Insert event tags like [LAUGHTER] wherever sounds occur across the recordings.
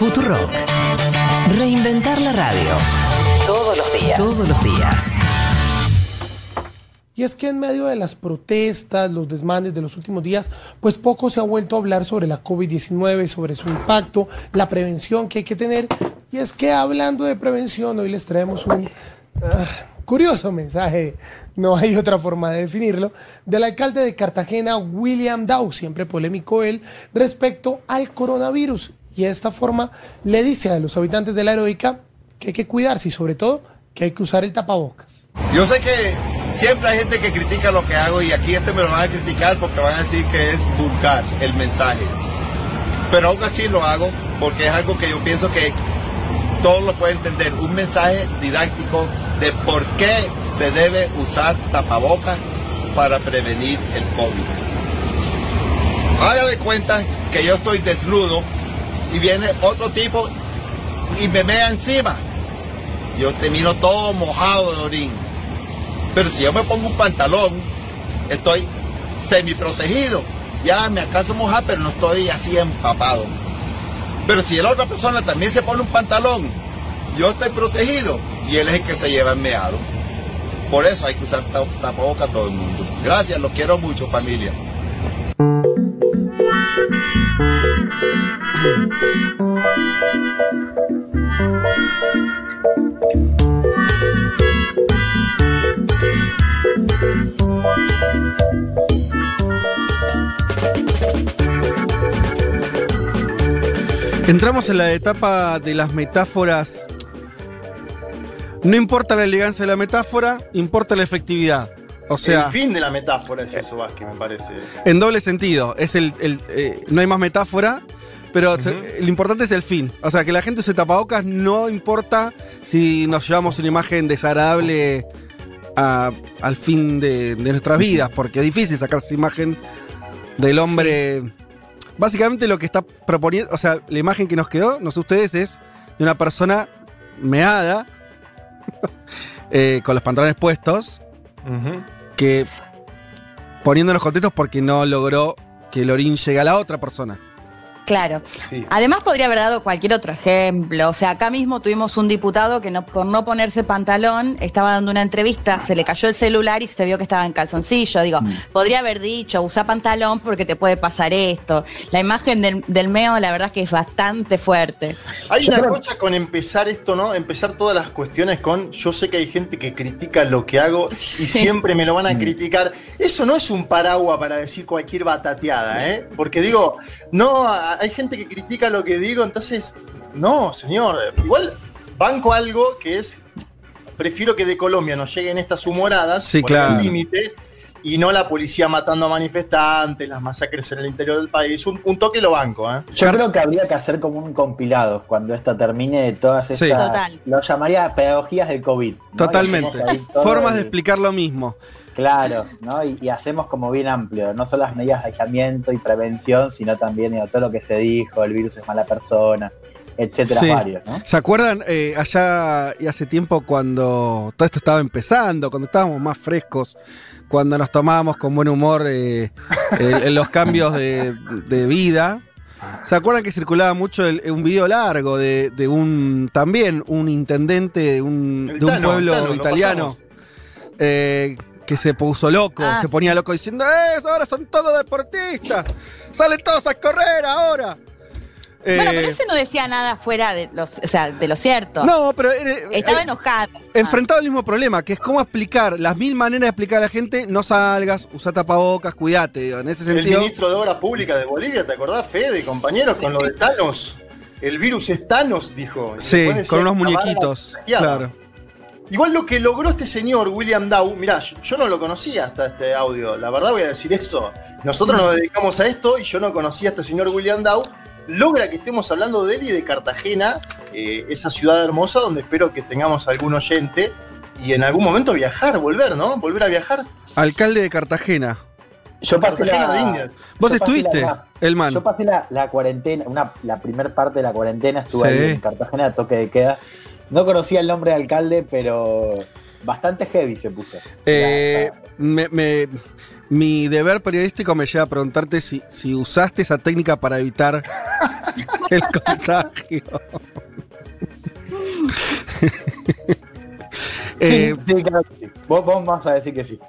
Futurock. Reinventar la radio. Todos los días. Todos los días. Y es que en medio de las protestas, los desmanes de los últimos días, pues poco se ha vuelto a hablar sobre la COVID-19, sobre su impacto, la prevención que hay que tener. Y es que hablando de prevención, hoy les traemos un ah, curioso mensaje, no hay otra forma de definirlo, del alcalde de Cartagena, William Dow, siempre polémico él, respecto al coronavirus. Y de esta forma le dice a los habitantes de la heroica que hay que cuidarse y sobre todo que hay que usar el tapabocas. Yo sé que siempre hay gente que critica lo que hago y aquí este me lo van a criticar porque van a decir que es vulgar el mensaje. Pero aún así lo hago porque es algo que yo pienso que todos lo pueden entender. Un mensaje didáctico de por qué se debe usar tapabocas para prevenir el COVID. Haga de cuenta que yo estoy desnudo y viene otro tipo y me mea encima. Yo termino todo mojado de orín. Pero si yo me pongo un pantalón, estoy semi protegido. Ya me acaso mojar, pero no estoy así empapado. Pero si la otra persona también se pone un pantalón, yo estoy protegido y él es el que se lleva el meado. Por eso hay que usar tapabocas a todo el mundo. Gracias, los quiero mucho, familia. Entramos en la etapa de las metáforas. No importa la elegancia de la metáfora, importa la efectividad. O sea, el fin de la metáfora es eso, Vázquez, me parece. en doble sentido. Es el, el, eh, no hay más metáfora, pero lo importante es el fin. O sea, que la gente use tapabocas no importa si nos llevamos una imagen desagradable a- al fin de, de nuestras vidas, porque es difícil sacar esa imagen del hombre. Básicamente lo que está proponiendo, o sea, la imagen que nos quedó, no sé ustedes, es de una persona meada, [LAUGHS] eh, con los pantalones puestos, que poniéndonos contentos porque no logró que el orín llegue a la otra persona. Claro. Sí. Además podría haber dado cualquier otro ejemplo. O sea, acá mismo tuvimos un diputado que no, por no ponerse pantalón estaba dando una entrevista, se le cayó el celular y se vio que estaba en calzoncillo. Digo, podría haber dicho, usa pantalón porque te puede pasar esto. La imagen del, del meo, la verdad es que es bastante fuerte. Hay una cosa con empezar esto, ¿no? Empezar todas las cuestiones con yo sé que hay gente que critica lo que hago y Sí. siempre me lo van a criticar. Eso no es un paraguas para decir cualquier batateada, ¿eh? Porque digo, no, a- hay gente que critica lo que digo, entonces, no, señor. Igual banco algo que es, prefiero que de Colombia nos lleguen estas humoradas Sí, por el claro. límite y no la policía matando a manifestantes, las masacres en el interior del país. Un, un toque lo banco, ¿eh? Yo creo que habría que hacer como un compilado cuando esto termine de todas Sí. estas. Total. Lo llamaría pedagogías del COVID. ¿no? Totalmente. Formas el- de explicar lo mismo. Claro, ¿no? Y, y hacemos como bien amplio, no solo las medidas de aislamiento y prevención, sino también digo, todo lo que se dijo, el virus es mala persona, etcétera, Sí. varios, ¿no? ¿Se acuerdan eh, allá y hace tiempo cuando todo esto estaba empezando, cuando estábamos más frescos, cuando nos tomábamos con buen humor eh, eh, en los cambios de, de vida? ¿Se acuerdan que circulaba mucho el- un video largo de, de un también un intendente de un, El de un Tano, pueblo italiano eh, que se puso loco, Ah, se ponía loco diciendo, ¡Eh, ahora son todos deportistas! ¡Salen todos a correr ahora! Bueno, Eh, pero ese no decía nada fuera de, los, o sea, de lo cierto. no, pero era- Estaba eh, enojado. enfrentado al mismo problema, que es cómo explicar, las mil maneras de explicar a la gente, no salgas, usa tapabocas, cuídate, digo, en ese El sentido. ministro de Obras Públicas de Bolivia, ¿te acordás, Fede, compañeros, con lo de Thanos? El virus es Thanos, dijo. Sí, con unos muñequitos, claro. Igual lo que logró este señor, William Dow, mirá, yo, yo no lo conocía hasta este audio, la verdad voy a decir eso. Nosotros nos dedicamos a esto y yo no conocía a este señor William Dow. Logra que estemos hablando de él y de Cartagena, eh, esa ciudad hermosa donde espero que tengamos algún oyente y en algún momento viajar, volver, ¿no? Volver a viajar. Alcalde de Cartagena. Yo pasé Cartagena de la, Indias. ¿Vos Yo pasé estuviste, la- Elman? yo pasé la, la cuarentena, una, la primer parte de la cuarentena estuve Sí. ahí en Cartagena a toque de queda. No conocía el nombre de alcalde, pero bastante heavy se puso. Eh, La- me- me- mi deber periodístico me lleva a preguntarte si, si usaste esa técnica para evitar [LAUGHS] el contagio. Eh, sí, sí, claro que sí. Vos, vos vas a decir que sí. [LAUGHS]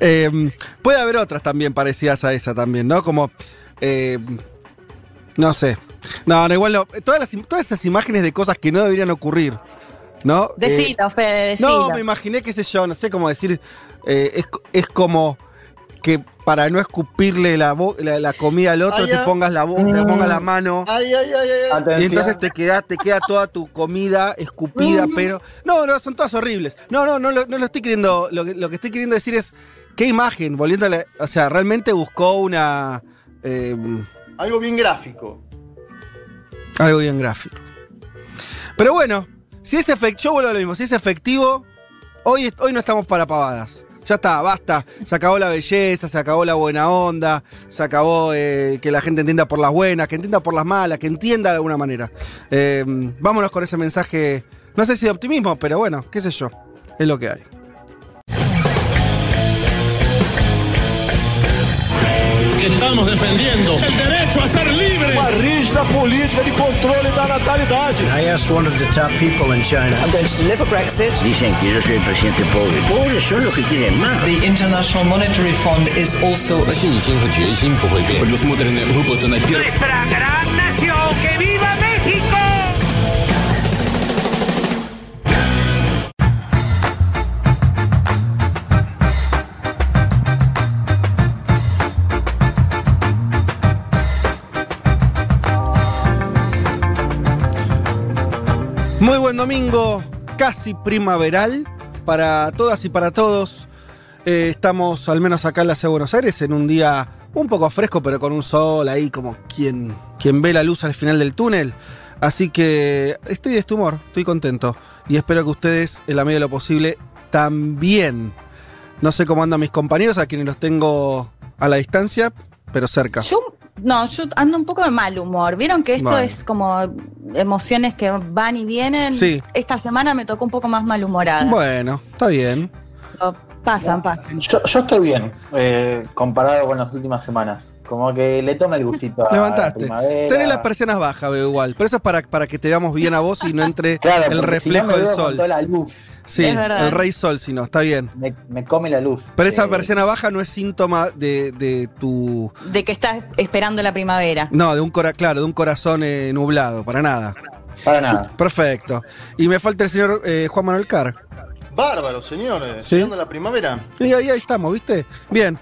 Eh, puede haber otras también parecidas a esa también, ¿no? Como, eh, no sé. No, no, igual no. Todas, las, todas esas imágenes de cosas que no deberían ocurrir, ¿no? Eh, Decilo, Fede, decilo. no, me imaginé, qué sé yo, no sé cómo decir. eh, es, es como que para no escupirle la, la, la comida al otro, Ah, te ya. pongas la boca, te pongas la mano. Ay, ay, ay, ay. Y entonces te queda, te queda toda tu comida escupida, pero. No, no, son todas horribles. No, no, no, lo- no lo estoy queriendo. Lo que, lo que estoy queriendo decir es. ¿Qué imagen? Volviendo a la- O sea, realmente buscó una. eh, Algo bien gráfico. Algo bien gráfico. Pero bueno, si es efectivo. Yo vuelvo a lo mismo. Si es efectivo, hoy, hoy no estamos para pavadas. Ya está, basta. Se acabó la belleza, se acabó la buena onda, se acabó eh, que la gente entienda por las buenas, que entienda por las malas, que entienda de alguna manera. Eh, vámonos con ese mensaje, no sé si de optimismo, pero bueno, qué sé yo, es lo que hay. que estamos defendiendo el derecho a ser libre. Uma rígida política de controle da natalidade. I asked one of the top people in China. I'm going to deliver Brexit. Dicen que yo soy el presidente pobre. Pobres son los que quieren más. The International Monetary Fund is also a 信心和决心不会变。Предусмотрены выплаты на первый. nuestra gran nación. ¡Que viva México! Muy buen domingo, casi primaveral para todas y para todos. Eh, estamos, al menos acá en la ciudad de Buenos Aires, en un día un poco fresco, pero con un sol ahí como quien, quien ve la luz al final del túnel. Así que estoy de este humor, estoy contento. Y espero que ustedes, en la medida de lo posible, también. No sé cómo andan mis compañeros, a quienes los tengo a la distancia, pero cerca. Yo, no, yo ando un poco de mal humor. ¿Vieron que esto es como emociones que van y vienen? Sí. Esta semana me tocó un poco más malhumorada. Bueno, está bien. Pasan, pasan. Yo, yo estoy bien, eh, comparado con las últimas semanas. Como que le toma el gustito Levantaste. Tenés las persianas bajas, veo igual. Pero eso es para, para que te veamos bien a vos y no entre [LAUGHS] Claro, el si reflejo del con sol. toda la luz. Sí, el rey sol, si no, está bien. Me, me come la luz. Pero esa Eh, persiana baja no es síntoma de, de tu. De que estás esperando la primavera. No, de un cora, claro, de un corazón eh, nublado, para nada. Para nada. Perfecto. Y me falta el señor eh, Juan Manuel Carr. Bárbaro, señores. Sí. Llegando la primavera. Y ahí, ahí estamos, ¿viste? Bien.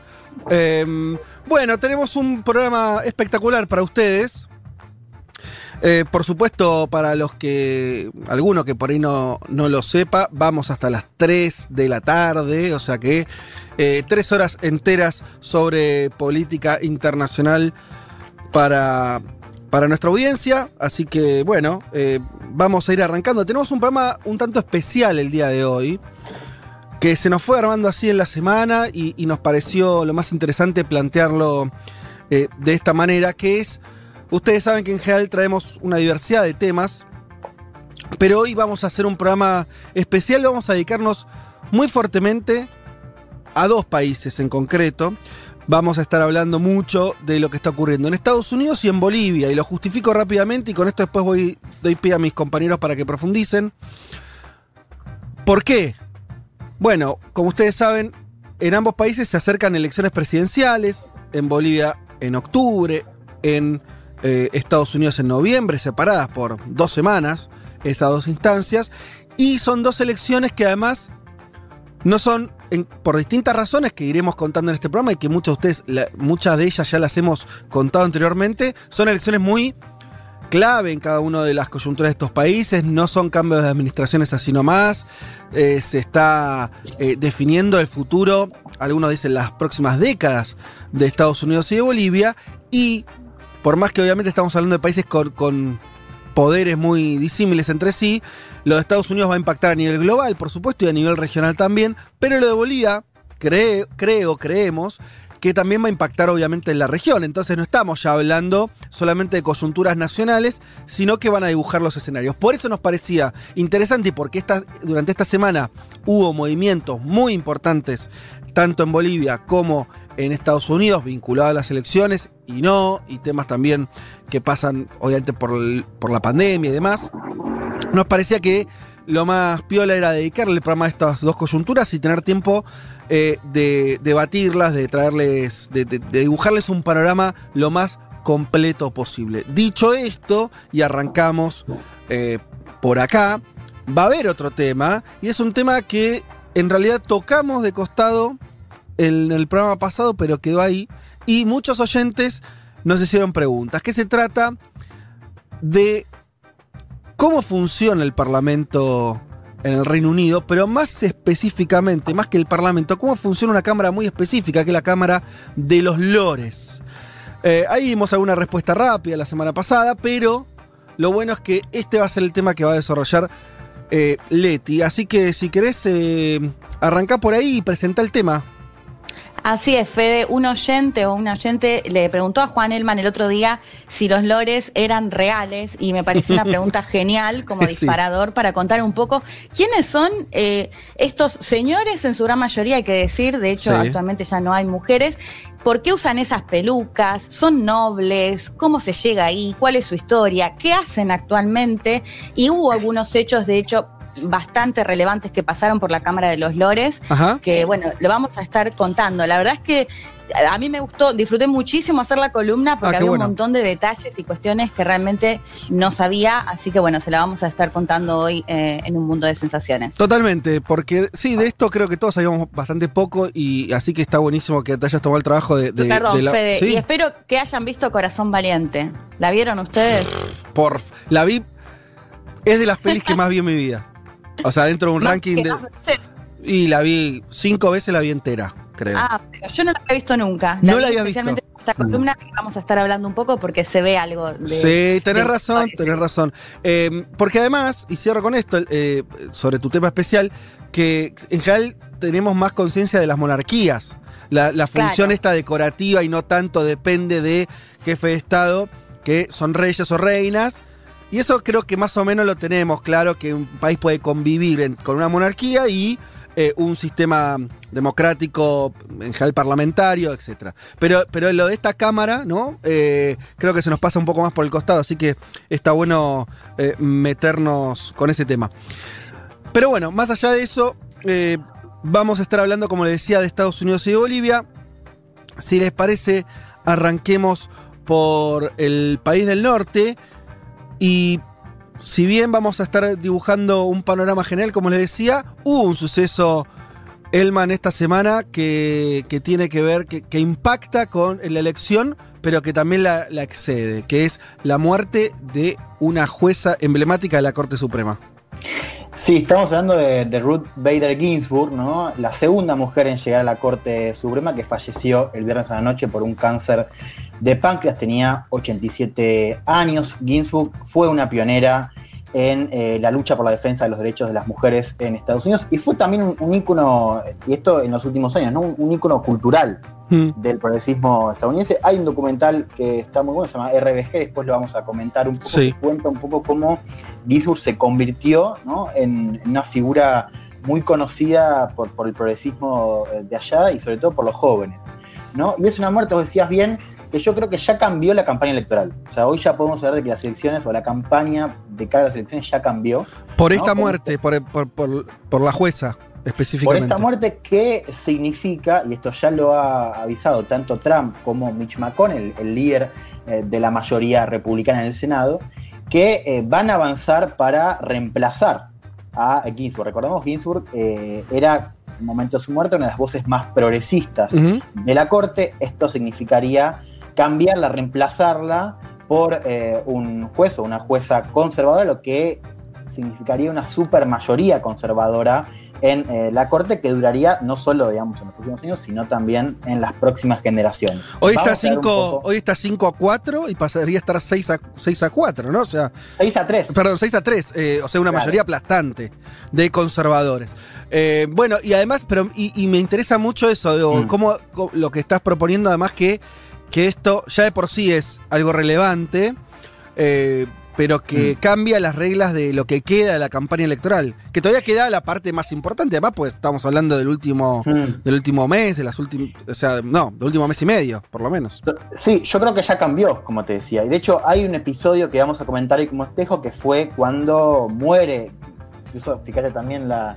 Eh, bueno, tenemos un programa espectacular para ustedes. Eh, por supuesto, para los que, alguno que por ahí no, no lo sepa, vamos hasta las 3 de la tarde, o sea que eh, tres horas enteras sobre política internacional para, para nuestra audiencia. Así que bueno, eh, vamos a ir arrancando. Tenemos un programa un tanto especial el día de hoy que se nos fue armando así en la semana y, nos pareció lo más interesante plantearlo eh, de esta manera, que es, ustedes saben que en general traemos una diversidad de temas, pero hoy vamos a hacer un programa especial, vamos a dedicarnos muy fuertemente a dos países en concreto. Vamos a estar hablando mucho de lo que está ocurriendo en Estados Unidos y en Bolivia, y lo justifico rápidamente y con esto después voy, doy pie a mis compañeros para que profundicen. ¿Por qué? Bueno, como ustedes saben, en ambos países se acercan elecciones presidenciales, en Bolivia en octubre, en eh, Estados Unidos en noviembre, separadas por dos semanas, esas dos instancias, y son dos elecciones que además no son, por distintas razones que iremos contando en este programa y que muchos de ustedes, muchas de ellas ya las hemos contado anteriormente, son elecciones muy clave en cada una de las coyunturas de estos países, no son cambios de administraciones así nomás, eh, se está eh, definiendo el futuro, algunos dicen las próximas décadas de Estados Unidos y de Bolivia, y por más que obviamente estamos hablando de países con, poderes muy disímiles entre sí, lo de Estados Unidos va a impactar a nivel global, por supuesto, y a nivel regional también, pero lo de Bolivia, cree- creo, creemos, que también va a impactar obviamente en la región. Entonces no estamos ya hablando solamente de coyunturas nacionales, sino que van a dibujar los escenarios. Por eso nos parecía interesante y porque esta, durante esta semana hubo movimientos muy importantes, tanto en Bolivia como en Estados Unidos, vinculados a las elecciones y no, y temas también que pasan obviamente por, por la pandemia y demás. Nos parecía que lo más piola era dedicarle el programa a estas dos coyunturas y tener tiempo eh, de debatirlas, de traerles, de, dibujarles un panorama lo más completo posible. Dicho esto, y arrancamos eh, por acá, va a haber otro tema, y es un tema que en realidad tocamos de costado en el programa pasado, pero quedó ahí, y muchos oyentes nos hicieron preguntas. ¿Qué se trata? De cómo funciona el Parlamento en el Reino Unido, pero más específicamente, más que el Parlamento, cómo funciona una Cámara muy específica, que es la Cámara de los Lores. Eh, ahí dimos alguna respuesta rápida la semana pasada, pero lo bueno es que este va a ser el tema que va a desarrollar eh, Leti. Así que si querés, eh, arrancá por ahí y presentá el tema. Así es, Fede, un oyente o un oyente le preguntó a Juan Elman el otro día si los lores eran reales y me pareció una pregunta [LAUGHS] genial como [LAUGHS] Sí. disparador para contar un poco quiénes son eh, estos señores, en su gran mayoría hay que decir, de hecho Sí. actualmente ya no hay mujeres, ¿por qué usan esas pelucas? ¿Son nobles? ¿Cómo se llega ahí? ¿Cuál es su historia? ¿Qué hacen actualmente? Y hubo algunos hechos, de hecho, bastante relevantes que pasaron por la Cámara de los Lores Ajá. que bueno, lo vamos a estar contando. La verdad es que a mí me gustó, disfruté muchísimo hacer la columna porque Ah, qué había bueno. un montón de detalles y cuestiones que realmente no sabía, así que bueno, se la vamos a estar contando hoy eh, en un mundo de sensaciones. Totalmente, porque sí, de esto creo que todos sabíamos bastante poco y así que está buenísimo que te hayas tomado el trabajo de... de- Perdón, de la- Fede, ¿Sí? y espero que hayan visto Corazón Valiente. ¿La vieron ustedes? Por, la vi, es de las pelis que más vi en mi vida. O sea, dentro de un ranking de... Y la vi cinco veces, la vi entera, creo. Ah, pero yo no la había visto nunca. No vi la había especialmente en esta columna que vamos a estar hablando un poco porque se ve algo de. Sí, tenés de- razón, tenés razón. Eh, porque además, y cierro con esto, eh, sobre tu tema especial, que en general tenemos más conciencia de las monarquías. La, la función Claro. esta decorativa y no tanto depende de jefe de Estado, que son reyes o reinas. Y eso creo que más o menos lo tenemos claro, que un país puede convivir con una monarquía y eh, un sistema democrático, en general parlamentario, etc. Pero, pero lo de esta Cámara, ¿no? Eh, creo que se nos pasa un poco más por el costado, así que está bueno eh, meternos con ese tema. Pero bueno, más allá de eso, vamos a estar hablando, como les decía, de Estados Unidos y Bolivia. Si les parece, arranquemos por el país del norte. Y si bien vamos a estar dibujando un panorama general, como les decía, hubo un suceso, Elman, esta semana que, que tiene que ver, que, impacta con la elección, pero que también la, la excede, que es la muerte de una jueza emblemática de la Corte Suprema. Sí, estamos hablando de, Ruth Bader Ginsburg, ¿no? la segunda mujer en llegar a la Corte Suprema que falleció el viernes a la noche por un cáncer de páncreas, tenía 87 años. Ginsburg fue una pionera en eh, la lucha por la defensa de los derechos de las mujeres en Estados Unidos y fue también un, un ícono, y esto en los últimos años, ¿no? un, un ícono cultural del progresismo estadounidense. Hay un documental que está muy bueno, se llama RBG, después lo vamos a comentar un poco, Sí. que cuenta un poco cómo Ginsburg se convirtió ¿no? en, en una figura muy conocida por, por el progresismo eh, de allá y sobre todo por los jóvenes. ¿no? Y es una muerte, vos decías bien, que yo creo que ya cambió la campaña electoral. O sea, hoy ya podemos hablar de que las elecciones o la campaña de cara a las elecciones ya cambió. Por ¿no? esta muerte, por, por- por- por la jueza, por esta muerte que significa, y esto ya lo ha avisado tanto Trump como Mitch McConnell, el líder eh, de la mayoría republicana en el Senado, que eh, van a avanzar para reemplazar a Ginsburg. Recordemos, Ginsburg eh, era, en el momento de su muerte, una de las voces más progresistas de la Corte. Esto significaría cambiarla, reemplazarla por eh, un juez o una jueza conservadora, lo que significaría una supermayoría conservadora en eh, la Corte que duraría no solo, digamos, en los próximos años, sino también en las próximas generaciones. Hoy está, Vamos a ver un 5, poco- hoy está 5 a 4 y pasaría a estar 6 a, 6 a 4, ¿no? O sea, 6 a 3. Perdón, 6 a 3, eh, o sea, una Claro. mayoría aplastante de conservadores. Eh, bueno, y además, pero y, y me interesa mucho eso, digo, Mm. cómo, cómo- lo que estás proponiendo, además que, que esto ya de por sí es algo relevante, eh, pero que Mm. cambia las reglas de lo que queda de la campaña electoral. Que todavía queda la parte más importante, además, pues estamos hablando del último, Mm. del último mes, de las últimas, o sea, no, del último mes y medio, por lo menos. Sí, yo creo que ya cambió, como te decía. Y de hecho, hay un episodio que vamos a comentar ahí como espejo que fue cuando muere. Eso, fíjate también la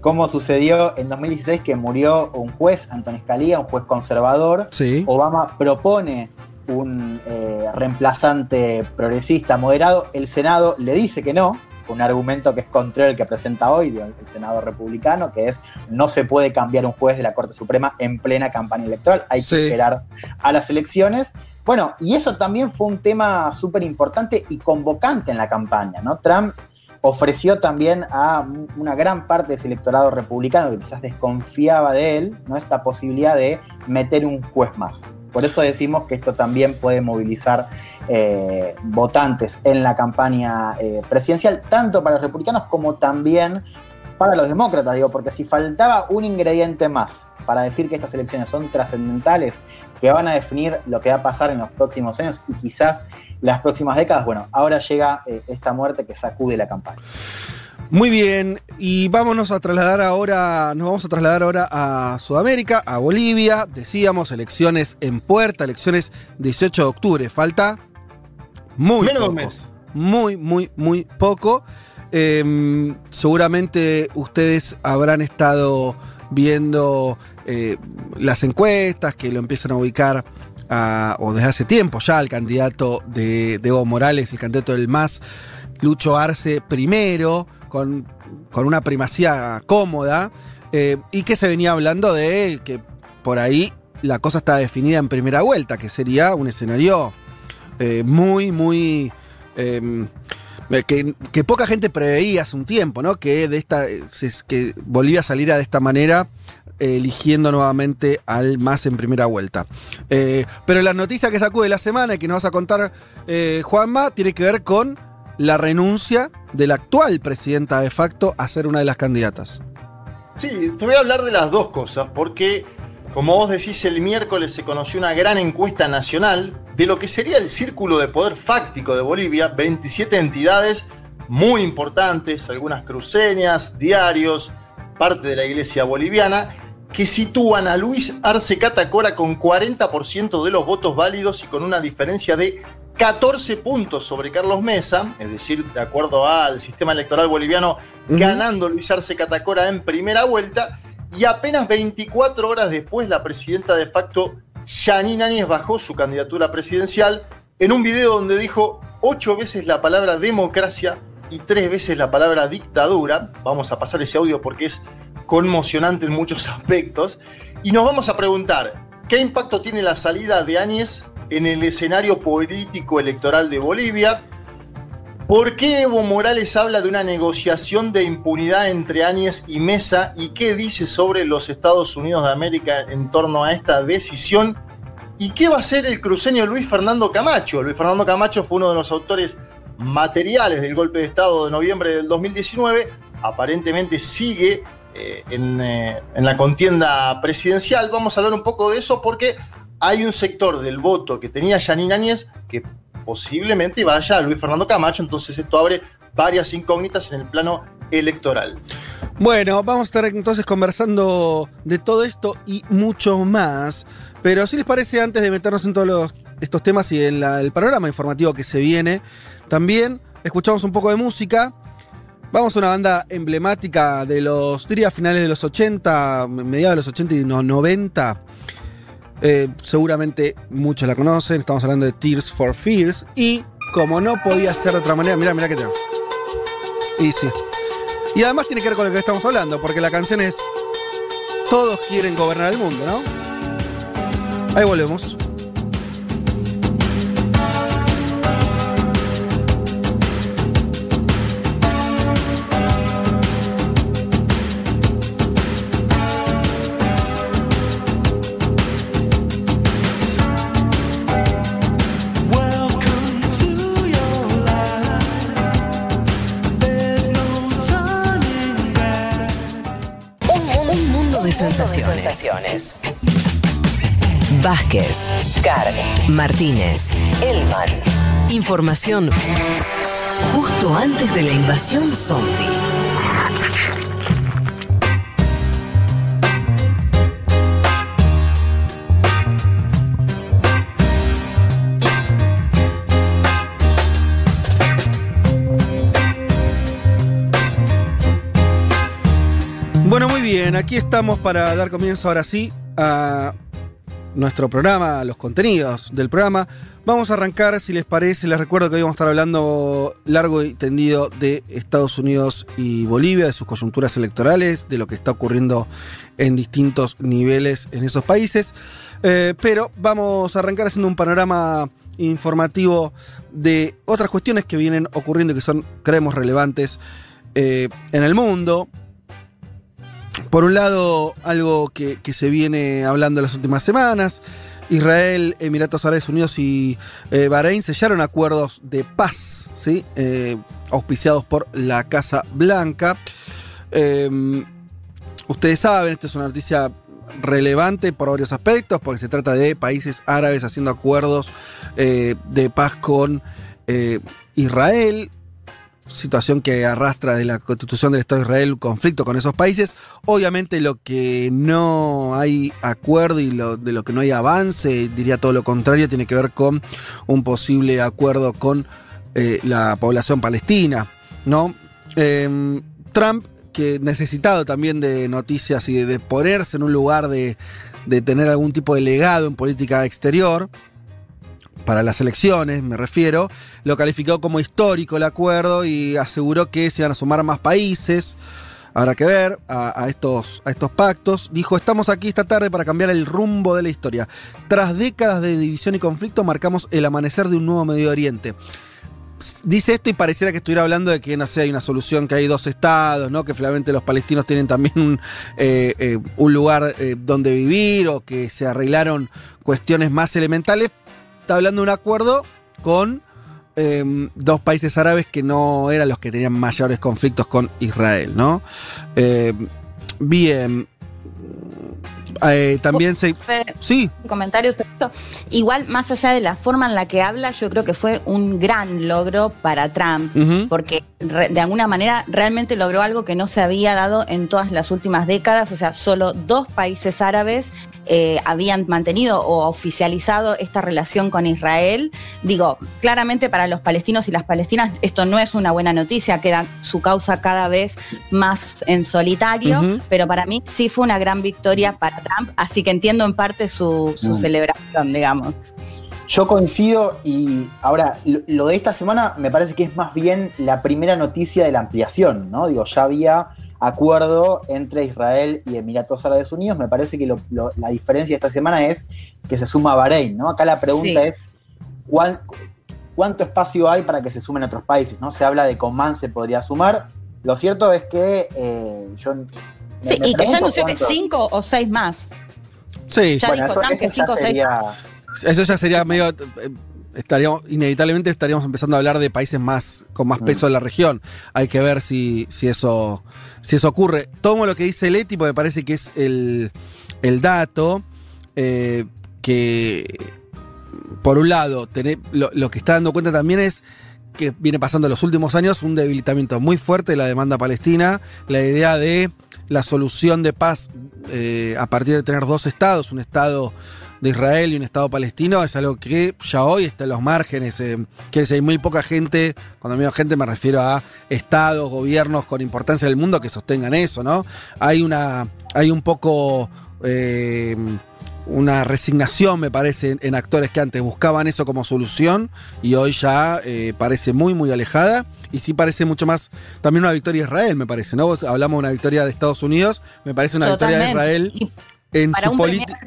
cómo sucedió en 2016 que murió un juez, Antonio Scalia, un juez conservador. Sí. Obama propone un eh, reemplazante progresista moderado. El Senado le dice que no, un argumento que es contrario al que presenta hoy el Senado republicano, que es no se puede cambiar un juez de la Corte Suprema en plena campaña electoral, hay Sí. que esperar a las elecciones. Bueno, y eso también fue un tema súper importante y convocante en la campaña, ¿no? Trump ofreció también a una gran parte de ese electorado republicano que quizás desconfiaba de él, ¿no? Esta posibilidad de meter un juez más. Por eso decimos que esto también puede movilizar eh, votantes en la campaña eh, presidencial, tanto para los republicanos como también para los demócratas, digo, porque si faltaba un ingrediente más para decir que estas elecciones son trascendentales, que van a definir lo que va a pasar en los próximos años y quizás las próximas décadas, bueno, ahora llega eh, esta muerte que sacude la campaña. Muy bien, y vámonos a trasladar ahora, nos vamos a trasladar ahora a Sudamérica, a Bolivia. Decíamos, elecciones en puerta, elecciones 18 de octubre. Falta muy Menos poco. un mes. Muy, muy, muy poco. Eh, seguramente ustedes habrán estado viendo eh, las encuestas que lo empiezan a ubicar a- o desde hace tiempo ya el candidato de, de Evo Morales, el candidato del MAS, Lucho Arce primero, con, con una primacía cómoda, eh, y que se venía hablando de que por ahí la cosa está definida en primera vuelta, que sería un escenario eh, muy, muy... eh, que, que poca gente preveía hace un tiempo, ¿no? Que, de esta, que Bolivia saliera de esta manera, eligiendo nuevamente al MAS en primera vuelta. Pero la noticia que sacude la semana y que nos vas a contar, Juanma, tiene que ver con la renuncia de la actual presidenta de facto a ser una de las candidatas. Sí, te voy a hablar de las dos cosas, porque como vos decís, el miércoles se conoció una gran encuesta nacional de lo que sería el círculo de poder fáctico de Bolivia, 27 entidades muy importantes, algunas cruceñas, diarios, parte de la iglesia boliviana, que sitúan a Luis Arce Catacora con 40% de los votos válidos y con una diferencia de 14 puntos sobre Carlos Mesa, es decir, de acuerdo al sistema electoral boliviano, ganando Luis Arce Catacora en primera vuelta, y apenas 24 horas después la presidenta de facto, Yanine Áñez, bajó su candidatura presidencial en un video donde dijo ocho veces la palabra democracia y tres veces la palabra dictadura. Vamos a pasar ese audio porque es conmocionante en muchos [LAUGHS] aspectos. Y nos vamos a preguntar, ¿qué impacto tiene la salida de Áñez en el escenario político electoral de Bolivia? ¿Por qué Evo Morales habla de una negociación de impunidad entre Áñez y Mesa? ¿Y qué dice sobre los Estados Unidos de América en torno a esta decisión? ¿Y qué va a hacer el cruceño Luis Fernando Camacho? Luis Fernando Camacho fue uno de los autores materiales del golpe de Estado de noviembre del 2019. Aparentemente sigue eh, eh, en la contienda presidencial. Vamos a hablar un poco de eso porque hay un sector del voto que tenía Yanine Áñez que posiblemente vaya a Luis Fernando Camacho, entonces esto abre varias incógnitas en el plano electoral. Bueno, vamos a estar entonces conversando de todo esto y mucho más. Pero si les parece, antes de meternos en todos estos temas y en el panorama informativo que se viene, también escuchamos un poco de música. Vamos a una banda emblemática de los, diría, finales de los 80, mediados de los 80 y los 90. Eh, seguramente muchos la conocen. Estamos hablando de Tears for Fears. Y como no podía ser de otra manera, mirá, mirá que tengo. Y sí. Y además tiene que ver con lo que estamos hablando, porque la canción es Todos quieren gobernar el mundo, ¿no? Ahí volvemos. Vázquez, Carg, Martínez, Elman. Información justo antes de la invasión zombie. Bien, aquí estamos para dar comienzo ahora sí a nuestro programa, a los contenidos del programa. Vamos a arrancar, si les parece, les recuerdo que hoy vamos a estar hablando largo y tendido de Estados Unidos y Bolivia, de sus coyunturas electorales, de lo que está ocurriendo en distintos niveles en esos países. Eh, pero vamos a arrancar haciendo un panorama informativo de otras cuestiones que vienen ocurriendo y que son, creemos, relevantes eh, en el mundo. Por un lado, algo que, se viene hablando en las últimas semanas, Israel, Emiratos Árabes Unidos y eh, Bahrein sellaron acuerdos de paz, ¿sí? Eh, auspiciados por la Casa Blanca. Eh, ustedes saben, esto es una noticia relevante por varios aspectos, porque se trata de países árabes haciendo acuerdos de paz con Israel situación que arrastra de la constitución del Estado de Israel conflicto con esos países. Obviamente lo que no hay acuerdo y de lo que no hay avance, diría todo lo contrario, tiene que ver con un posible acuerdo con eh, la población palestina. ¿no? Eh, Trump, que necesitado también de noticias y de, de ponerse en un lugar de, de tener algún tipo de legado en política exterior, para las elecciones, me refiero, lo calificó como histórico el acuerdo y aseguró que se iban a sumar más países. Habrá que ver a, a, estos, a estos pactos. Dijo, estamos aquí esta tarde para cambiar el rumbo de la historia. Tras décadas de división y conflicto, marcamos el amanecer de un nuevo Medio Oriente. Dice esto y pareciera que estuviera hablando de que, no sé, hay una solución, que hay dos estados, ¿no? Que finalmente los palestinos tienen también un, eh, eh, un lugar eh, donde vivir o que se arreglaron cuestiones más elementales, está hablando de un acuerdo con eh, dos países árabes que no eran los que tenían mayores conflictos con Israel, ¿no? Eh, bien. Eh, también se. Sí. Comentarios sobre esto. Igual, más allá de la forma en la que habla, yo creo que fue un gran logro para Trump, uh -huh. porque re, de alguna manera realmente logró algo que no se había dado en todas las últimas décadas. O sea, solo dos países árabes eh, habían mantenido o oficializado esta relación con Israel. Digo, claramente para los palestinos y las palestinas esto no es una buena noticia, queda su causa cada vez más en solitario, uh -huh. pero para mí sí fue una gran victoria para Trump, así que entiendo en parte su, su mm. celebración, digamos. Yo coincido y ahora lo de esta semana me parece que es más bien la primera noticia de la ampliación, ¿no? Digo, ya había acuerdo entre Israel y Emiratos Árabes Unidos. Me parece que lo, lo, la diferencia esta semana es que se suma Bahrein, ¿no? Acá la pregunta sí. es ¿cuál, cuánto espacio hay para que se sumen otros países, ¿no? Se habla de que Oman se podría sumar. Lo cierto es que eh, yo Sí, me, y que ya anunció que cinco o seis más. Sí, ya bueno, dijo Trump que cinco o seis más. Eso ya sería medio. Estaríamos, inevitablemente estaríamos empezando a hablar de países más con más peso mm. en la región. Hay que ver si, si, eso, si eso ocurre. Tomo lo que dice Leti, porque me parece que es el, el dato eh, que, por un lado, tener, lo, lo que está dando cuenta también es que viene pasando en los últimos años un debilitamiento muy fuerte de la demanda palestina, la idea de la solución de paz eh, a partir de tener dos estados, un estado de Israel y un Estado palestino es algo que ya hoy está en los márgenes. Eh, quiere decir, hay muy poca gente, cuando digo gente me refiero a estados, gobiernos con importancia en el mundo que sostengan eso, ¿no? Hay una. hay un poco. Eh, una resignación, me parece, en, actores que antes buscaban eso como solución y hoy ya eh, parece muy, muy alejada. Y sí parece mucho más también una victoria de Israel, me parece, ¿no? Hablamos de una victoria de Estados Unidos, me parece una Totalmente. victoria de Israel y en su política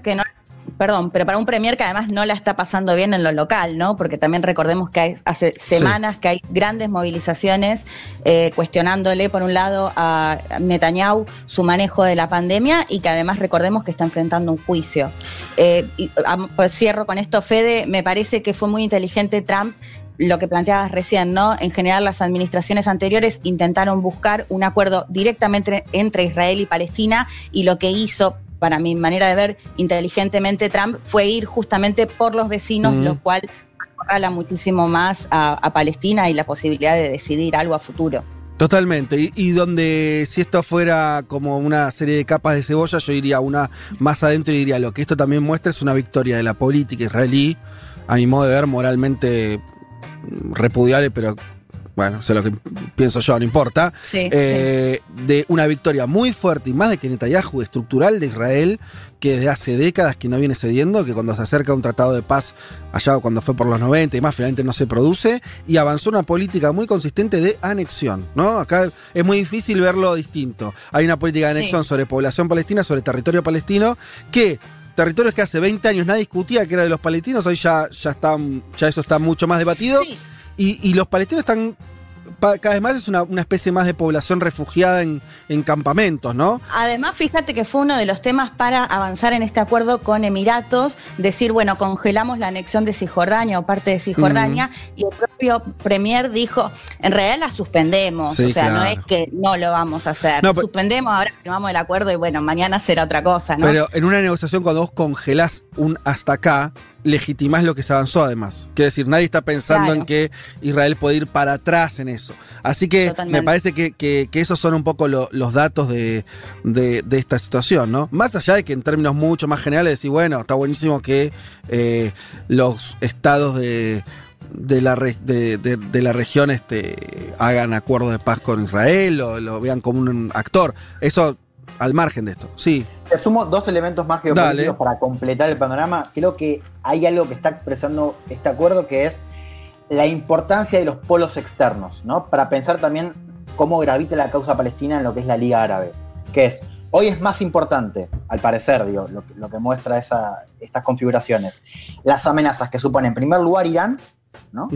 perdón, pero para un premier que además no la está pasando bien en lo local, ¿no? Porque también recordemos que hay, hace semanas sí. que hay grandes movilizaciones eh, cuestionándole, por un lado, a Netanyahu su manejo de la pandemia y que además recordemos que está enfrentando un juicio. Eh, y, pues cierro con esto, Fede, me parece que fue muy inteligente Trump lo que planteabas recién, ¿no? En general, las administraciones anteriores intentaron buscar un acuerdo directamente entre Israel y Palestina y lo que hizo para mi manera de ver, inteligentemente Trump, fue ir justamente por los vecinos, Mm. lo cual acorrala muchísimo más a, a Palestina y la posibilidad de decidir algo a futuro. Totalmente. Y, y donde si esto fuera como una serie de capas de cebolla, yo iría una más adentro y diría lo que esto también muestra es una victoria de la política israelí, a mi modo de ver, moralmente mm, repudiable, pero bueno, sé lo que pienso yo, no importa. Sí, Eh, De una victoria muy fuerte y más de que Netanyahu, estructural de Israel, que desde hace décadas que no viene cediendo, que cuando se acerca un tratado de paz, allá cuando fue por los 90 y más, finalmente no se produce, y avanzó una política muy consistente de anexión, ¿no? Acá es muy difícil verlo distinto. Hay una política de Sí. anexión sobre población palestina, sobre territorio palestino, que territorios que hace 20 años nadie discutía que era de los palestinos, hoy ya, ya, están, ya eso está mucho más debatido. Y, y los palestinos están. Cada vez más es una, una especie más de población refugiada en, en campamentos, ¿no? Además, fíjate que fue uno de los temas para avanzar en este acuerdo con Emiratos, decir, bueno, congelamos la anexión de Cisjordania o parte de Cisjordania, y el propio Premier dijo, en realidad la suspendemos, Sí, o sea, no es que no lo vamos a hacer, No, suspendemos, ahora firmamos el acuerdo y bueno, mañana será otra cosa, ¿no? Pero en una negociación, cuando vos congelás un hasta acá, legitimás lo que se avanzó además. Quiere decir, nadie está pensando Claro. en que Israel puede ir para atrás en eso. Así que Totalmente. me parece que, que- que esos son un poco lo- los datos de, de- de esta situación, ¿no? Más allá de que en términos mucho más generales decir, bueno, está buenísimo que eh, los estados de, de la, re- de, de- de la región este, hagan acuerdos de paz con Israel o lo vean como un actor. Eso al margen de esto, sí. Te sumo dos elementos más geopolíticos Dale. para completar el panorama. Creo que hay algo que está expresando este acuerdo que es la importancia de los polos externos, ¿no? Para pensar también cómo gravita la causa palestina en lo que es la Liga Árabe. Que es, hoy es más importante, al parecer, digo, lo, que- lo que muestra esa- estas configuraciones, las amenazas que supone en primer lugar Irán, ¿no?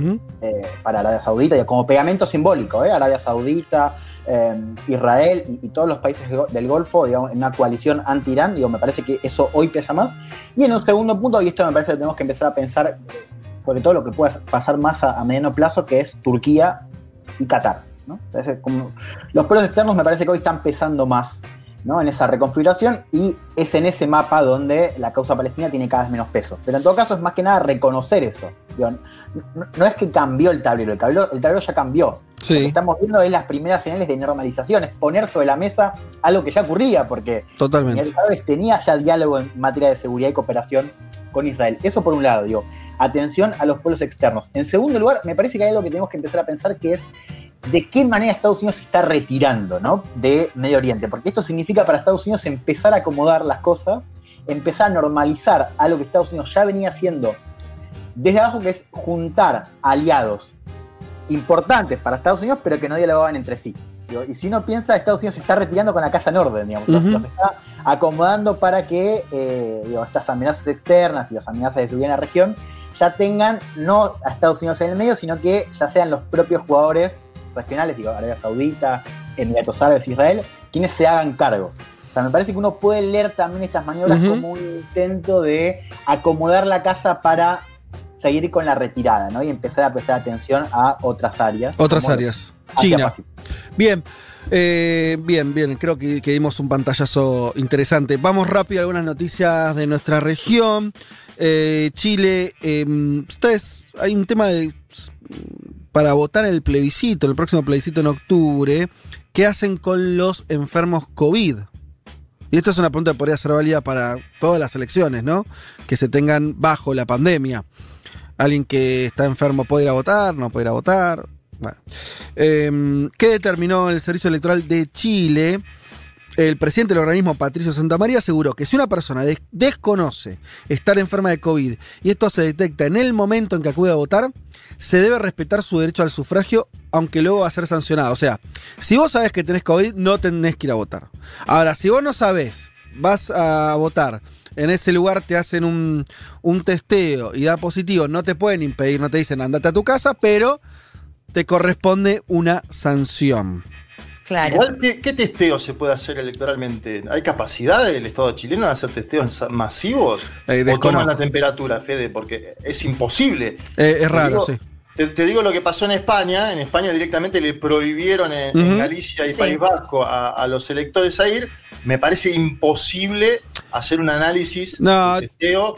Eh, para Arabia Saudita, y como pegamento simbólico, ¿eh? Arabia Saudita, eh, Israel y, y todos los países del Golfo, digamos, en una coalición anti-Irán, digo, me parece que eso hoy pesa más. Y en un segundo punto, y esto me parece que tenemos que empezar a pensar, sobre todo lo que pueda pasar más a, a mediano plazo, que es Turquía y Qatar. ¿no? Como- los pueblos externos me parece que hoy están pesando más ¿no? en esa reconfiguración y es en ese mapa donde la causa palestina tiene cada vez menos peso. Pero en todo caso es más que nada reconocer eso. Digo, no, no es que cambió el tablero, el tablero, el tablero ya cambió. Lo que estamos viendo es las primeras señales de normalización, es poner sobre la mesa algo que ya ocurría, porque totalmente. Tenía ya diálogo en materia de seguridad y cooperación con Israel. Eso por un lado, digo, atención a los pueblos externos. En segundo lugar, me parece que hay algo que tenemos que empezar a pensar que es de qué manera Estados Unidos se está retirando ¿no? de Medio Oriente, porque esto significa para Estados Unidos empezar a acomodar las cosas, empezar a normalizar algo que Estados Unidos ya venía haciendo desde abajo, que es juntar aliados importantes para Estados Unidos, pero que no dialogaban entre sí. Y si uno piensa, Estados Unidos se está retirando con la Casa Norden, digamos, los- Ujú. los está acomodando para que eh, digo, estas amenazas externas y las amenazas de seguridad en la región ya tengan no a Estados Unidos en el medio, sino que ya sean los propios jugadores regionales, digo, Arabia Saudita, Emiratos Árabes, Israel, quienes se hagan cargo. O sea, me parece que uno puede leer también estas maniobras como un intento de acomodar la casa para seguir con la retirada, ¿no? Y empezar a prestar atención a otras áreas. Otras áreas. China. Bien, eh, bien, bien. Creo que, que dimos un pantallazo interesante. Vamos rápido a algunas noticias de nuestra región. Eh, Chile, eh, ustedes, hay un tema de para votar el plebiscito, el próximo plebiscito en octubre. ¿Qué hacen con los enfermos COVID? Y esto es una pregunta que podría ser válida para todas las elecciones, ¿no? Que se tengan bajo la pandemia. Alguien que está enfermo puede ir a votar, no puede ir a votar. Bueno. Eh, ¿Qué determinó el Servicio Electoral de Chile? El presidente del organismo, Patricio Santamaría, aseguró que si una persona des- desconoce estar enferma de COVID y esto se detecta en el momento en que acude a votar, se debe respetar su derecho al sufragio, aunque luego va a ser sancionado. O sea, si vos sabés que tenés COVID, no tenés que ir a votar. Ahora, si vos no sabés, vas a votar, en ese lugar te hacen un, un testeo y da positivo, no te pueden impedir, no te dicen andate a tu casa, pero te corresponde una sanción. Claro. Igual, ¿qué, qué testeo se puede hacer electoralmente? ¿Hay capacidad del Estado chileno de hacer testeos masivos? Eh, ¿O toman la temperatura, Fede? Porque es imposible. Eh, es raro, digo- sí. Te, te digo lo que pasó en España. En España directamente le prohibieron en. Galicia y Sí. País Vasco a, a los electores a ir. Me parece imposible hacer un análisis No,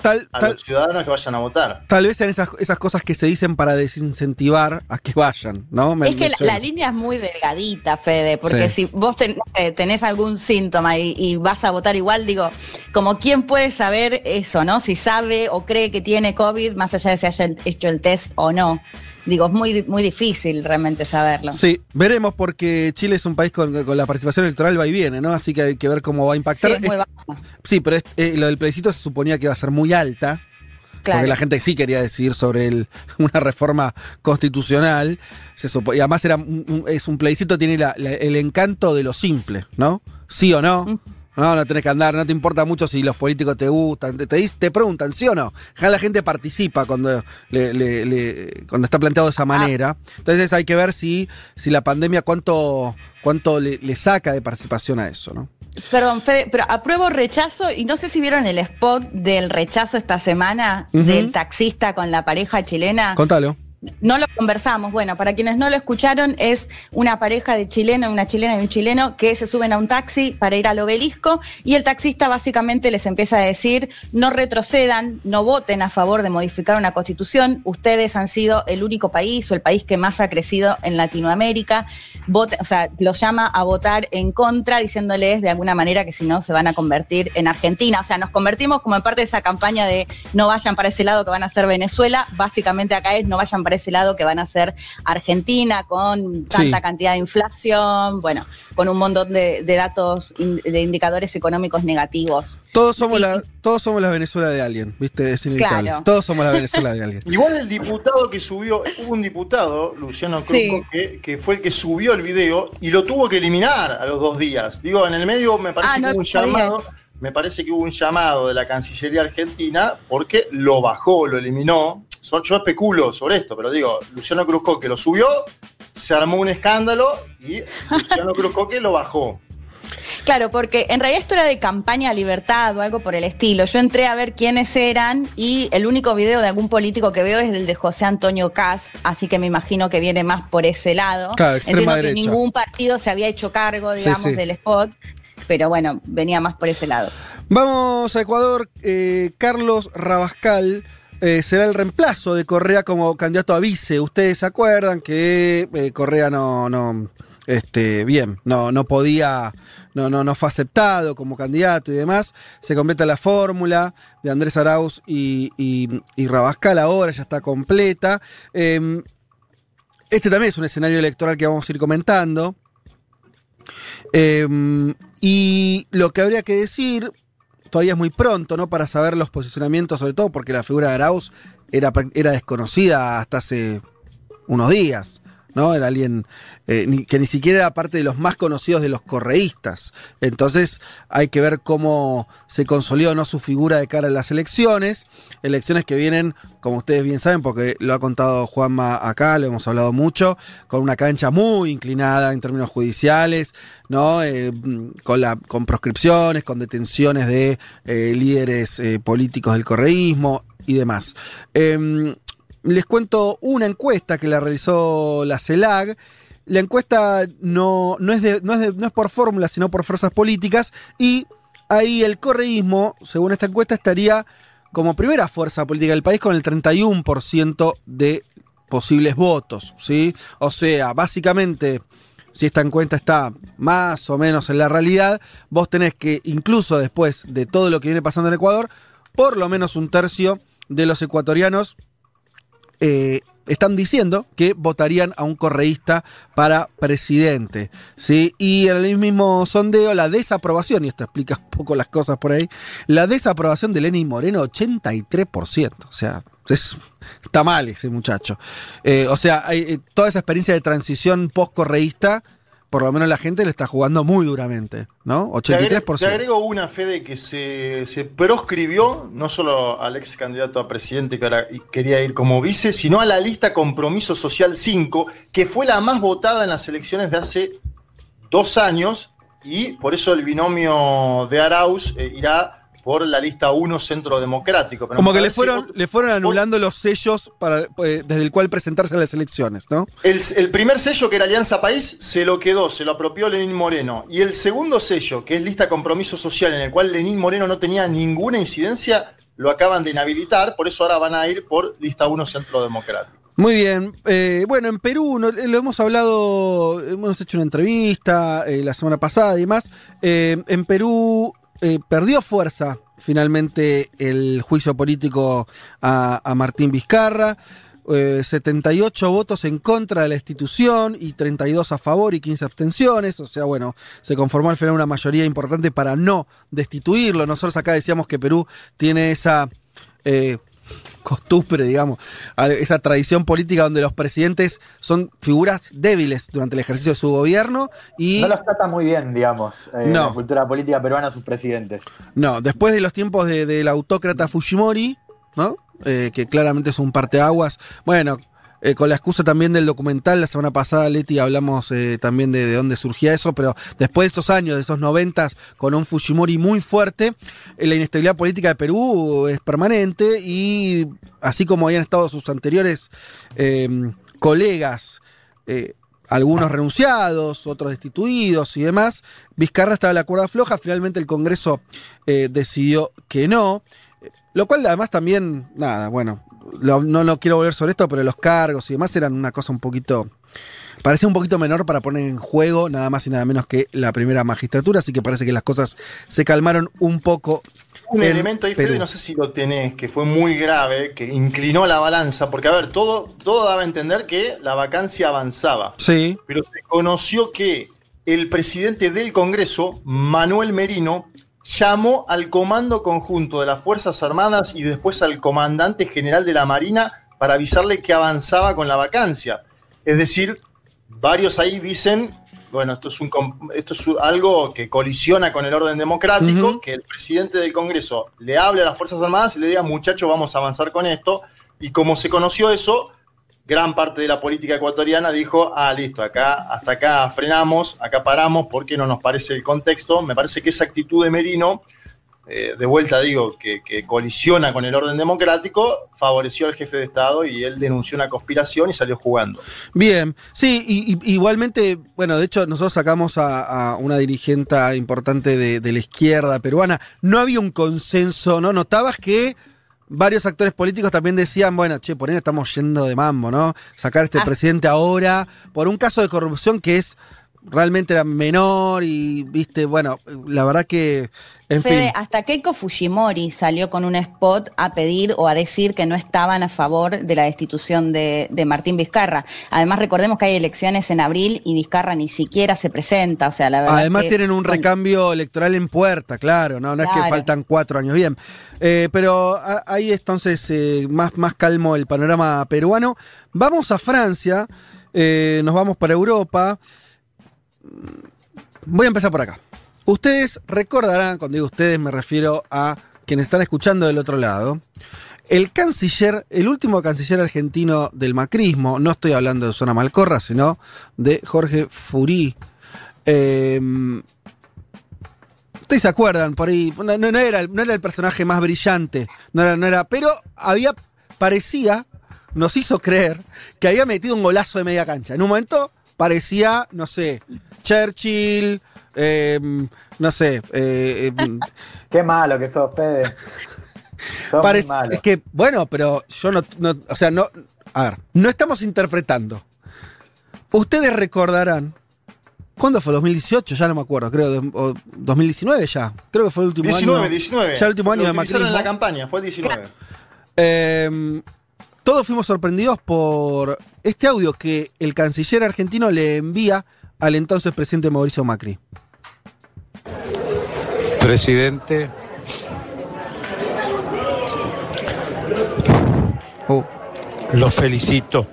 tal- a tal- los ciudadanos que vayan a votar. Tal vez sean esas, esas cosas que se dicen para desincentivar a que vayan, ¿no? Me- Es que la, línea es muy delgadita, Fede, porque Sí. si vos ten- eh, tenés algún síntoma y, y vas a votar igual, digo, como quién puede saber eso, ¿no? Si sabe o cree que tiene COVID, más allá de si haya hecho el test o no. Digo, es muy, muy difícil realmente saberlo. Sí, veremos porque Chile es un país con, con la participación electoral va y viene, ¿no? Así que hay que ver cómo va a Sí, impactar. es muy Es- baja. sí, pero es- eh, lo del plebiscito se suponía que iba a ser muy alta. Claro. Porque la gente sí quería decidir sobre el- [LAUGHS] una reforma constitucional. Se supo- y además era un- es un plebiscito, tiene la- la- el encanto de lo simple, ¿no? Sí o no. No, no tenés que andar, no te importa mucho si los políticos te gustan, te, te, preguntan, ¿sí o no? Ya la gente participa cuando, le- le- le- cuando está planteado de esa manera. Entonces hay que ver si, si la pandemia cuánto, cuánto le, le saca de participación a eso, ¿no? Perdón, Fede, pero apruebo rechazo y no sé si vieron el spot del rechazo esta semana del taxista con la pareja chilena. Contalo. No lo conversamos. Bueno, para quienes no lo escucharon, es una pareja de chileno, una chilena y un chileno que se suben a un taxi para ir al obelisco y el taxista básicamente les empieza a decir, no retrocedan, no voten a favor de modificar una constitución, ustedes han sido el único país o el país que más ha crecido en Latinoamérica, o sea, los llama a votar en contra, diciéndoles de alguna manera que si no se van a convertir en Argentina. O sea, nos convertimos como en parte de esa campaña de no vayan para ese lado que van a ser Venezuela. Básicamente acá es no vayan para ese lado que van a ser Argentina con tanta Sí. cantidad de inflación, bueno, con un montón de, de datos, in- de indicadores económicos negativos. Todos somos, la, todos somos la Venezuela de alguien, ¿viste? Es inevitable. Claro. Todos somos la Venezuela de alguien. [LAUGHS] Igual el diputado que subió, hubo un diputado, Luciano Cruz, Sí. que, que fue el que subió el video y lo tuvo que eliminar a los dos días. Digo, en el medio me parece Ah, que hubo un llamado, me parece que hubo un llamado de la Cancillería Argentina porque lo bajó, lo eliminó. So- Yo especulo sobre esto, pero digo, Luciano Cruz que lo subió, se armó un escándalo y Luciano Cruz que lo bajó. Claro, porque en realidad esto era de campaña libertad o algo por el estilo. Yo entré a ver quiénes eran y el único video de algún político que veo es el de José Antonio Cast, así que me imagino que viene más por ese lado. Claro, extrema Entiendo que ningún partido se había hecho cargo, Sí, digamos, sí. del spot, pero bueno, venía más por ese lado. Vamos a Ecuador. eh, Carlos Rabascal eh, será el reemplazo de Correa como candidato a vice. Ustedes se acuerdan que eh, Correa no, no, este, bien, no, no podía, no, no, no fue aceptado como candidato y demás. Se completa la fórmula de Andrés Arauz y, y- y Rabascal ahora, ya está completa. Eh, este también es un escenario electoral que vamos a ir comentando. Eh, y lo que habría que decir, todavía es muy pronto, ¿no? Para saber los posicionamientos, sobre todo porque la figura de Arauz era, era desconocida hasta hace unos días, ¿no? Era alguien eh, que ni siquiera era parte de los más conocidos de los correístas. Entonces hay que ver cómo se consolidó no su figura de cara a las elecciones. Elecciones que vienen, como ustedes bien saben, porque lo ha contado Juanma acá, lo hemos hablado mucho, con una cancha muy inclinada en términos judiciales, ¿no? Eh, con, con proscripciones, con detenciones de eh, líderes políticos del correísmo y demás. Les cuento una encuesta que la realizó la CELAG. La encuesta no, no, es, de- no, es, de- no es por fórmula, sino por fuerzas políticas. Y ahí el correísmo, según esta encuesta, estaría como primera fuerza política del país con el 31% de posibles votos. ¿sí? O sea, básicamente, si esta encuesta está más o menos en la realidad, vos tenés que, incluso después de todo lo que viene pasando en Ecuador, por lo menos un tercio de los ecuatorianos eh, están diciendo que votarían a un correísta para presidente. ¿sí? Y en el mismo sondeo, la desaprobación, y esto explica un poco las cosas por ahí, la desaprobación de Lenin Moreno, 83%. O sea, es- está mal ese muchacho. Eh, o sea, eh, toda esa experiencia de transición post-correísta, por lo menos la gente le está jugando muy duramente, ¿no? Te agrego, 83%. te agrego una, Fede, que se, se proscribió no solo al ex candidato a presidente que ahora quería ir como vice, sino a la lista Compromiso Social 5, que fue la más votada en las elecciones de hace dos años, y por eso el binomio de Arauz eh, irá por la lista 1 Centro Democrático. Pero Como que le fueron, otro- le fueron anulando los sellos para, eh, desde el cual presentarse a las elecciones, ¿no? El, el primer sello, que era Alianza País, se lo quedó, se lo apropió Lenín Moreno. Y el segundo sello, que es Lista Compromiso Social, en el cual Lenín Moreno no tenía ninguna incidencia, lo acaban de inhabilitar, por eso ahora van a ir por Lista 1 Centro Democrático. Muy bien. Eh, bueno, en Perú no- eh, lo hemos hablado, hemos hecho una entrevista eh, la semana pasada y demás. En Perú eh, perdió fuerza finalmente el juicio político a, Martín Vizcarra. Eh, 78 votos en contra de la institución y 32 a favor y 15 abstenciones. O sea, bueno, se conformó al final una mayoría importante para no destituirlo. Nosotros acá decíamos que Perú tiene esa eh, costumbre, digamos, a- esa tradición política donde los presidentes son figuras débiles durante el ejercicio de su gobierno y No los trata muy bien, digamos, eh, No. la cultura política peruana, sus presidentes. no, después de los tiempos de- del autócrata Fujimori, ¿no? Eh, que claramente es un parteaguas. Bueno, eh, con la excusa también del documental, la semana pasada, Leti, hablamos eh, también de, de dónde surgía eso, pero después de esos años, de esos noventas, con un Fujimori muy fuerte, eh, la inestabilidad política de Perú es permanente y así como habían estado sus anteriores eh, colegas, algunos renunciados, otros destituidos y demás. Vizcarra estaba en la cuerda floja, finalmente el Congreso decidió que no. Lo cual además también, nada, bueno, lo- no lo quiero volver sobre esto, pero los cargos y demás eran una cosa un poquito... Parecía un poquito menor para poner en juego nada más y nada menos que la primera magistratura, así que parece que las cosas se calmaron un poco. Un en elemento ahí. Fede, no sé si lo tenés, que fue muy grave, que inclinó la balanza, porque a ver, todo, todo daba a entender que la vacancia avanzaba. Sí. Pero se conoció que el presidente del Congreso, Manuel Merino, llamó al Comando Conjunto de las Fuerzas Armadas y después al Comandante General de la Marina para avisarle que avanzaba con la vacancia. Es decir, varios ahí dicen, bueno, esto es, un, esto es algo que colisiona con el orden democrático, que el presidente del Congreso le hable a las Fuerzas Armadas y le diga, muchachos, vamos a avanzar con esto. Y como se conoció eso, gran parte de la política ecuatoriana dijo, ah, listo, acá, hasta acá frenamos, acá paramos porque no nos parece el contexto. Me parece que esa actitud de Merino, eh, de vuelta digo, que, colisiona con el orden democrático, favoreció al jefe de Estado y él denunció una conspiración y salió jugando. Bien, sí, y, igualmente, bueno, de hecho nosotros sacamos a, una dirigente importante de la izquierda peruana, no había un consenso, ¿no? Notabas que varios actores políticos también decían, bueno, che, por ahí estamos yendo de mambo, ¿no? Sacar a este Ah. presidente ahora por un caso de corrupción que es realmente era menor y, viste, bueno, la verdad que, en Fede, fin. hasta Keiko Fujimori salió con un spot a pedir o a decir que no estaban a favor de la destitución de, de Martín Vizcarra. Además, recordemos que hay elecciones en abril y Vizcarra ni siquiera se presenta. O sea, la verdad Además que- tienen un recambio electoral en puerta, claro, no, no es que faltan cuatro años, bien. Eh, pero ahí entonces eh, más, más calmo el panorama peruano. Vamos a Francia, eh, nos vamos para Europa. Voy a empezar por acá. Ustedes recordarán, cuando digo ustedes me refiero a quienes están escuchando del otro lado, el canciller, el último canciller argentino del macrismo, no estoy hablando de Zona Malcorra, sino de Jorge Furí. Eh, Ustedes se acuerdan, por ahí, no, era, el- personaje más brillante, no era, pero había, parecía, nos hizo creer que había metido un golazo de media cancha. En un momento parecía, no sé, Churchill, eh, no sé, eh, eh, [LAUGHS] Qué malo que sos, Fede. Sos muy Parece- malo. es que, bueno, pero yo no, no- o sea, no, a ver, no estamos interpretando. Ustedes recordarán, ¿cuándo fue? 2018, ya no me acuerdo, creo, de- o 2019 ya, creo que fue el último 19, año. 19. Ya el último año de macrismo. en la campaña, fue el 19. Eh, todos fuimos sorprendidos por este audio que el canciller argentino le envía al entonces presidente Mauricio Macri. Presidente, Oh. lo felicito.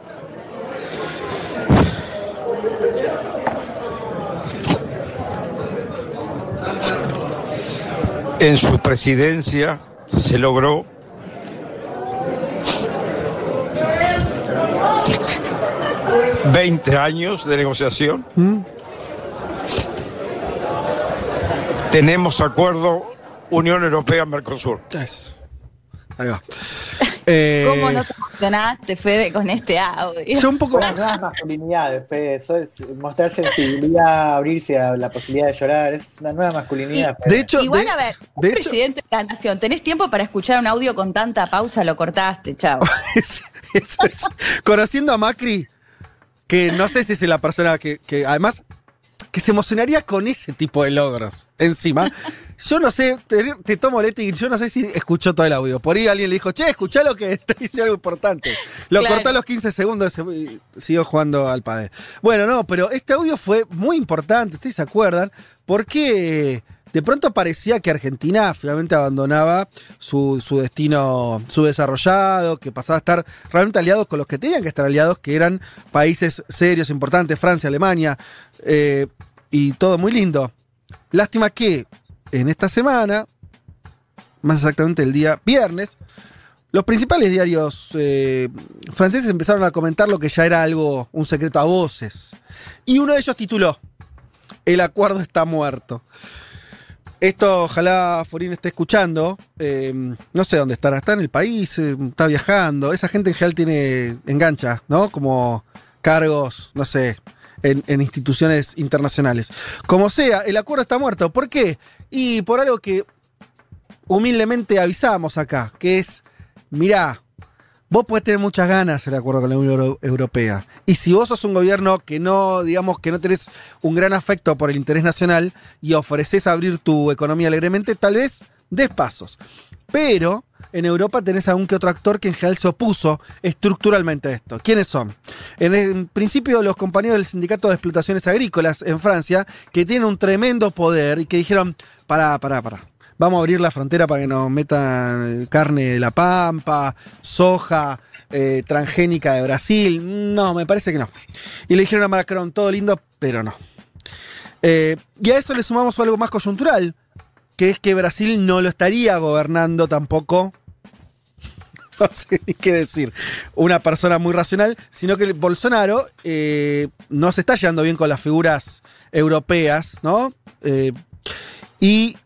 En su presidencia se logró ...20 años de negociación. Tenemos acuerdo Unión Europea-Mercosur. Eso. Ahí va. Eh, [LAUGHS] ¿Cómo no te emocionaste, Fede, con este audio? yo un poco. Las nuevas masculinidades, Fede, eso es mostrar sensibilidad, abrirse a la posibilidad de llorar, es una nueva masculinidad. De hecho, Igual, de- a ver, de hecho- presidente de la nación, tenés tiempo para escuchar un audio con tanta pausa, lo cortaste, chao. [LAUGHS] Es- eso es. Conociendo a Macri, que no sé si es la persona que, que además que se emocionaría con ese tipo de logros encima. Yo no sé, te, te tomo Leti, yo no sé si escuchó todo el audio. Por ahí alguien le dijo, che, escuchá lo que [LAUGHS] te dice algo importante. Lo Claro. cortó a los 15 segundos se- y siguió jugando al padre. Bueno, no, pero este audio fue muy importante, ¿ustedes se acuerdan? Porque de pronto parecía que Argentina finalmente abandonaba su, su destino subdesarrollado, que pasaba a estar realmente aliados con los que tenían que estar aliados, que eran países serios, importantes, Francia, Alemania, eh, y todo muy lindo. Lástima que en esta semana, más exactamente el día viernes, los principales diarios eh, franceses empezaron a comentar lo que ya era algo, un secreto a voces. Y uno de ellos tituló, El acuerdo está muerto. Esto ojalá Forín esté escuchando. eh, no sé dónde estará. Está en el país, eh, está viajando. Esa gente en general tiene engancha, ¿no? Como cargos, no sé, en, en instituciones internacionales. Como sea, el acuerdo está muerto. ¿Por qué? Y por algo que humildemente avisamos acá, que es, mirá, vos podés tener muchas ganas el acuerdo con la Unión Euro- Europea. Y si vos sos un gobierno que no, digamos, que no tenés un gran afecto por el interés nacional y ofreces abrir tu economía alegremente, tal vez des pasos. Pero en Europa tenés a un que otro actor que en general se opuso estructuralmente a esto. ¿Quiénes son? En, en principio los compañeros del Sindicato de Explotaciones Agrícolas en Francia, que tienen un tremendo poder y que dijeron, pará, pará, pará. Vamos a abrir la frontera para que nos metan eh, carne de la pampa, soja, eh, transgénica de Brasil. No, me parece que no. Y le dijeron a Macron, todo lindo, pero no. Eh, y a eso le sumamos algo más coyuntural, que es que Brasil no lo estaría gobernando tampoco. [LAUGHS] No sé ni qué decir. Una persona muy racional, sino que Bolsonaro no se está llevando bien con las figuras europeas, ¿no? Y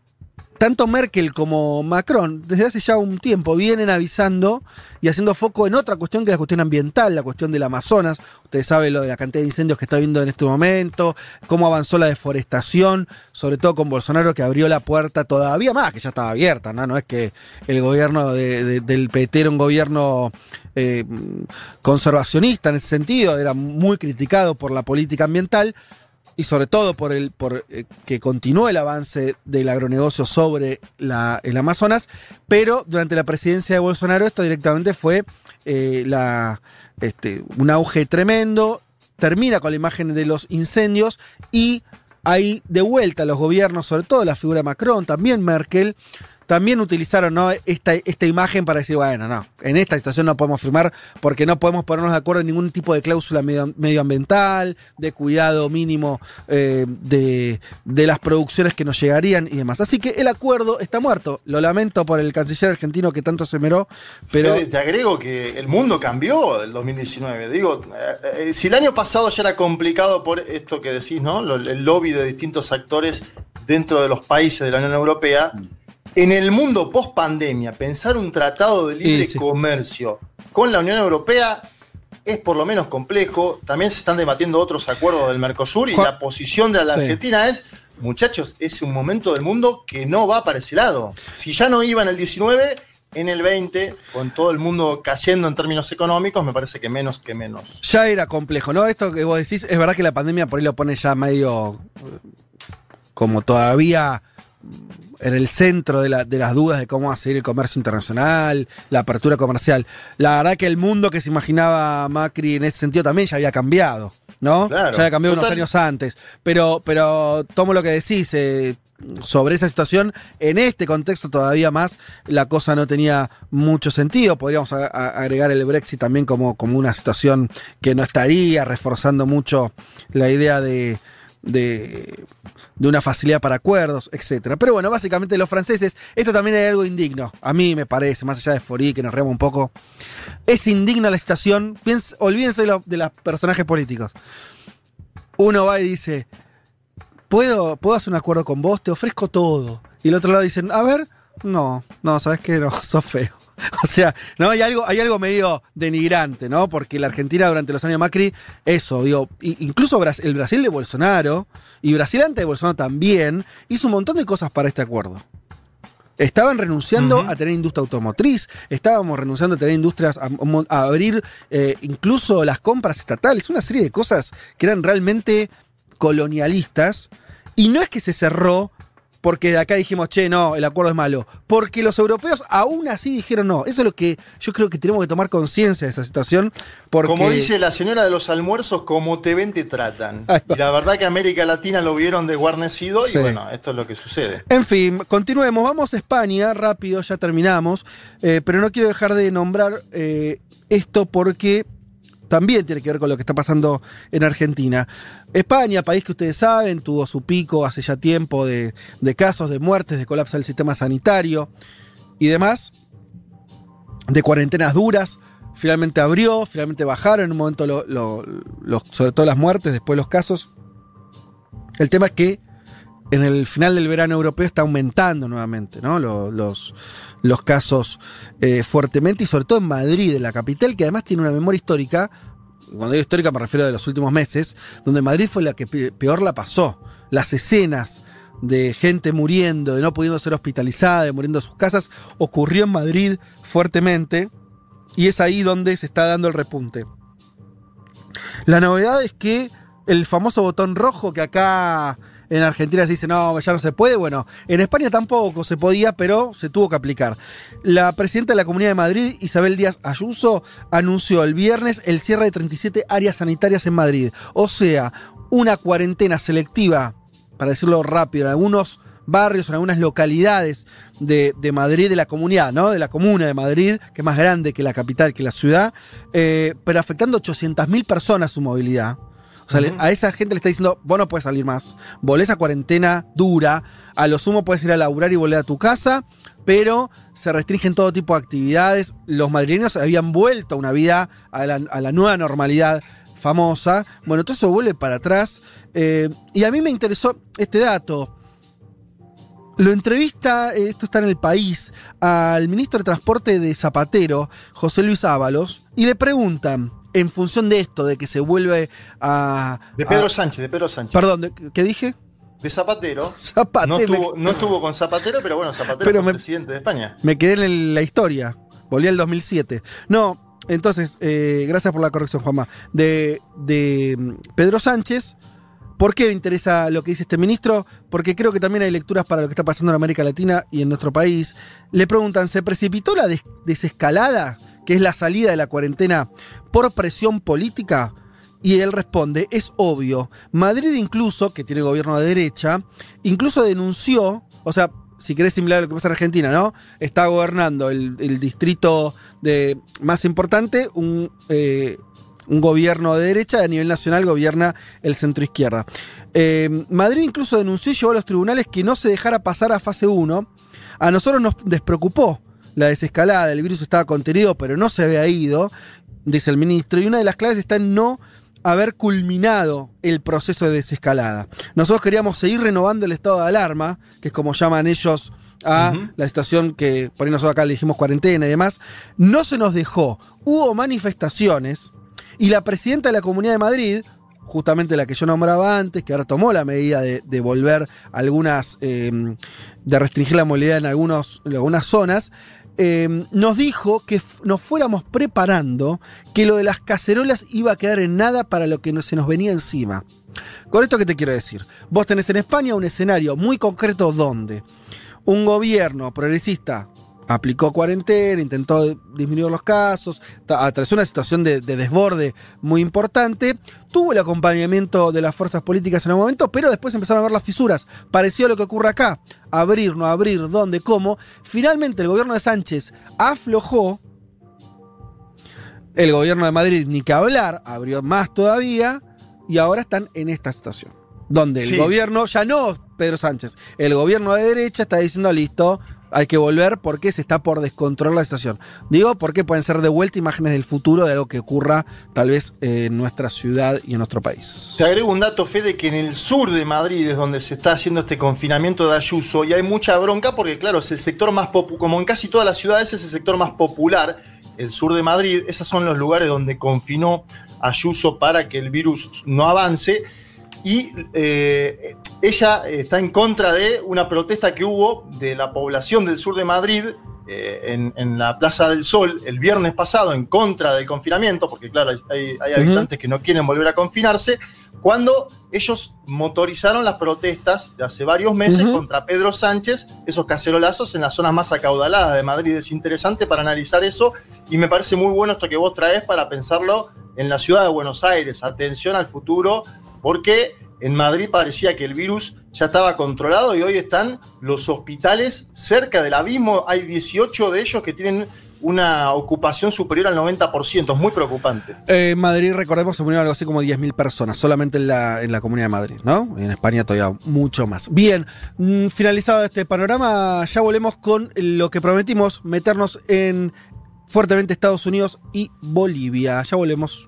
tanto Merkel como Macron, desde hace ya un tiempo, vienen avisando y haciendo foco en otra cuestión que es la cuestión ambiental, la cuestión del Amazonas. Ustedes saben lo de la cantidad de incendios que está habiendo en este momento, cómo avanzó la deforestación, sobre todo con Bolsonaro que abrió la puerta todavía más, que ya estaba abierta, ¿no? No es que el gobierno de- de- del PT era un gobierno eh, conservacionista en ese sentido, era muy criticado por la política ambiental y sobre todo por el por eh, que continúe el avance del agronegocio sobre la, el Amazonas, pero durante la presidencia de Bolsonaro esto directamente fue eh, la, este, un auge tremendo, termina con la imagen de los incendios y ahí de vuelta los gobiernos, sobre todo la figura de Macron, también Merkel, también utilizaron ¿no? esta, esta imagen para decir, bueno, no, en esta situación no podemos firmar porque no podemos ponernos de acuerdo en ningún tipo de cláusula medio- medioambiental, de cuidado mínimo eh, de, de las producciones que nos llegarían y demás. Así que el acuerdo está muerto. Lo lamento por el canciller argentino que tanto se meró, pero... Fede, te agrego que el mundo cambió del 2019. Digo, eh, eh, si el año pasado ya era complicado por esto que decís, ¿no? El lobby de distintos actores dentro de los países de la Unión Europea. En el mundo post pandemia, pensar un tratado de libre sí. comercio con la Unión Europea es por lo menos complejo. También se están debatiendo otros acuerdos del Mercosur y Juan- la posición de la Sí. Argentina es, muchachos, es un momento del mundo que no va para ese lado. Si ya no iba en el 19, en el 20, con todo el mundo cayendo en términos económicos, me parece que menos que menos. ya era complejo, ¿no? Esto que vos decís, es verdad que la pandemia por ahí lo pone ya medio eh, como todavía en el centro de, la- de las dudas de cómo va a seguir el comercio internacional, la apertura comercial. La verdad que el mundo que se imaginaba Macri en ese sentido también ya había cambiado, ¿no? Claro, ya había cambiado unos años antes. Pero, pero tomo lo que decís. eh, sobre esa situación, en este contexto todavía más, la cosa no tenía mucho sentido. Podríamos a- a- agregar el Brexit también como, como una situación que no estaría reforzando mucho la idea de, de, de una facilidad para acuerdos, etcétera. Pero bueno, básicamente los franceses, esto también es algo indigno, a mí me parece, más allá de Forí, que nos reamos un poco, es indigna la situación, olvídense de, lo- de los personajes políticos. Uno va y dice, ¿Puedo, ¿puedo hacer un acuerdo con vos? Te ofrezco todo. Y el otro lado dicen, a ver, No, no, sabes que no, [LAUGHS] sos feo. [LAUGHS] O sea, no, hay algo, hay algo medio denigrante, ¿no? Porque la Argentina durante los años Macri, eso, digo, incluso el Brasil de Bolsonaro, y Brasil antes de Bolsonaro también, hizo un montón de cosas para este acuerdo. Estaban renunciando a tener industria automotriz, estábamos renunciando a tener industrias, a, a abrir eh, incluso las compras estatales, una serie de cosas que eran realmente colonialistas. Y no es que se cerró porque de acá dijimos, che, no, el acuerdo es malo. Porque los europeos aún así dijeron no. Eso es lo que yo creo que tenemos que tomar conciencia de esa situación. Porque Como dice la señora de los almuerzos, como te ven, te tratan. Y la verdad que América Latina lo vieron desguarnecido Sí. y bueno, esto es lo que sucede. En fin, continuemos. Vamos a España, rápido, ya terminamos. Eh, pero no quiero dejar de nombrar eh, esto porque también tiene que ver con lo que está pasando en Argentina. España, país que ustedes saben, tuvo su pico hace ya tiempo de, casos, de muertes, de colapso del sistema sanitario y demás, de cuarentenas duras. Finalmente abrió, finalmente bajaron en un momento, sobre todo las muertes, después los casos. El tema es que en el final del verano europeo está aumentando nuevamente ¿no? Lo- los, casos eh, fuertemente y sobre todo en Madrid, en la capital, que además tiene una memoria histórica, cuando digo histórica me refiero a los últimos meses, donde Madrid fue la que pe- peor la pasó. Las escenas de gente muriendo, de no pudiendo ser hospitalizada, de muriendo en sus casas, ocurrió en Madrid fuertemente y es ahí donde se está dando el repunte. La novedad es que el famoso botón rojo que acá en Argentina se dice, no, ya no se puede. Bueno, en España tampoco se podía, pero se tuvo que aplicar. La presidenta de la Comunidad de Madrid, Isabel Díaz Ayuso, anunció el viernes el cierre de 37 áreas sanitarias en Madrid. O sea, una cuarentena selectiva, para decirlo rápido, en algunos barrios, en algunas localidades de, de Madrid, de la comunidad, ¿no? De la comuna de Madrid, que es más grande que la capital, que la ciudad, eh, pero afectando 800.000 personas su movilidad. O sea, le- a esa gente le está diciendo, vos no puedes salir más. Volés a cuarentena dura. A lo sumo puedes ir a laburar y volver a tu casa. Pero se restringen todo tipo de actividades. Los madrileños habían vuelto a una vida, a la, a la nueva normalidad famosa. Bueno, todo eso vuelve para atrás. Eh, y a mí me interesó este dato. Lo entrevista, eh, esto está en el país, al ministro de Transporte de Zapatero, José Luis Ábalos, y le preguntan, en función de esto, de que se vuelve a. De Pedro a- Sánchez, de Pedro Sánchez. Perdón, ¿de- ¿qué dije? De Zapatero. [LAUGHS] Zapatero. No estuvo, no estuvo con Zapatero, pero bueno, Zapatero Pero fue me- presidente de España. Me quedé en la historia. Volví al 2007. No, entonces, eh, gracias por la corrección, Juanma. De, de mm, Pedro Sánchez. ¿Por qué me interesa lo que dice este ministro? Porque creo que también hay lecturas para lo que está pasando en América Latina y en nuestro país. Le preguntan, ¿se precipitó la des- desescalada, que es la salida de la cuarentena, por presión política? Y él responde, es obvio. Madrid incluso, que tiene gobierno de derecha, incluso denunció, o sea, si querés similar a lo que pasa en Argentina, ¿no? Está gobernando el, distrito de, más importante, un, eh, un gobierno de derecha, a nivel nacional gobierna el centro izquierda. Eh, Madrid incluso denunció y llevó a los tribunales que no se dejara pasar a fase 1. A nosotros nos despreocupó la desescalada, el virus estaba contenido, pero no se había ido, dice el ministro, y una de las claves está en no haber culminado el proceso de desescalada. Nosotros queríamos seguir renovando el estado de alarma, que es como llaman ellos a la situación que por ahí nosotros acá le dijimos cuarentena y demás. No se nos dejó. Hubo manifestaciones y la presidenta de la Comunidad de Madrid, justamente la que yo nombraba antes, que ahora tomó la medida de, de volver algunas, eh, de restringir la movilidad en, algunos, en algunas zonas, eh, nos dijo que nos fuéramos preparando, que lo de las cacerolas iba a quedar en nada para lo que no- se nos venía encima. Con esto que te quiero decir, vos tenés en España un escenario muy concreto donde un gobierno progresista aplicó cuarentena, intentó disminuir los casos, atravesó una situación de, de desborde muy importante, tuvo el acompañamiento de las fuerzas políticas en un momento, pero después empezaron a ver las fisuras. Pareció lo que ocurre acá, abrir, no abrir, dónde, cómo. Finalmente el gobierno de Sánchez aflojó, el gobierno de Madrid ni que hablar, abrió más todavía, y ahora están en esta situación. Donde el Sí. gobierno, ya no Pedro Sánchez, el gobierno de derecha está diciendo listo, hay que volver porque se está por descontrolar la situación. Digo porque pueden ser de vuelta imágenes del futuro de algo que ocurra tal vez en nuestra ciudad y en nuestro país. Te agrego un dato, Fede, que en el sur de Madrid es donde se está haciendo este confinamiento de Ayuso y hay mucha bronca porque, claro, es el sector más popular, como en casi todas las ciudades, es el sector más popular, el sur de Madrid. Esos son los lugares donde confinó Ayuso para que el virus no avance. Y eh, ella está en contra de una protesta que hubo de la población del sur de Madrid eh, en, en la Plaza del Sol el viernes pasado en contra del confinamiento, porque claro, hay, hay habitantes que no quieren volver a confinarse, cuando ellos motorizaron las protestas de hace varios meses contra Pedro Sánchez, esos cacerolazos en las zonas más acaudaladas de Madrid. Es interesante para analizar eso y me parece muy bueno esto que vos traes para pensarlo en la ciudad de Buenos Aires. Atención al futuro, porque en Madrid parecía que el virus ya estaba controlado y hoy están los hospitales cerca del abismo. Hay 18 de ellos que tienen una ocupación superior al 90%. Es muy preocupante. Eh, Madrid, recordemos, se murieron algo así como 10.000 personas, solamente en la, en la Comunidad de Madrid, ¿no? Y en España todavía mucho más. Bien, mm, finalizado este panorama, ya volvemos con lo que prometimos, meternos en fuertemente Estados Unidos y Bolivia. Ya volvemos.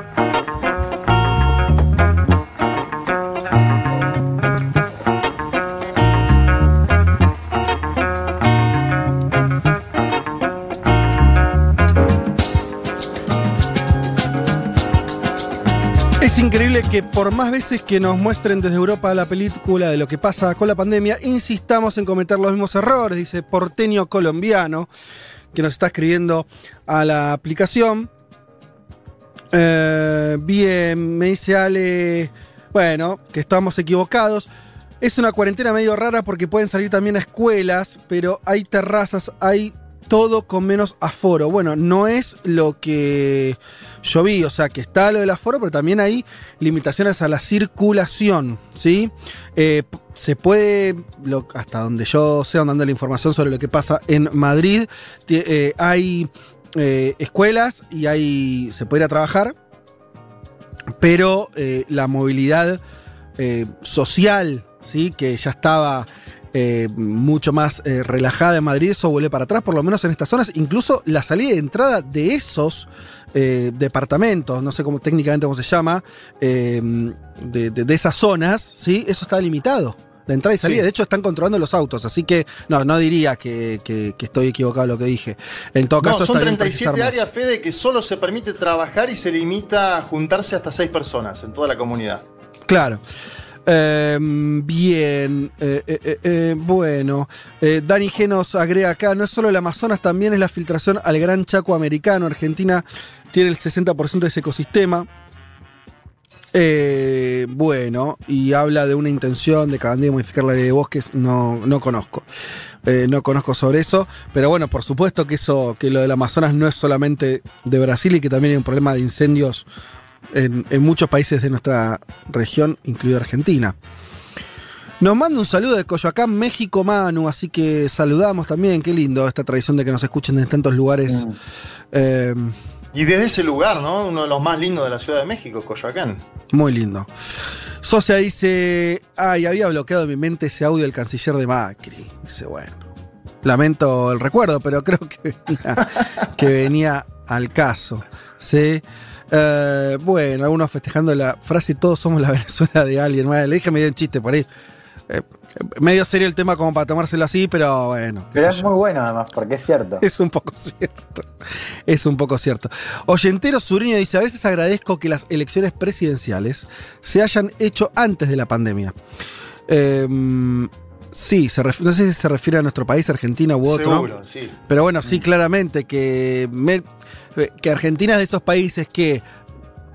Es increíble que por más veces que nos muestren desde Europa la película de lo que pasa con la pandemia, insistamos en cometer los mismos errores, dice porteño colombiano, que nos está escribiendo a la aplicación. Eh, bien, me dice Ale, bueno, que estamos equivocados. Es una cuarentena medio rara porque pueden salir también a escuelas, pero hay terrazas, hay todo con menos aforo. Bueno, no es lo que yo vi, o sea, que está lo del aforo, pero también hay limitaciones a la circulación, ¿sí? Eh, se puede, hasta donde yo sé, anda la información sobre lo que pasa en Madrid, eh, hay eh, escuelas y hay, se puede ir a trabajar, pero la movilidad social, ¿sí? que ya estaba eh, mucho más eh, relajada en Madrid, eso vuelve para atrás, por lo menos en estas zonas. Incluso la salida y entrada de esos eh, departamentos, no sé cómo técnicamente cómo se llama, de, de- de esas zonas, ¿sí? eso está limitado. La entrada y salida, Sí. de hecho están controlando los autos, así que no, no diría que, que- que estoy equivocado en lo que dije. En todo caso, No, son está bien 37 precisar más. áreas, Fede, que solo se permite trabajar y se limita a juntarse hasta 6 personas en toda la comunidad. Claro. Eh, bien, eh, eh, eh, bueno, Dani G nos agrega acá, no es solo el Amazonas, también es la filtración al Gran Chaco americano. Argentina tiene el 60% de ese ecosistema. Bueno, y habla de una intención de Cabandí de modificar la ley de bosques, no, no conozco. No conozco sobre eso, pero bueno, por supuesto que eso, que lo del Amazonas no es solamente de Brasil y que también hay un problema de incendios en, en muchos países de nuestra región, incluida Argentina. Nos manda un saludo de Coyoacán, México, Manu, así que saludamos también, qué lindo esta tradición de que nos escuchen en tantos lugares. Eh, Y desde ese lugar, ¿no? Uno de los más lindos de la Ciudad de México, Coyoacán. muy lindo. Socia dice, ay, había bloqueado en mi mente ese audio del canciller de Macri. Dice, bueno, lamento el recuerdo, pero creo que venía, [LAUGHS] que venía al caso. ¿sí? Eh, bueno, algunos festejando la frase todos somos la [LAUGHS] Venezuela de alguien. Bueno, le dije medio en chiste por ahí. Eh, medio serio el tema como para tomárselo así, pero bueno. Pero es yo. muy bueno además, porque es cierto. [LAUGHS] Es un poco cierto. Es un poco cierto. Oyentero Sureño dice: A veces agradezco que las elecciones presidenciales se hayan hecho antes de la pandemia. Em, sí, se ref- no sé si se refiere a nuestro país, Argentina u otro. Seguro, sí. Pero bueno, sí, claramente que, me- que Argentina es de esos países que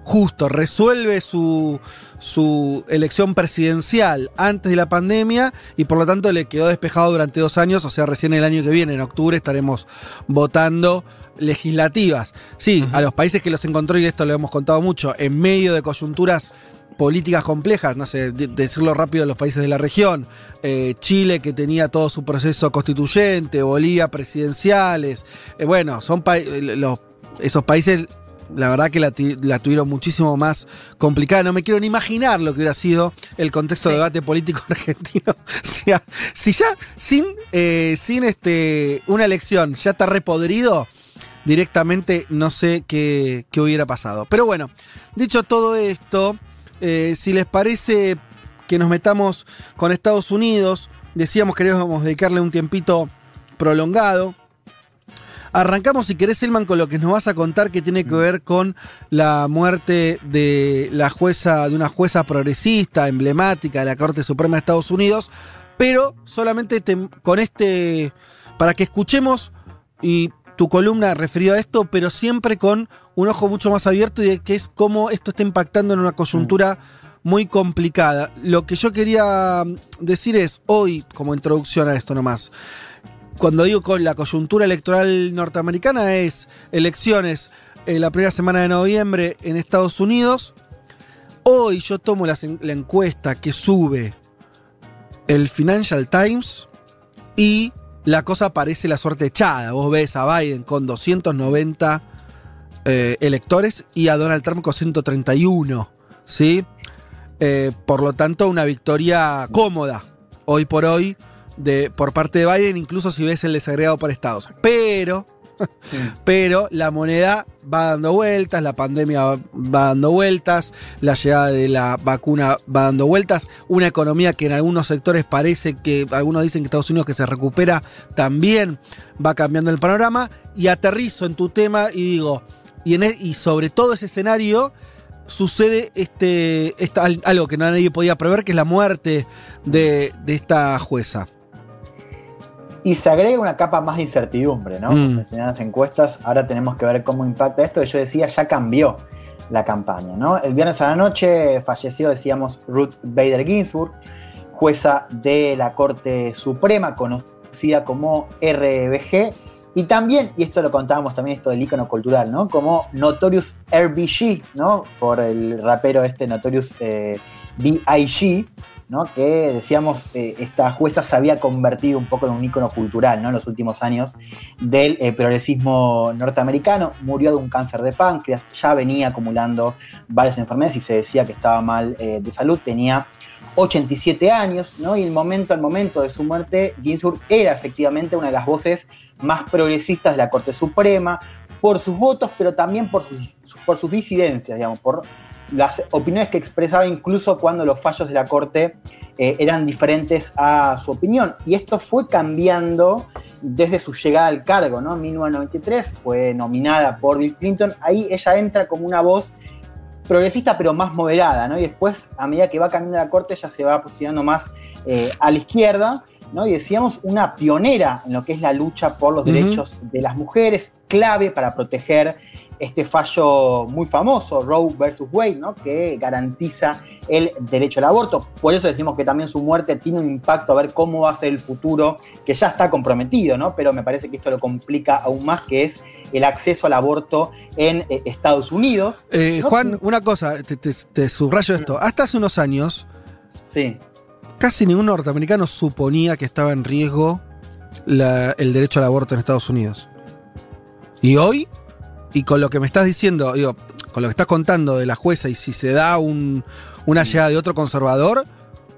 justo resuelve su, su elección presidencial antes de la pandemia y por lo tanto le quedó despejado durante dos años, o sea, recién el año que viene, en octubre, estaremos votando legislativas. Sí, a los países que los encontró, y esto lo hemos contado mucho, en medio de coyunturas políticas complejas, no sé, de- decirlo rápido, los países de la región, eh, Chile que tenía todo su proceso constituyente, Bolivia presidenciales, eh, bueno, son pa- eh, los, esos países, la verdad que la, tuvieron muchísimo más complicada, no me quiero ni imaginar lo que hubiera sido el contexto de debate político [LAUGHS] argentino, si, a- si ya sin, eh, sin este, una elección ya está repodrido, directamente no sé qué, qué hubiera pasado. Pero bueno, dicho todo esto, eh, si les parece que nos metamos con Estados Unidos, decíamos que queríamos dedicarle un tiempito prolongado. Arrancamos, si querés, Elman, con lo que nos vas a contar que tiene que ver con la muerte de la jueza, de una jueza progresista, emblemática de la Corte Suprema de Estados Unidos, pero solamente te- con este, para que escuchemos y tu columna referida a esto, pero siempre con un ojo mucho más abierto y de que es cómo esto está impactando en una coyuntura muy complicada. Lo que yo quería mm, decir es, hoy, como introducción a esto nomás, cuando digo con la coyuntura electoral norteamericana es elecciones eh, la primera semana de noviembre en Estados Unidos. Hoy yo tomo en- la encuesta que sube el Financial Times y la cosa parece la suerte echada. Vos ves a Biden con 290 eh, electores y a Donald Trump con 131. ¿Sí? Eh, por lo tanto, una victoria cómoda hoy por hoy de, por parte de Biden, incluso si ves el desagregado por estados. Pero, [LAUGHS] pero la moneda va dando vueltas, la pandemia va, dando vueltas, la llegada de la vacuna va dando vueltas, una economía que en algunos sectores parece que, algunos dicen que Estados Unidos que se recupera, también va cambiando el panorama. Y aterrizo en tu tema y digo, y, e- sobre todo ese escenario sucede este, algo que nadie podía prever, que es la muerte de esta jueza. Y se agrega una capa más de incertidumbre, ¿no? Mm. Mencionaban las encuestas, ahora tenemos que ver cómo impacta esto. Yo decía, ya cambió la campaña, ¿no? El viernes a la noche falleció, decíamos, Ruth Bader Ginsburg, jueza de la Corte Suprema, conocida como RBG, y también, y esto lo contábamos también, esto del icono cultural, ¿no? Como Notorious RBG, ¿no? Por el rapero este Notorious eh, B.I.G., ¿no? que decíamos, eh, esta jueza se había convertido un poco en un ícono cultural ¿no? en los últimos años del eh, progresismo norteamericano, murió de un cáncer de páncreas, ya venía acumulando varias enfermedades y se decía que estaba mal eh, de salud, tenía 87 años, ¿no? y el momento al momento de su muerte, Ginsburg era efectivamente una de las voces más progresistas de la Corte Suprema, por sus votos, pero también por sus, por sus disidencias, digamos, por las opiniones que expresaba incluso cuando los fallos de la Corte eh, eran diferentes a su opinión. Y esto fue cambiando desde su llegada al cargo, ¿no? En 1993 fue nominada por Bill Clinton. Ahí ella entra como una voz progresista pero más moderada, ¿no? Y después, a medida que va cambiando la Corte, ella se va posicionando más eh, a la izquierda, ¿no? Y decíamos una pionera en lo que es la lucha por los derechos de las mujeres, clave para proteger este fallo muy famoso, Roe versus Wade, ¿no? que garantiza el derecho al aborto. Por eso decimos que también su muerte tiene un impacto a ver cómo va a ser el futuro, que ya está comprometido, ¿no? pero me parece que esto lo complica aún más, que es el acceso al aborto en eh, Estados Unidos. Eh, ¿no? Juan, una cosa, te, te- te subrayo esto. Hasta hace unos años, Sí. casi ningún norteamericano suponía que estaba en riesgo la- el derecho al aborto en Estados Unidos. Y hoy, y con lo que me estás diciendo, digo, con lo que estás contando de la jueza, y si se da un- una llegada de otro conservador,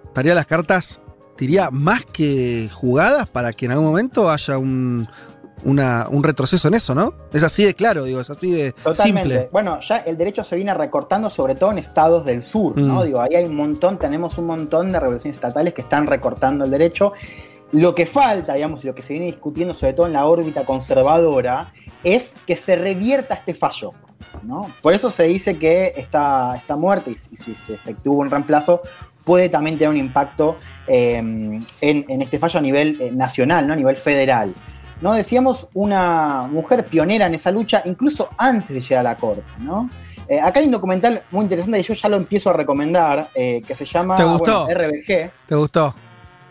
estaría las cartas, diría, más que jugadas para que en algún momento haya un, una- un retroceso en eso, ¿no? Es así de claro, digo, es así de Totalmente. simple. Bueno, ya el derecho se viene recortando, sobre todo en estados del sur, ¿no? Mm. Digo, ahí hay un montón, tenemos un montón de regulaciones estatales que están recortando el derecho. Lo que falta, digamos, y lo que se viene discutiendo, sobre todo en la órbita conservadora, es que se revierta este fallo. ¿no? Por eso se dice que esta, esta muerte, y, si- y si se efectúa un reemplazo, puede también tener un impacto eh, en, en este fallo a nivel eh, nacional, ¿no? a nivel federal. ¿no? Decíamos una mujer pionera en esa lucha, incluso antes de llegar a la corte. ¿no? Eh, acá hay un documental muy interesante y yo ya lo empiezo a recomendar, que se llama ¿Te gustó? bueno, RBG. ¿Te gustó?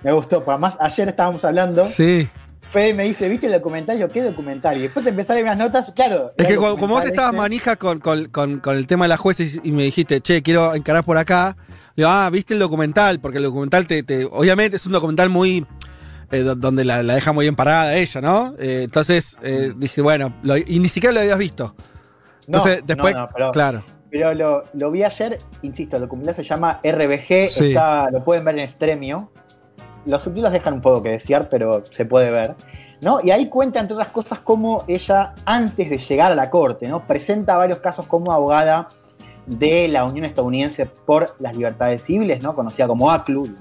Me gustó, pues además ayer estábamos hablando Sí. Fede me dice, ¿viste el documental? Yo, ¿qué documental? Y después empecé a ver unas notas, claro. Es que como, como vos estabas este. manija con, con- con- con el tema de la jueza y, y me dijiste, che, quiero encarar por acá, le digo, ah, viste el documental, porque el documental te, te- obviamente es un documental muy, eh, do- donde la, la deja muy bien parada ella, ¿no? Eh, entonces eh, dije, bueno, lo- y ni siquiera lo habías visto. No, Entonces, después, no, no, pero- claro. Pero lo, lo vi ayer, insisto, el documental se llama RBG, Sí. está, lo pueden ver en Stremio. Los subtítulos dejan un poco que desear, pero se puede ver. ¿no? Y ahí cuenta, entre otras cosas, cómo ella, antes de llegar a la corte, ¿no? presenta varios casos como abogada de la Unión Estadounidense por las Libertades Civiles, ¿no? conocida como ACLU,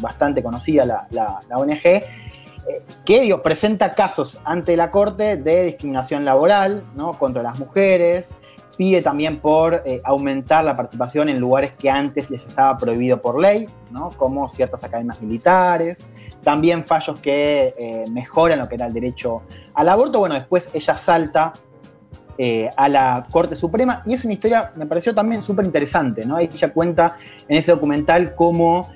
bastante conocida la, ONG, eh, que digo, presenta casos ante la Corte de discriminación laboral ¿no? contra las mujeres, pide también por eh, aumentar la participación en lugares que antes les estaba prohibido por ley, ¿no? como ciertas academias militares, también fallos que eh, mejoran lo que era el derecho al aborto. Bueno, después ella salta eh, a la Corte Suprema y es una historia, me pareció también súper interesante, ¿no? Ella cuenta en ese documental cómo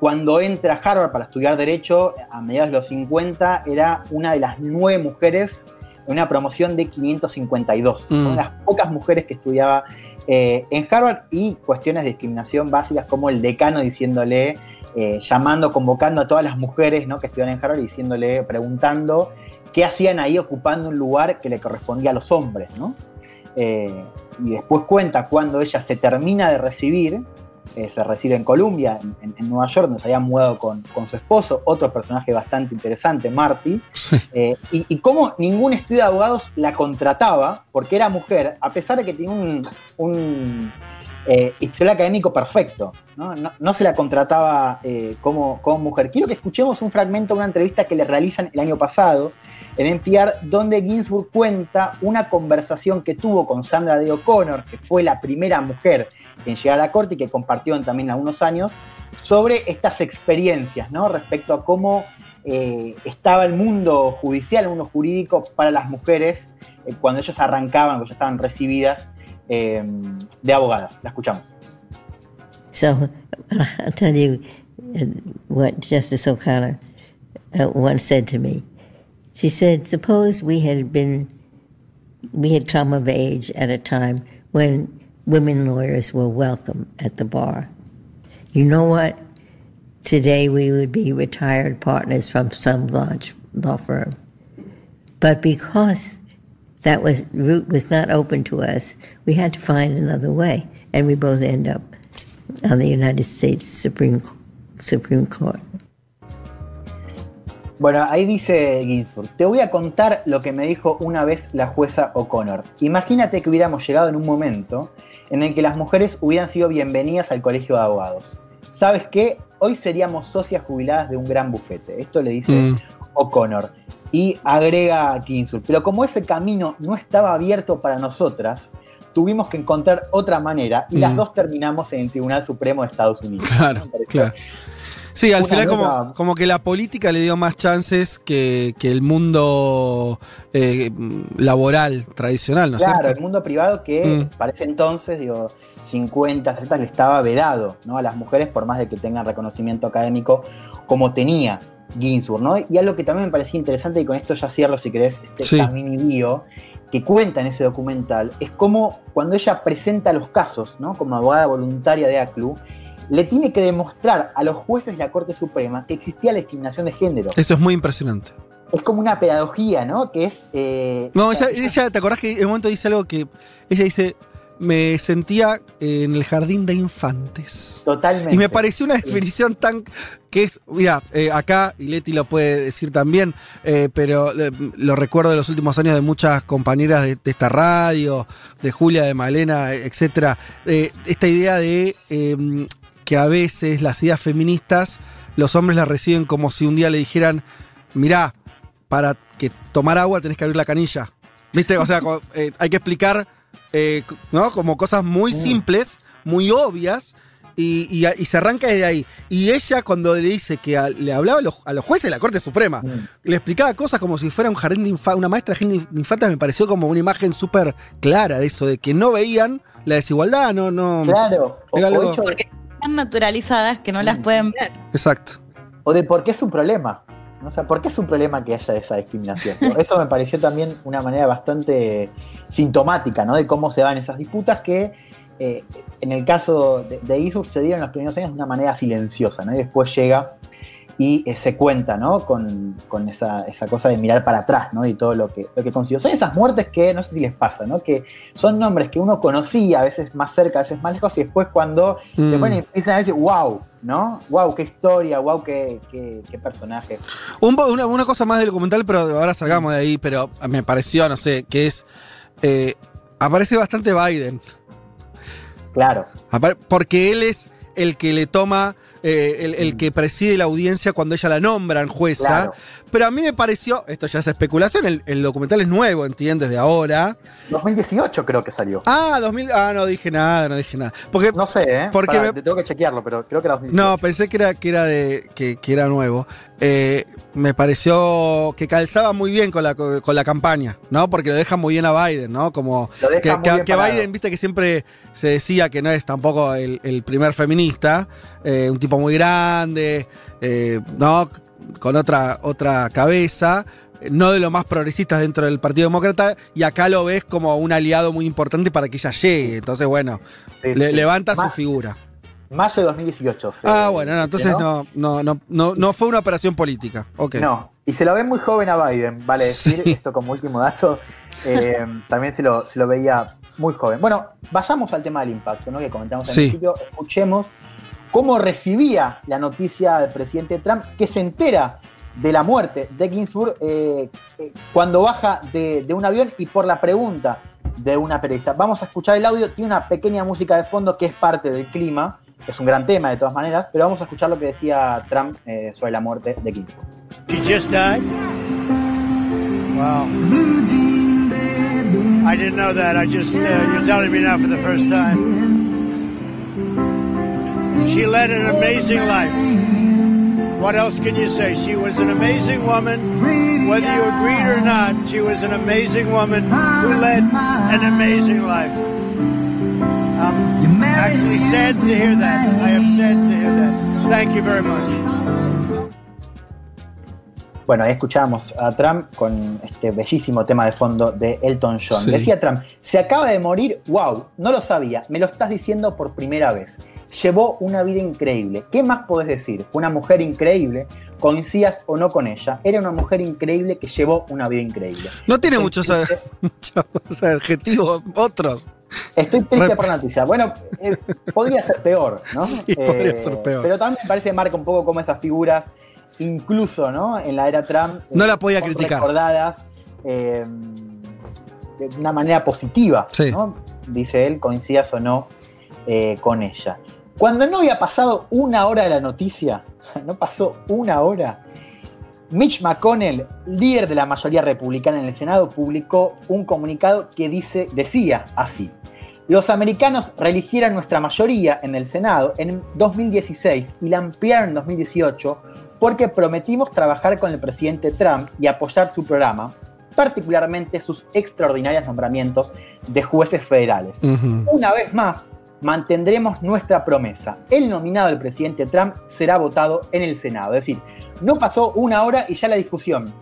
cuando entra a Harvard para estudiar Derecho, a mediados de los 50, era una de las nueve mujeres en una promoción de 552. Mm. Son las pocas mujeres que estudiaba eh, en Harvard y cuestiones de discriminación básicas como el decano diciéndole, eh, llamando, convocando a todas las mujeres ¿no? que estudian en Harvard y diciéndole, preguntando qué hacían ahí ocupando un lugar que le correspondía a los hombres. ¿no? Eh, y después cuenta cuando ella se termina de recibir, eh, se recibe en Columbia, en, en- en Nueva York, donde se había mudado con, con su esposo, otro personaje bastante interesante, Marty, eh, y, y cómo ningún estudio de abogados la contrataba, porque era mujer, a pesar de que tenía un, un, eh, historial académico perfecto, ¿no? No- no se la contrataba eh, como, como mujer. Quiero que escuchemos un fragmento de una entrevista que le realizan el año pasado en NPR, donde Ginsburg cuenta una conversación que tuvo con Sandra Day O'Connor, que fue la primera mujer en llegar a la corte y que compartieron también algunos años, sobre estas experiencias, ¿no? Respecto a cómo eh, estaba el mundo judicial, el mundo jurídico para las mujeres eh, cuando ellas arrancaban, cuando ya estaban recibidas eh, de abogadas. La escuchamos. So [LAUGHS] I'll tell you uh, what Justice O'Connor uh, once said to me. She said, Suppose we had been, we had come of age at a time when women lawyers were welcome at the bar. You know what? Today we would be retired partners from some large law firm. But because that was route was not open to us, we had to find another way, and we both end up on the United States Supreme Supreme Court. Bueno, ahí dice Ginsburg, te voy a contar lo que me dijo una vez la jueza O'Connor. Imagínate que hubiéramos llegado en un momento en el que las mujeres hubieran sido bienvenidas al colegio de abogados. ¿Sabes qué? Hoy seríamos socias jubiladas de un gran bufete. Esto le dice Mm. O'Connor. Y agrega Ginsburg, pero como ese camino no estaba abierto para nosotras, tuvimos que encontrar otra manera y las Mm. dos terminamos en el Tribunal Supremo de Estados Unidos. Claro, claro. Sí, al final como, que la política le dio más chances que, que el mundo eh, laboral tradicional, ¿no es claro, cierto? el mundo privado que Mm. para ese entonces, digo, 50, 60 le estaba vedado ¿no? a las mujeres por más de que tengan reconocimiento académico como tenía Ginsburg, ¿no? Y algo que también me parecía interesante, y con esto ya cierro si querés este Sí. mini bio, que cuenta en ese documental, es como cuando ella presenta los casos, ¿no? Como abogada voluntaria de ACLU, le tiene que demostrar a los jueces de la Corte Suprema que existía la discriminación de género. Eso es muy impresionante. Es como una pedagogía, ¿no? Que es... eh, No, ella, ella, ¿te acordás que en un momento dice algo que ella dice, me sentía en el jardín de infantes? Totalmente. Y me pareció una definición tan que es, mira, eh, acá, y Leti lo puede decir también, eh, pero eh, lo recuerdo de los últimos años de muchas compañeras de, de esta radio, de Julia, de Malena, etcétera, esta idea de eh, que a veces las ideas feministas, los hombres las reciben como si un día le dijeran, mirá, para que tomar agua tenés que abrir la canilla. ¿Viste? O sea, [LAUGHS] eh, hay que explicar, eh, ¿no? Como cosas muy simples, muy obvias, y, y- y se arranca desde ahí. Y ella, cuando le dice que a- le hablaba a los, a los jueces de la Corte Suprema, le explicaba cosas como si fuera un jardín de infa- una maestra de jardín de infantes, me pareció como una imagen súper clara de eso, de que no veían la desigualdad, no, no. Claro, o- Era o algo- hecho- Porque están naturalizadas que no las pueden ver. Exacto. o de por qué es un problema. ¿no? O sea, ¿por qué es un problema que haya esa discriminación? ¿no? Eso me pareció también una manera bastante sintomática, ¿no? De cómo se dan esas disputas que eh, en el caso de, de Eastwood se dieron en los primeros años de una manera silenciosa, ¿no? Y después llega y eh, se cuenta, ¿no? Con, con esa, esa cosa de mirar para atrás, ¿no? Y todo lo que, lo que consiguió. Son esas muertes que, no sé si les pasa, ¿no? Que son nombres que uno conocía, a veces más cerca, a veces más lejos, y después cuando se Mm. ponen y empiezan a decir, wow, ¿no? Wow, qué historia, wow, qué, qué, qué personaje. Un una, una cosa más del documental, pero ahora salgamos de ahí, pero me pareció, no sé, que es. eh, aparece bastante Biden. Claro. Porque él es el que le toma. Eh, el, el que preside la audiencia cuando ella la nombran jueza. Pero a mí me pareció, esto ya es especulación, el, el documental es nuevo, ¿entiendes? De ahora. 2018 creo que salió. Ah, 2000, ah, no dije nada, no dije nada. Porque, No sé, ¿eh? Porque Pará, me- te tengo que chequearlo, pero creo que era 2018. No, pensé que era, que era de. Que, que era nuevo. Eh, me pareció que calzaba muy bien con la, con la campaña, ¿no? Porque lo deja muy bien a Biden, ¿no? Como que, que- que. Biden, viste que siempre se decía que no es tampoco el, el primer feminista, eh, un tipo muy grande, eh, ¿no? Con otra, otra cabeza. No de lo más progresistas dentro del Partido Demócrata, y acá lo ves como un aliado muy importante para que ella llegue. Entonces, bueno, Sí, le- sí. levanta su figura. Mayo de 2018. se- Ah, bueno, no, entonces ¿no? no, no, no, no, fue una operación política. Ok. No, y se lo ve muy joven a Biden, vale decir, Sí. esto como último dato, eh, [LAUGHS] también se lo, se lo veía muy joven. Bueno, vayamos al tema del impacto, ¿no? Que comentamos al principio, escuchemos cómo recibía la noticia del presidente Trump, que se entera de la muerte de Ginsburg eh, eh, cuando baja de, un avión y por la pregunta de una periodista. Vamos a escuchar el audio, tiene una pequeña música de fondo que es parte del clima, es un gran tema de todas maneras, pero vamos a escuchar lo que decía Trump eh, sobre la muerte de Ginsburg. She just died? Wow. I didn't know that. I just, uh, you're telling me now for the first time. She led an amazing life. What else can you say? She was an amazing woman. Whether you agreed or not, she was an amazing woman who led an amazing life. I'm actually sad to hear that. I am sad to hear that. Thank you very much. Bueno, ahí escuchábamos a Trump con este bellísimo tema de fondo de Elton John. Sí. Decía Trump, se acaba de morir, wow, no lo sabía, me lo estás diciendo por primera vez. Llevó una vida increíble. ¿Qué más podés decir? Fue una mujer increíble, coincidas o no con ella. Era una mujer increíble que llevó una vida increíble. No tiene Estoy muchos, [LAUGHS] adjetivos otros. Estoy triste Rep- por la noticia. Bueno, eh, podría ser peor, ¿no? [LAUGHS] Sí, podría ser peor. Pero también me parece que marca un poco cómo esas figuras, incluso, ¿no? En la era Trump. eh, No la podía criticar. Recordadas eh, de una manera positiva, Sí. ¿no? Dice él, coincidas o no eh, con ella. Cuando no había pasado una hora de la noticia, [LAUGHS] no pasó una hora, Mitch McConnell, líder de la mayoría republicana en el Senado, publicó un comunicado que dice, decía así. Los americanos reeligieron nuestra mayoría en el Senado en 2016 y la ampliaron en 2018 porque prometimos trabajar con el presidente Trump y apoyar su programa, particularmente sus extraordinarios nombramientos de jueces federales. Una vez más, mantendremos nuestra promesa. El nominado del presidente Trump será votado en el Senado. Es decir, no pasó una hora y ya la discusión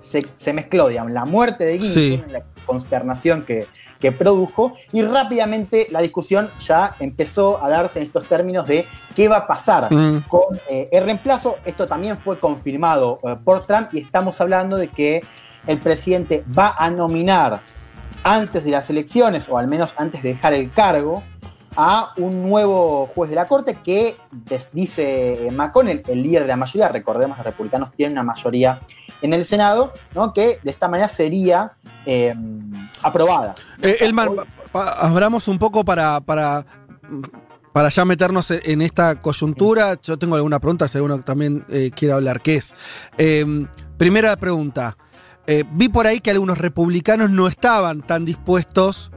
se, se mezcló, digamos, la muerte de Ginsburg, Sí. la consternación que, que produjo, y rápidamente la discusión ya empezó a darse en estos términos de qué va a pasar Mm. con eh, el reemplazo. Esto también fue confirmado eh, por Trump y estamos hablando de que el presidente va a nominar antes de las elecciones, o al menos antes de dejar el cargo, a un nuevo juez de la Corte que, dice McConnell, el líder de la mayoría, recordemos, los republicanos tienen una mayoría en el Senado, ¿no? que de esta manera sería eh, aprobada. Eh, pa- abramos un poco para, para, para ya meternos en en esta coyuntura. Yo tengo alguna pregunta, si alguno también eh, quiere hablar. ¿Qué es? Eh, primera pregunta. Eh, vi por ahí que algunos republicanos no estaban tan dispuestos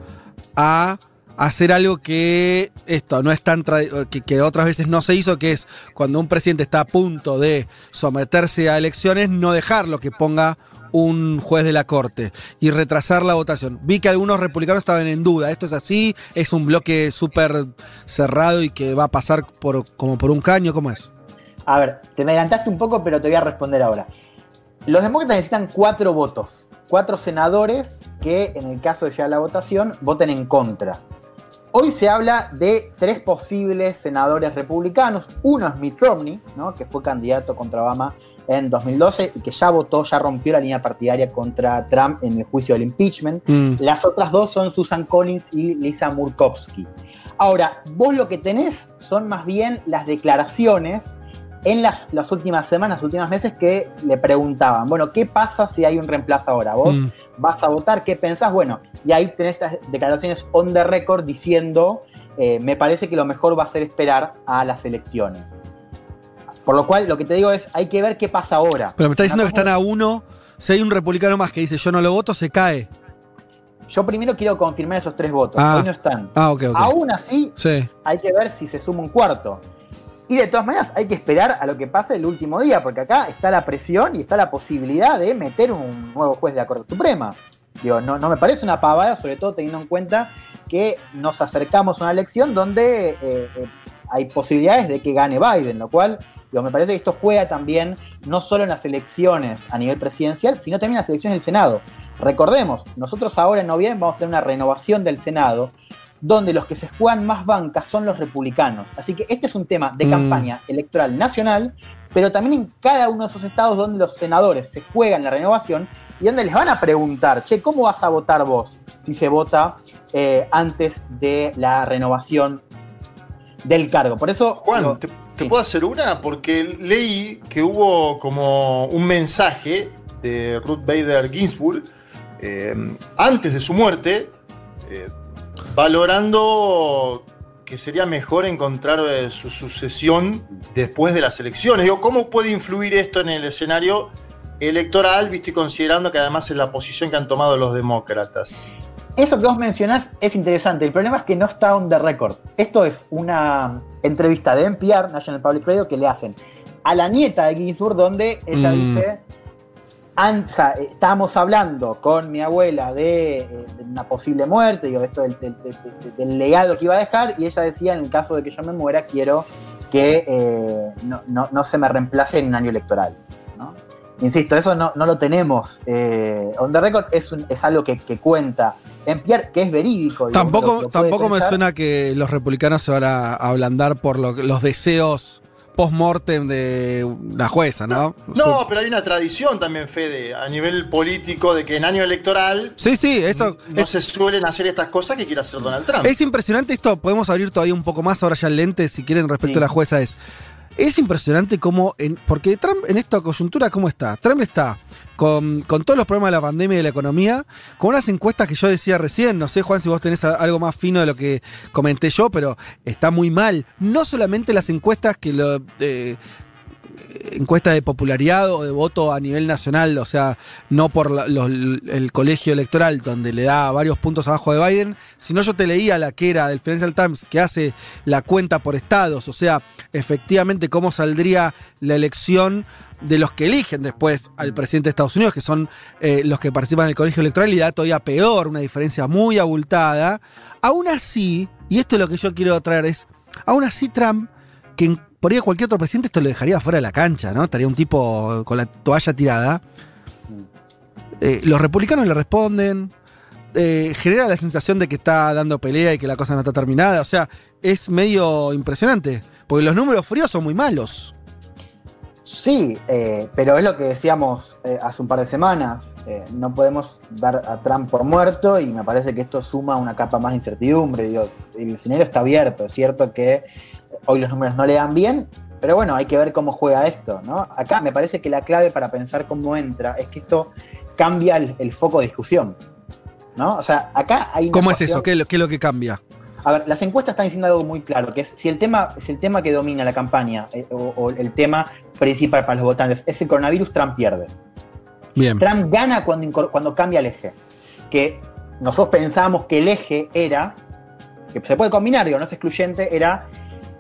a hacer algo que esto no es tan que, que otras veces no se hizo, que es cuando un presidente está a punto de someterse a elecciones, no dejarlo que ponga un juez de la corte y retrasar la votación. Vi que algunos republicanos estaban en duda. ¿Esto es así? ¿Es un bloque súper cerrado y que va a pasar por, como por un caño? ¿Cómo es? A ver, te me adelantaste un poco, pero te voy a responder ahora. los demócratas necesitan cuatro votos, cuatro senadores que en el caso de llegar a la votación voten en contra. Hoy se habla de tres posibles senadores republicanos. Uno es Mitt Romney, ¿no? que fue candidato contra Obama en 2012 y que ya votó, ya rompió la línea partidaria contra Trump en el juicio del impeachment. Mm. Las otras dos son Susan Collins y Lisa Murkowski. Ahora, vos lo que tenés son más bien las declaraciones en las, las últimas semanas, últimos meses que le preguntaban, bueno, ¿qué pasa si hay un reemplazo ahora? ¿Vos Mm. vas a votar? ¿Qué pensás? Bueno, y ahí tenés estas declaraciones on the record diciendo, eh, me parece que lo mejor va a ser esperar a las elecciones. Por lo cual, lo que te digo es, hay que ver qué pasa ahora. Pero me está diciendo que están a uno. Si hay un republicano más que dice yo no lo voto, se cae. Yo primero quiero confirmar esos tres votos. Ah. Hoy no están. Ah, ok, ok. Aún así, Sí. hay que ver si se suma un cuarto. Y de todas maneras, hay que esperar a lo que pase el último día, porque acá está la presión y está la posibilidad de meter un nuevo juez de la Corte Suprema. Digo, no, me parece una pavada, sobre todo teniendo en cuenta que nos acercamos a una elección donde eh, eh, hay posibilidades de que gane Biden, lo cual digo, me parece que esto juega también no solo en las elecciones a nivel presidencial, sino también en las elecciones del Senado. Recordemos, nosotros ahora en noviembre vamos a tener una renovación del Senado, donde los que se juegan más bancas son los republicanos. Así que este es un tema de Mm. campaña electoral nacional, pero también en cada uno de esos estados donde los senadores se juegan la renovación y donde les van a preguntar, che, ¿cómo vas a votar vos si se vota eh, antes de la renovación del cargo? Por eso, Juan, digo, ¿te, te puedo hacer una? Porque leí que hubo como un mensaje de Ruth Bader Ginsburg eh, antes de su muerte, eh, valorando que sería mejor encontrar eh, su sucesión después de las elecciones. Digo, ¿cómo puede influir esto en el escenario electoral, visto y considerando que además es la posición que han tomado los demócratas? Eso que vos mencionás es interesante. El problema es que no está on the record. Esto es una entrevista de NPR, National Public Radio, que le hacen a la nieta de Ginsburg, donde ella Mm. dice, "An- o sea, estábamos hablando con mi abuela de, eh, de una posible muerte, digo, esto del, del- del- del- del legado que iba a dejar, y ella decía, en el caso de que yo me muera, quiero que eh, no, no- no se me reemplace en un año electoral. ¿no? Insisto, eso no, no lo tenemos. Eh, on the record es, un- es algo que, que cuenta NPR, que es verídico. digamos, Tampoco, lo- lo puede tampoco me suena que los republicanos se van a ablandar por lo- los deseos post-mortem de la jueza, ¿no? No, pero hay una tradición también, Fede, a nivel político, de que en año electoral Sí, sí, eso no se suelen hacer estas cosas que quiere hacer Donald Trump. Es impresionante esto, podemos abrir todavía un poco más ahora ya el lente, si quieren, respecto Sí. a la jueza es. Es impresionante cómo, en, porque Trump en esta coyuntura, ¿cómo está? Trump está con, con todos los problemas de la pandemia y de la economía, con unas encuestas que yo decía recién, no sé Juan si vos tenés algo más fino de lo que comenté yo, pero está muy mal. No solamente las encuestas que lo... eh, encuesta de popularidad o de voto a nivel nacional, o sea, no por el colegio electoral donde le da varios puntos abajo de Biden, sino yo te leía la que era del Financial Times que hace la cuenta por estados, o sea, efectivamente cómo saldría la elección de los que eligen después al presidente de Estados Unidos, que son eh, los que participan en el colegio electoral, y da todavía peor, una diferencia muy abultada. Aún así, y esto es lo que yo quiero traer, es, aún así Trump, que en- por ahí a cualquier otro presidente esto lo dejaría fuera de la cancha, ¿no? Estaría un tipo con la toalla tirada. Eh, los republicanos le responden. eh, genera la sensación de que está dando pelea y que la cosa no está terminada. O sea, es medio impresionante. Porque los números fríos son muy malos. Sí, eh, pero es lo que decíamos eh, hace un par de semanas. Eh, no podemos dar a Trump por muerto y me parece que esto suma una capa más de incertidumbre. Digo, el escenario está abierto. Es cierto que hoy los números no le dan bien, pero bueno, hay que ver cómo juega esto. ¿no? Acá me parece que la clave para pensar cómo entra es que esto cambia el, el foco de discusión. ¿no? O sea, acá hay una ¿Cómo es eso? ¿Qué, es lo- qué es lo que cambia? a ver, las encuestas están diciendo algo muy claro, que es si el tema, si el tema que domina la campaña eh, o, o el tema principal para los votantes es el coronavirus, Trump pierde. Bien. Trump gana cuando, cuando cambia el eje. Que nosotros pensábamos que el eje era, que se puede combinar, digo, no es excluyente, era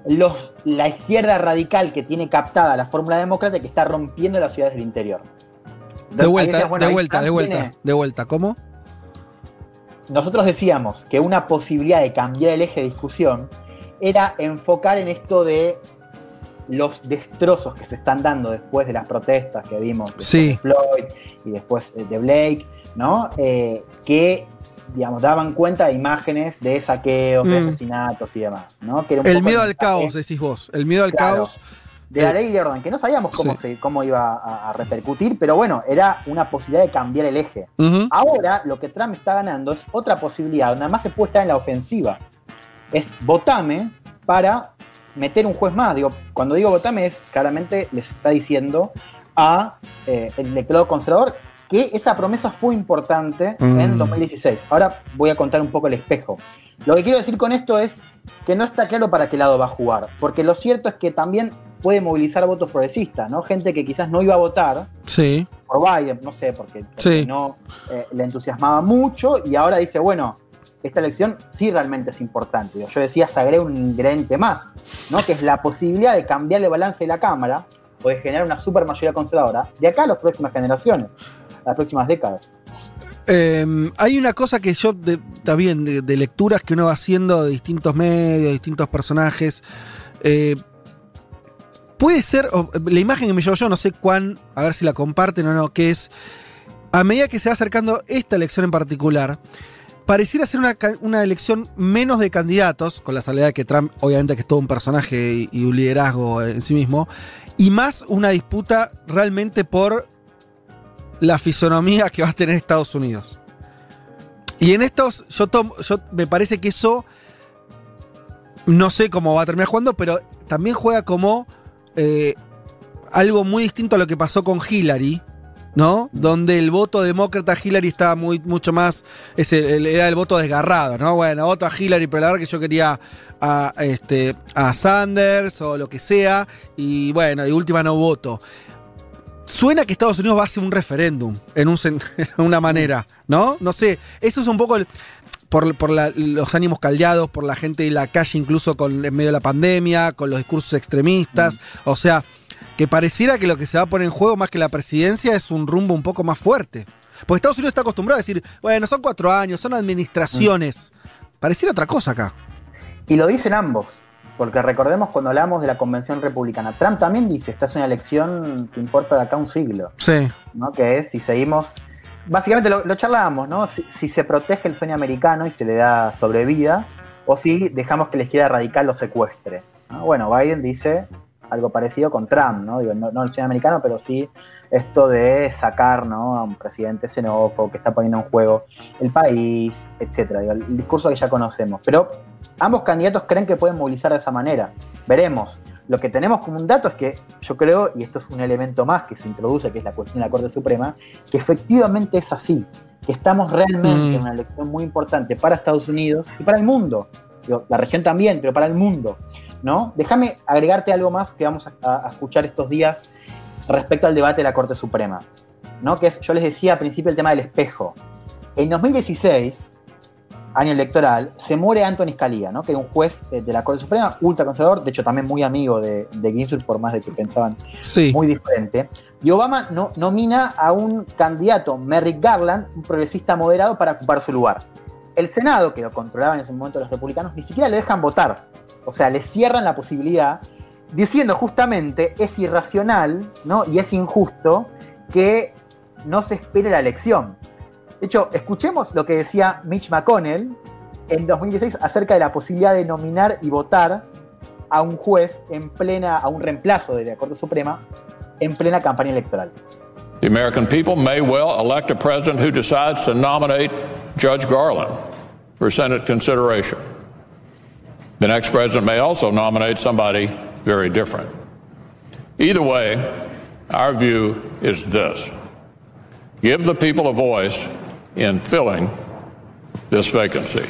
los, la izquierda radical que tiene captada la fórmula demócrata que está rompiendo las ciudades del interior. De vuelta, decías, bueno, de vuelta, de vuelta, tiene- de vuelta. ¿Cómo? nosotros decíamos que una posibilidad de cambiar el eje de discusión era enfocar en esto de los destrozos que se están dando después de las protestas que vimos de Sí. Floyd y después eh, de Blake, ¿no? Eh, que, digamos, daban cuenta de imágenes de saqueos, de Mm. asesinatos y demás, ¿no? Que era un El poco miedo al caos, decís vos. El miedo al Claro. caos. De la Eh, ley de orden, que no sabíamos cómo, Sí. se, cómo iba a, a repercutir, pero bueno, era una posibilidad de cambiar el eje. Ahora lo que Trump está ganando es otra posibilidad, donde además se puede estar en la ofensiva. Es votame para meter un juez más. Digo, cuando digo votame es claramente les está diciendo a eh, el electorado conservador que esa promesa fue importante en Mm. 2016. Ahora voy a contar un poco el espejo. Lo que quiero decir con esto es que no está claro para qué lado va a jugar, porque lo cierto es que también puede movilizar votos progresistas, ¿no? Gente que quizás no iba a votar, Sí. por Biden, no sé, porque, porque Sí. no eh, le entusiasmaba mucho y ahora dice, bueno, esta elección sí realmente es importante. Yo decía, se agrega un ingrediente más, ¿no? que es la posibilidad de cambiar el balance de la Cámara o de generar una super mayoría conservadora de acá a las próximas generaciones, las próximas décadas. Eh, hay una cosa que yo, bien, de, lecturas que uno va haciendo de distintos medios, distintos personajes. eh, puede ser, la imagen que me llevo yo, no sé cuán, a ver si la comparten o no, que es, a medida que se va acercando esta elección en particular, pareciera ser una, una elección menos de candidatos, con la salida de que Trump, obviamente que es todo un personaje y un liderazgo en sí mismo, y más una disputa realmente por la fisonomía que va a tener Estados Unidos. Y en estos, yo, tomo- yo me parece que eso no sé cómo va a terminar jugando, pero también juega como eh, algo muy distinto a lo que pasó con Hillary, ¿no? Donde el voto demócrata Hillary estaba muy, mucho más. era el voto desgarrado, ¿no? Bueno, voto a Hillary, pero la verdad que yo quería a, este, a Sanders o lo que sea, y bueno, de última no voto. Suena que Estados Unidos va a hacer un referéndum, en un sen- [LAUGHS] en una manera, ¿no? No sé, eso es un poco el- por, por la- los ánimos caldeados, por la gente de la calle, incluso con, en medio de la pandemia, con los discursos extremistas. O sea, que pareciera que lo que se va a poner en juego más que la presidencia es un rumbo un poco más fuerte. Porque Estados Unidos está acostumbrado a decir, bueno, son cuatro años, son administraciones. Pareciera otra cosa acá. Y lo dicen ambos, porque recordemos cuando hablamos de la convención republicana, Trump también dice, esta es una elección que importa de acá un siglo. Sí. ¿no? Que es si seguimos. Básicamente lo, lo charlábamos, ¿no? Si, si se protege el sueño americano y se le da sobrevida, o si dejamos que la izquierda radical lo secuestre. ¿no? Bueno, Biden dice algo parecido con Trump, ¿no? Digo, no, no el sueño americano, pero sí esto de sacar ¿no? a un presidente xenófobo que está poniendo en juego el país, etcétera. Digo, el discurso que ya conocemos. Pero ambos candidatos creen que pueden movilizar de esa manera. Veremos. Lo que tenemos como un dato es que yo creo, y esto es un elemento más que se introduce, que es la cuestión de la Corte Suprema, que efectivamente es así, que estamos realmente Mm. en una elección muy importante para Estados Unidos y para el mundo. Digo, la región también, pero para el mundo. ¿No? Déjame agregarte algo más que vamos a, a escuchar estos días respecto al debate de la Corte Suprema. ¿no? Que es, yo les decía al principio el tema del espejo. En 2016, año electoral, se muere Anthony Scalia, ¿no? que era un juez de la Corte Suprema, ultraconservador, de hecho también muy amigo de, de Ginsburg, por más de que pensaban Sí. muy diferente. Y Obama no, nomina a un candidato, Merrick Garland, un progresista moderado, para ocupar su lugar. El Senado, que lo controlaban en ese momento los republicanos, ni siquiera le dejan votar. O sea, le cierran la posibilidad, diciendo justamente es irracional ¿no? y es injusto que no se espere la elección. De hecho, escuchemos lo que decía Mitch McConnell en 2016 acerca de la posibilidad de nominar y votar a un juez en plena, a un reemplazo de la Corte Suprema en plena campaña electoral. The American people may well elect a president who decides to nominate Judge Garland for Senate consideration. The next president may also nominate somebody very different. Either way, our view is this give the people a voice in filling this vacancy.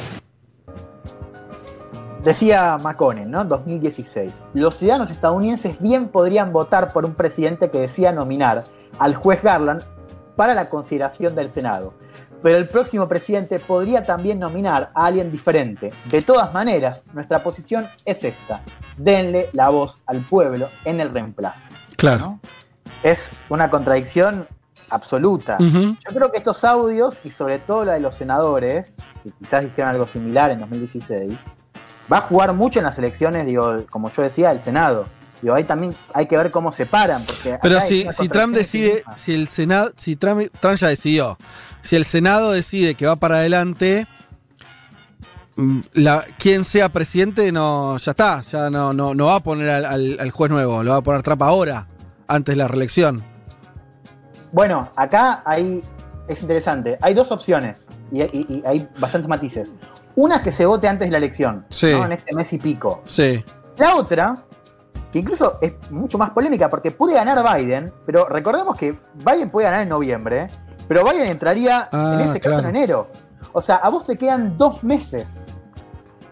Decía McConnell, ¿no? 2016. Los ciudadanos estadounidenses bien podrían votar por un presidente que decía nominar al juez Garland para la consideración del Senado. Pero el próximo presidente podría también nominar a alguien diferente. De todas maneras, nuestra posición es esta. Denle la voz al pueblo en el reemplazo. Claro. Es una contradicción absoluta. Yo creo que estos audios, y sobre todo la de los senadores, que quizás dijeron algo similar en 2016, va a jugar mucho en las elecciones, digo, como yo decía, del Senado. Digo, ahí también hay que ver cómo se paran. Porque Pero si, si Trump decide, si el Senado, si Trump, Trump ya decidió, si el Senado decide que va para adelante, mm, la, quien sea presidente no, ya está, ya no, no, no va a poner al, al- al juez nuevo, lo va a poner Trump ahora, antes de la reelección. Bueno, acá hay, es interesante. Hay dos opciones y, y- y hay bastantes matices. Una es que se vote antes de la elección, Sí. ¿no? en este mes y pico. Sí. La otra, que incluso es mucho más polémica porque puede ganar Biden, pero recordemos que Biden puede ganar en noviembre, pero Biden entraría Ah, en ese caso claro. en enero. O sea, a vos te quedan dos meses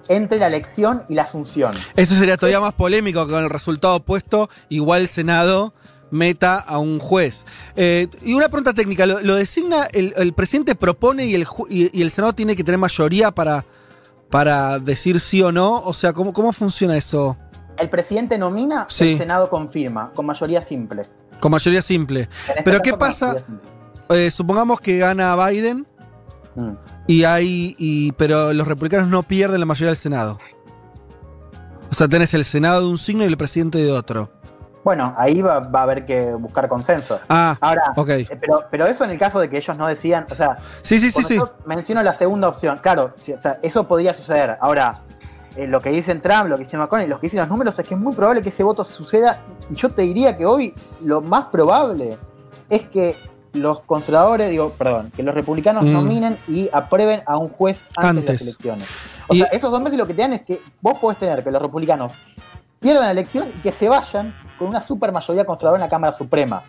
entre la elección y la asunción. Eso sería todavía más polémico que con el resultado opuesto, igual el Senado meta a un juez. Eh, y una pregunta técnica, ¿lo, lo designa el, el presidente propone y el, y, y el Senado tiene que tener mayoría para, para decir sí o no? O sea, ¿cómo, cómo funciona eso? El presidente nomina, Sí. el Senado confirma, con mayoría simple. Con mayoría simple. Este Pero ¿qué pasa? Eh, supongamos que gana Biden Mm. y hay. Y, pero los republicanos no pierden la mayoría del Senado. O sea, tenés el Senado de un signo y el presidente de otro. Bueno, ahí va, va a haber que buscar consenso. Ah, Ahora, ok. eh, pero, pero eso en el caso de que ellos no decidan, o sea, Sí, sí, sí, sí. menciono la segunda opción, claro, sí, o sea, eso podría suceder. Ahora, eh, lo que dicen Trump, lo que dice Macron y los que dicen los números es que es muy probable que ese voto suceda. Y yo te diría que hoy lo más probable es que los conservadores, digo, perdón, que los republicanos Mm. nominen y aprueben a un juez antes, de las elecciones. O Y- sea, esos dos meses lo que te dan es que vos podés tener que los republicanos pierdan la elección y que se vayan con una super mayoría conservadora en la Cámara Suprema.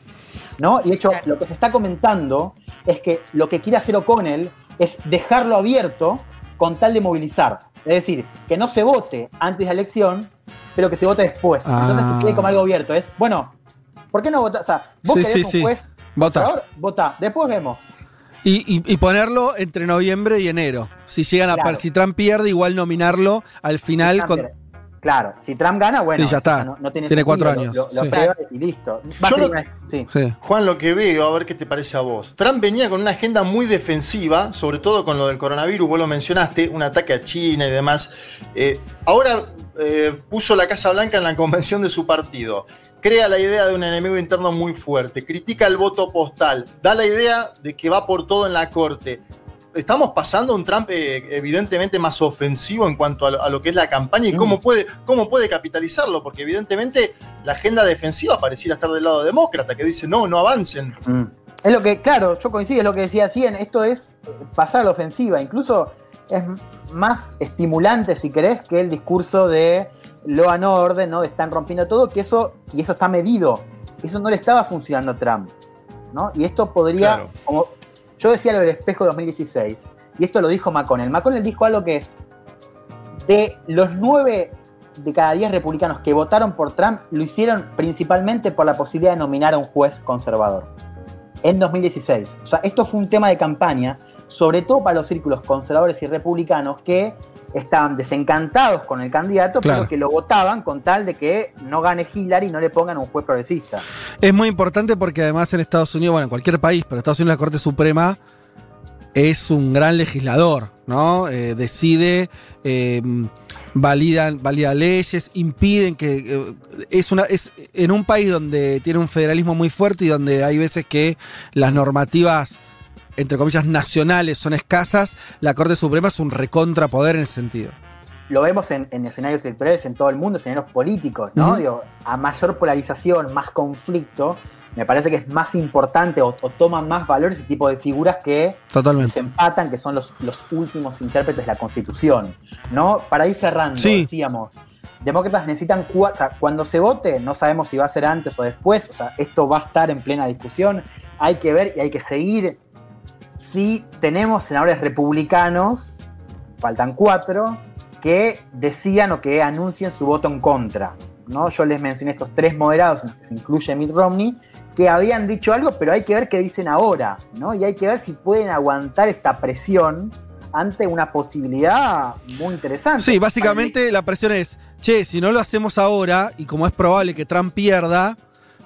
¿no? Y de hecho, lo que se está comentando es que lo que quiere hacer O'Connell es dejarlo abierto con tal de movilizar. Es decir, que no se vote antes de la elección, pero que se vote después. Entonces Ah. que quede como algo abierto. Es, bueno, ¿por qué no votar? O sea, vos Sí, querés sí, un sí. juez Vota. votá. Después vemos. Y, y- y ponerlo entre noviembre y enero. Si llegan a Claro. si Trump pierde, igual nominarlo al final con. pierde. Claro, si Trump gana, bueno, Sí, ya está. no, no tiene, cuatro años, Lo, lo sí. aprueba y listo. Yo lo-. Sí. Juan, lo que veo, a ver qué te parece a vos. Trump venía con una agenda muy defensiva, sobre todo con lo del coronavirus, vos lo mencionaste, un ataque a China y demás. Eh, ahora eh, puso la Casa Blanca en la convención de su partido. Crea la idea de un enemigo interno muy fuerte, critica el voto postal, da la idea de que va por todo en la corte. Estamos pasando a un Trump eh, evidentemente más ofensivo en cuanto a lo, a lo que es la campaña y Mm. cómo puede, cómo puede capitalizarlo, porque evidentemente la agenda defensiva pareciera estar del lado demócrata, que dice no, no avancen. Mm. Es lo que, claro, yo coincido, es lo que decía Cien, esto es pasar a la ofensiva, incluso es más estimulante, si querés, que el discurso de lo and orden, ¿no? De están rompiendo todo, que eso, y eso está medido, eso no le estaba funcionando a Trump, ¿no? Y esto podría, Claro. como yo decía lo del espejo 2016, y esto lo dijo McConnell, McConnell dijo algo que es, de los nueve de cada diez republicanos que votaron por Trump, lo hicieron principalmente por la posibilidad de nominar a un juez conservador en 2016. O sea, esto fue un tema de campaña, sobre todo para los círculos conservadores y republicanos que estaban desencantados con el candidato, Claro. pero que lo votaban con tal de que no gane Hillary y no le pongan un juez progresista. Es muy importante porque además en Estados Unidos, bueno, en cualquier país, pero en Estados Unidos la Corte Suprema es un gran legislador, ¿no? Eh, decide, eh, validan, valida leyes, impiden que. eh, es una. es en un país donde tiene un federalismo muy fuerte y donde hay veces que las normativas, entre comillas, nacionales son escasas, la Corte Suprema es un recontrapoder en ese sentido. Lo vemos en, en escenarios electorales en todo el mundo, escenarios políticos, ¿no? Digo, a mayor polarización, más conflicto, me parece que es más importante o, o toman más valor ese tipo de figuras que Totalmente. se empatan, que son los, los últimos intérpretes de la Constitución, ¿no? Para ir cerrando, Sí. decíamos, demócratas necesitan o sea, cuando se vote, no sabemos si va a ser antes o después, o sea, esto va a estar en plena discusión, hay que ver y hay que seguir si tenemos senadores republicanos, faltan cuatro, que decían o que anuncien su voto en contra. ¿no? Yo les mencioné estos tres moderados, en los que se incluye Mitt Romney, que habían dicho algo, pero hay que ver qué dicen ahora, ¿no? Y hay que ver si pueden aguantar esta presión ante una posibilidad muy interesante. Sí, básicamente la presión es, che, si no lo hacemos ahora, y como es probable que Trump pierda,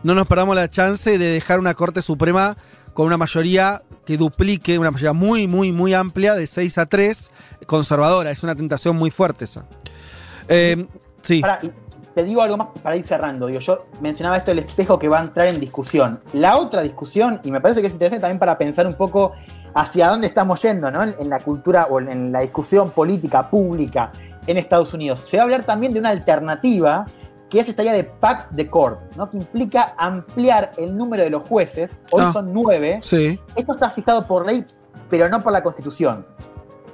no nos perdamos la chance de dejar una Corte Suprema con una mayoría que duplique, una mayoría muy, muy, muy amplia, de 6 a 3, conservadora. Es una tentación muy fuerte esa. Eh, sí. Pará, y te digo algo más para ir cerrando. Digo, yo mencionaba esto del espejo que va a entrar en discusión. La otra discusión, y me parece que es interesante también para pensar un poco hacia dónde estamos yendo, ¿no? En, en la cultura o en la discusión política pública en Estados Unidos. Se va a hablar también de una alternativa que es esta idea de pack de court, ¿no? que implica ampliar el número de los jueces, hoy Ah. son nueve, Sí. esto está fijado por ley, pero no por la Constitución.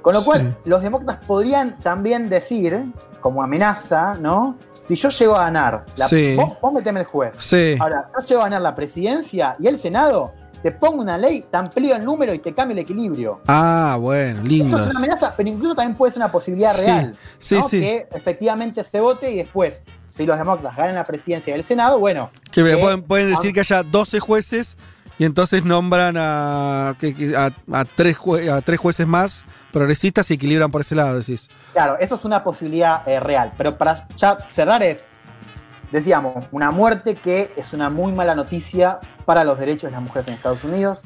Con lo cual, los demócratas podrían también decir, como amenaza, ¿no? Si yo llego a ganar, la, Sí. vos, vos meteme el juez. Sí. Ahora, yo llego a ganar la presidencia y el Senado, te pongo una ley, te amplío el número y te cambio el equilibrio. Ah, bueno, lindo. Eso es una amenaza, pero incluso también puede ser una posibilidad Sí, real. sí, ¿no? sí. Que efectivamente se vote y después, si los demócratas ganan la presidencia y el Senado, bueno. Que pueden, pueden decir que haya 12 jueces y entonces nombran a, que- que- a, a tres, jue- a tres jueces más progresistas y equilibran por ese lado, decís. Claro, eso es una posibilidad eh, real. Pero para ya cerrar es, decíamos, una muerte que es una muy mala noticia para los derechos de las mujeres en Estados Unidos,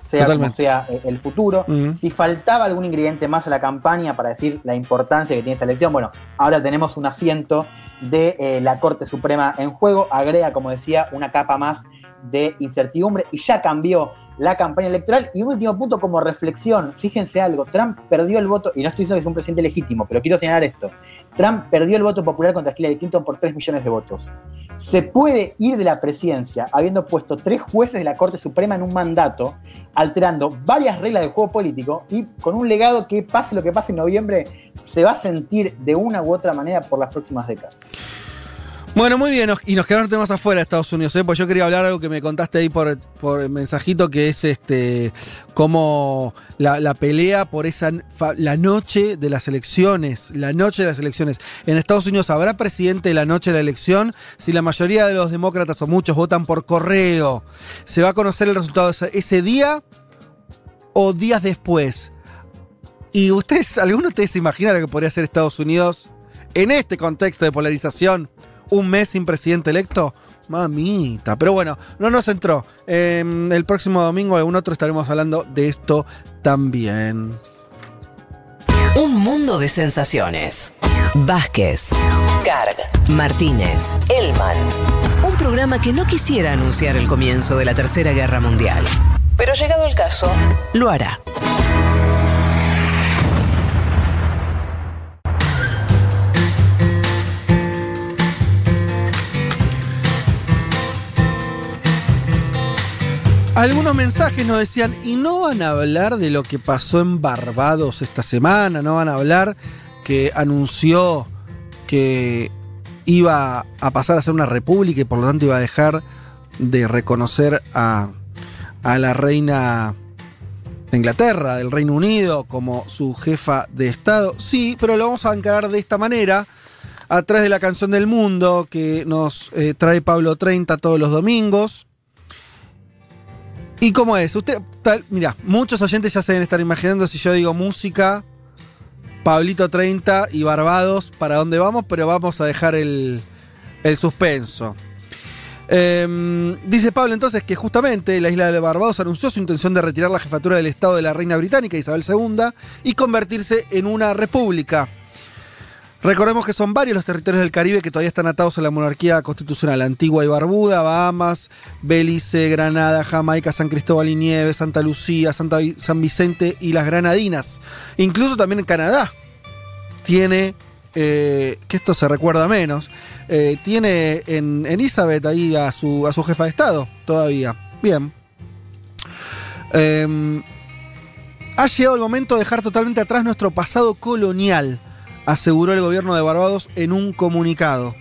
sea como sea eh, el futuro. Si faltaba algún ingrediente más a la campaña para decir la importancia que tiene esta elección, bueno, ahora tenemos un asiento de eh, la Corte Suprema en juego, agrega, como decía, una capa más de incertidumbre y ya cambió la campaña electoral. Y último punto como reflexión, fíjense algo, Trump perdió el voto, y no estoy diciendo que es un presidente legítimo, pero quiero señalar esto, Trump perdió el voto popular contra Hillary Clinton por 3 millones de votos. Se puede ir de la presidencia habiendo puesto tres jueces de la Corte Suprema en un mandato, alterando varias reglas del juego político y con un legado que pase lo que pase en noviembre, se va a sentir de una u otra manera por las próximas décadas. Bueno, muy bien, y nos quedaron temas afuera de Estados Unidos, ¿eh? pues yo quería hablar algo que me contaste ahí por, por mensajito, que es este como la, pelea por esa la noche de las elecciones, la noche de las elecciones. En Estados Unidos habrá presidente la noche de la elección, si la mayoría de los demócratas o muchos votan por correo, se va a conocer el resultado ese día o días después. ¿Y ustedes, alguno de ustedes se imagina lo que podría hacer Estados Unidos en este contexto de polarización? ¿Un mes sin presidente electo? Mamita. Pero bueno, no nos entró. Eh, el próximo domingo o algún otro estaremos hablando de esto también. Un mundo de sensaciones. Vázquez, Carg, Martínez, Elman. Un programa que no quisiera anunciar el comienzo de la Tercera Guerra Mundial. Pero llegado el caso, lo hará. Algunos mensajes nos decían, ¿y no van a hablar de lo que pasó en Barbados esta semana? ¿No van a hablar que anunció que iba a pasar a ser una república y por lo tanto iba a dejar de reconocer a, a la reina de Inglaterra, del Reino Unido, como su jefa de Estado? Sí, pero lo vamos a encarar de esta manera. A través de la canción del mundo que nos eh, trae Pablo 30 todos los domingos. ¿Y cómo es? Usted, tal, mira, muchos oyentes ya se deben estar imaginando si yo digo música, Pablito 30 y Barbados, para dónde vamos, pero vamos a dejar el, el suspenso. Em, dice Pablo entonces que justamente la isla de Barbados anunció su intención de retirar la jefatura del Estado de la reina británica Isabel II y convertirse en una república. Recordemos que son varios los territorios del Caribe que todavía están atados a la monarquía constitucional, Antigua y Barbuda, Bahamas, Belice, Granada, Jamaica, San Cristóbal y Nieves, Santa Lucía, San Vicente y las Granadinas. Incluso también en Canadá tiene, eh, que esto se recuerda menos, eh, tiene en, en Elizabeth ahí a su, a su jefa de Estado todavía. Bien. Em, ha llegado el momento de dejar totalmente atrás nuestro pasado colonial, aseguró el gobierno de Barbados en un comunicado.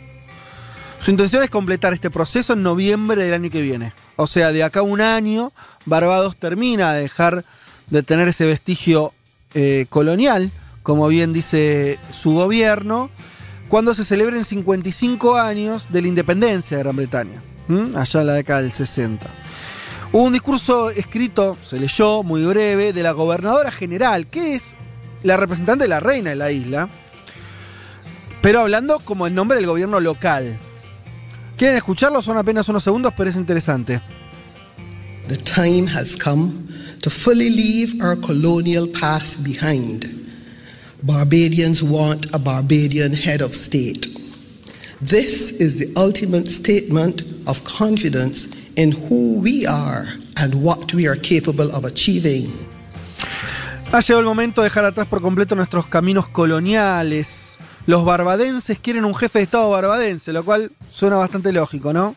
Su intención es completar este proceso en noviembre del año que viene. O sea, de acá a un año, Barbados termina de dejar de tener ese vestigio eh, colonial, como bien dice su gobierno, cuando se celebren 55 años de la independencia de Gran Bretaña, allá en la década del 60. Hubo un discurso escrito, se leyó, muy breve, de la gobernadora general, que es la representante de la reina de la isla, pero hablando como en nombre del gobierno local. ¿Quieren escucharlo? Son apenas unos segundos, pero es interesante. The time has come to fully leave our colonial past behind. Barbadians want a Barbadian head of state. This is the ultimate statement of confidence in who we are and what we are capable of achieving. Ha llegado el momento de dejar atrás por completo nuestros caminos coloniales. Los barbadenses quieren un jefe de Estado barbadense, lo cual suena bastante lógico, ¿no?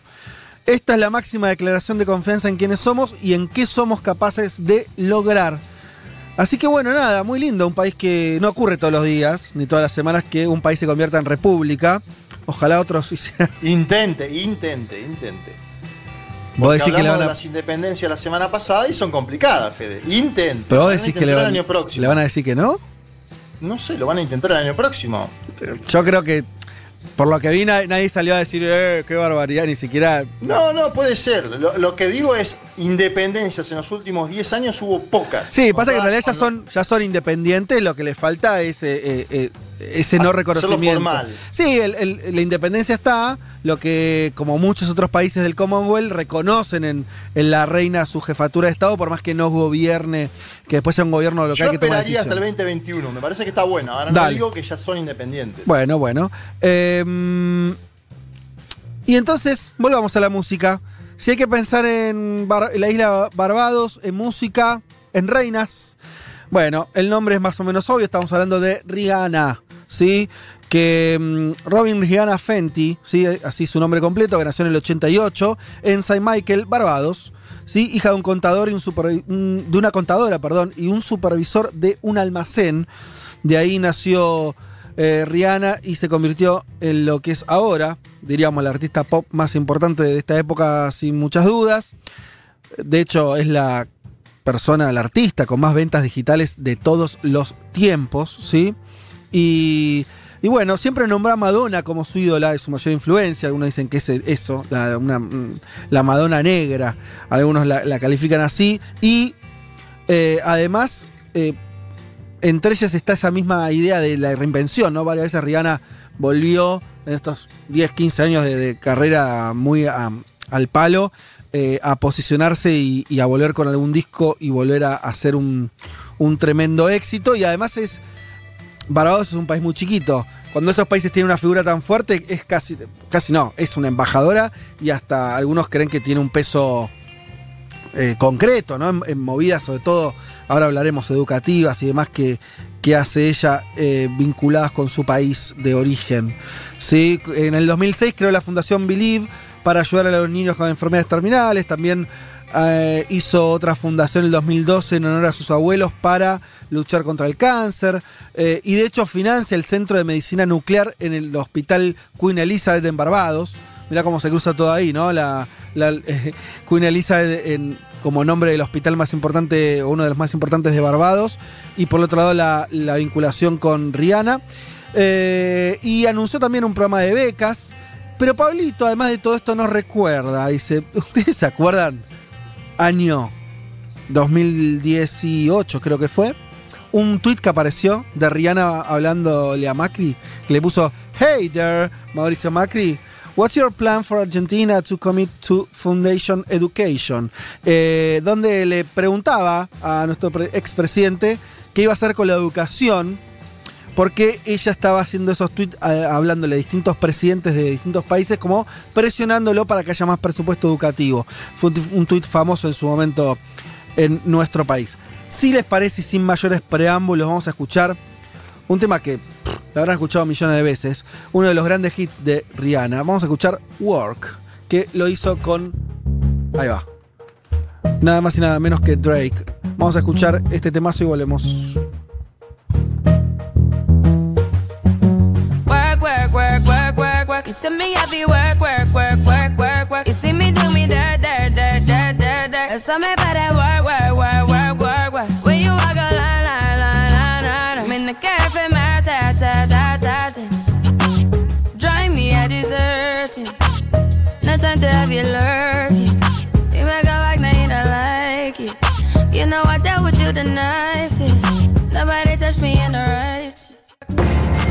Esta es la máxima declaración de confianza en quienes somos y en qué somos capaces de lograr. Así que bueno, nada, muy lindo, un país que no ocurre todos los días, ni todas las semanas que un país se convierta en república. Ojalá otros [LAUGHS] hicieran. Intente, intente, intente. Vos decís que le van de a. las independencias la semana pasada y son complicadas, Fede. Intente. Pero vos decís que le van, año próximo. le van a decir que no. No sé, lo van a intentar el año próximo. Yo creo que, por lo que vi, na- nadie salió a decir, eh, qué barbaridad, ni siquiera. No, no, puede ser. Lo, lo que digo es, independencias en los últimos 10 años hubo pocas. Sí, pasa que en realidad ya son, ya son independientes, lo que les falta es eh, eh, eh, ese no Hacerlo reconocimiento. formal. Sí, el- el- la independencia está, lo que como muchos otros países del Commonwealth reconocen en, en la reina su jefatura de Estado, por más que no gobierne, que después sea un gobierno local Yo que toma esperaría hasta el decisiones. 2021. Me parece que está bueno. Ahora no digo que ya son independientes. Bueno, bueno. Eh, y entonces, volvamos a la música. Si hay que pensar en, Bar- en la isla Barbados, en música, en reinas, bueno, el nombre es más o menos obvio. Estamos hablando de Rihanna, ¿sí? Que mm, Robin Rihanna Fenty, ¿sí? Así su nombre completo, que nació en el 88, en St. Michael, Barbados. ¿sí? Hija de un contador y un un- de una contadora, perdón, y un supervisor de un almacén. De ahí nació eh, Rihanna y se convirtió en lo que es ahora, diríamos, la artista pop más importante de esta época, sin muchas dudas. De hecho, es la persona, la artista con más ventas digitales de todos los tiempos, ¿sí? Y, y bueno, siempre nombra a Madonna como su ídola, es su mayor influencia. Algunos dicen que es eso, la, mm, Madonna negra. Algunos la, califican así. Y eh, además, eh, entre ellas está esa misma idea de la reinvención, ¿no? Varias veces Rihanna volvió en estos 10, 15 años de, carrera muy al palo eh, a posicionarse y, a volver con algún disco y volver a, hacer un, un tremendo éxito. Y además es. Barbados es un país muy chiquito. Cuando esos países tienen una figura tan fuerte, es casi. casi no, es una embajadora y hasta algunos creen que tiene un peso eh, concreto, ¿no? En, en movidas, sobre todo, ahora hablaremos educativas y demás que, que hace ella eh, vinculadas con su país de origen. ¿sí? En el 2006 creó la Fundación Believe para ayudar a los niños con enfermedades terminales. También eh, hizo otra fundación en el 2012 en honor a sus abuelos para luchar contra el cáncer. eh, y de hecho financia el Centro de Medicina Nuclear en el Hospital Queen Elizabeth en Barbados. Mirá cómo se cruza todo ahí, ¿no? La, eh, Queen Elizabeth como nombre del hospital más importante, uno de los más importantes de Barbados. Y por otro lado, la, la vinculación con Rihanna. Y anunció también un programa de becas. Pero Pablito, además de todo esto, nos recuerda. Dice: ¿Ustedes se acuerdan? Año 2018, creo que fue. Un tweet que apareció de Rihanna hablándole a Macri, que le puso: Hey there, Mauricio Macri. What's your plan for Argentina to commit to Foundation Education? Eh, donde le preguntaba a nuestro pre- expresidente qué iba a hacer con la educación, porque ella estaba haciendo esos tweets eh, hablándole a distintos presidentes de distintos países, como presionándolo para que haya más presupuesto educativo. Fue un, tuit famoso en su momento en nuestro país. Si les parece y sin mayores preámbulos, vamos a escuchar un tema que pff, lo habrán escuchado millones de veces, uno de los grandes hits de Rihanna. Vamos a escuchar Work, que lo hizo con... Ahí va. Nada más y nada menos que Drake. Vamos a escuchar este temazo y volvemos. You see me happy work, work, work, work, work, work. You see me do me dirt, dirt, dirt, dirt, dirt, dirt. That's all me para work, work, work, work, work, work. When you walk a line, line, line, line, line. I'm in the cafe, my ta, ta, ta, ta, ta. Drive me a deserting. No time to have you lurking. You make a back, now you don't like it. You know I dealt with you the nicest. Nobody touched me in the right.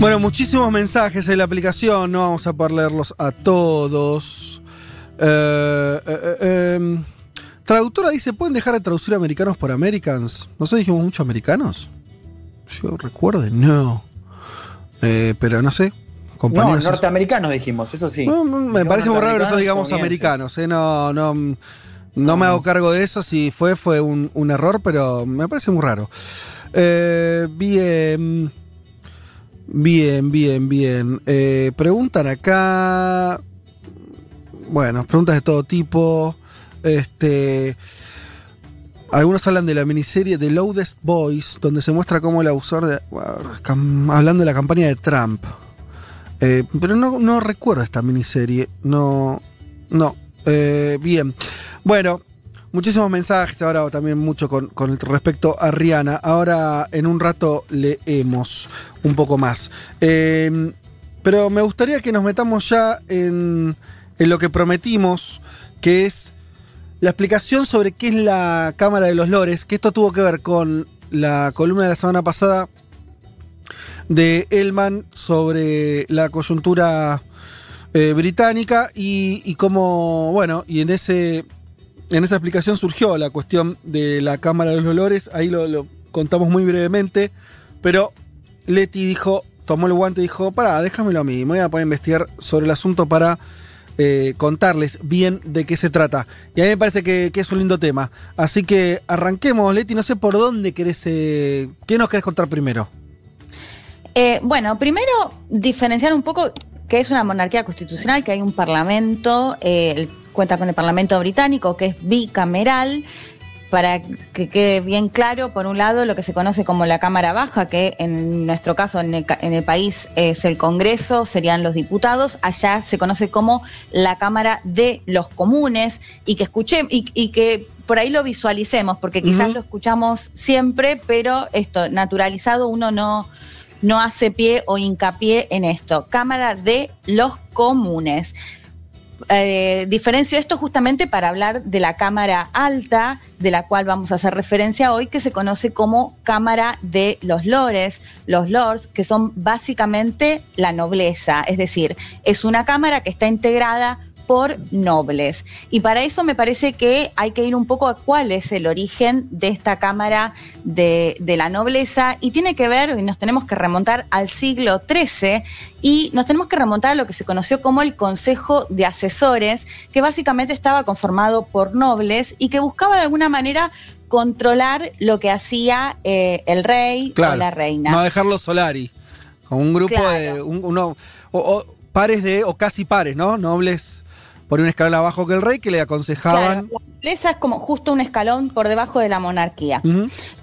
Bueno, muchísimos mensajes en la aplicación, no vamos a poder leerlos a todos. Eh, eh, eh, em, traductora dice, ¿pueden dejar de traducir americanos por Americans? ¿No sé, dijimos muchos americanos? Yo recuerde, no. Eh, pero no sé. No, Compañeros, norteamericanos dijimos, eso sí. No, no, me Dijimos parece muy raro que nosotros digamos americanos. eh, No, no, no me hago cargo de eso. Si fue, fue un, un error, pero me parece muy raro. Eh, bien. Bien, bien, bien. Eh, preguntan acá. Bueno, preguntas de todo tipo. Este. Algunos hablan de la miniserie The Loudest Boys, donde se muestra cómo el abusador de. Hablando de la campaña de Trump. Eh, pero no, no recuerdo esta miniserie. No. No. Eh, bien. Bueno, muchísimos mensajes. Ahora también mucho con, respecto a Rihanna. Ahora en un rato leemos un poco más. Eh, pero me gustaría que nos metamos ya en, en lo que prometimos, que es la explicación sobre qué es la Cámara de los Lores, que esto tuvo que ver con la columna de la semana pasada de Elman sobre la coyuntura eh, británica y, y cómo, bueno, y en ese en esa explicación surgió la cuestión de la Cámara de los Dolores, ahí lo, contamos muy brevemente, pero Leti dijo, tomó el guante y dijo, pará, déjamelo a mí, me voy a poner a investigar sobre el asunto para eh, contarles bien de qué se trata. Y a mí me parece que, es un lindo tema. Así que arranquemos, Leti, no sé por dónde querés, eh, ¿qué nos querés contar primero? Eh, bueno, primero diferenciar un poco que es una monarquía constitucional, que hay un parlamento, el- cuenta con el parlamento británico, que es bicameral, para que quede bien claro, por un lado, lo que se conoce como la Cámara Baja, que en nuestro caso en el, ca- en el país es el Congreso, serían los diputados, allá se conoce como la Cámara de los Comunes, y que escuché, y, y que por ahí lo visualicemos, porque quizás lo escuchamos siempre, pero esto, naturalizado, uno no, no hace pie o hincapié en esto. Cámara de los Comunes. Eh, diferencio esto justamente para hablar de la Cámara Alta, de la cual vamos a hacer referencia hoy, que se conoce como Cámara de los Lores, los Lords, que son básicamente la nobleza, es decir, es una Cámara que está integrada por nobles. Y para eso me parece que hay que ir un poco a cuál es el origen de esta Cámara de, de la Nobleza y tiene que ver, y nos tenemos que remontar al siglo XIII y nos tenemos que remontar a lo que se conoció como el Consejo de Asesores, que básicamente estaba conformado por nobles y que buscaba de alguna manera controlar lo que hacía eh, el rey o la reina. No dejarlo Solari. Con un grupo Claro. de. un- uno, o, o pares de. o casi pares, ¿no? Nobles por un escalón abajo que el rey que le aconsejaban. Claro, la nobleza es como justo un escalón por debajo de la monarquía.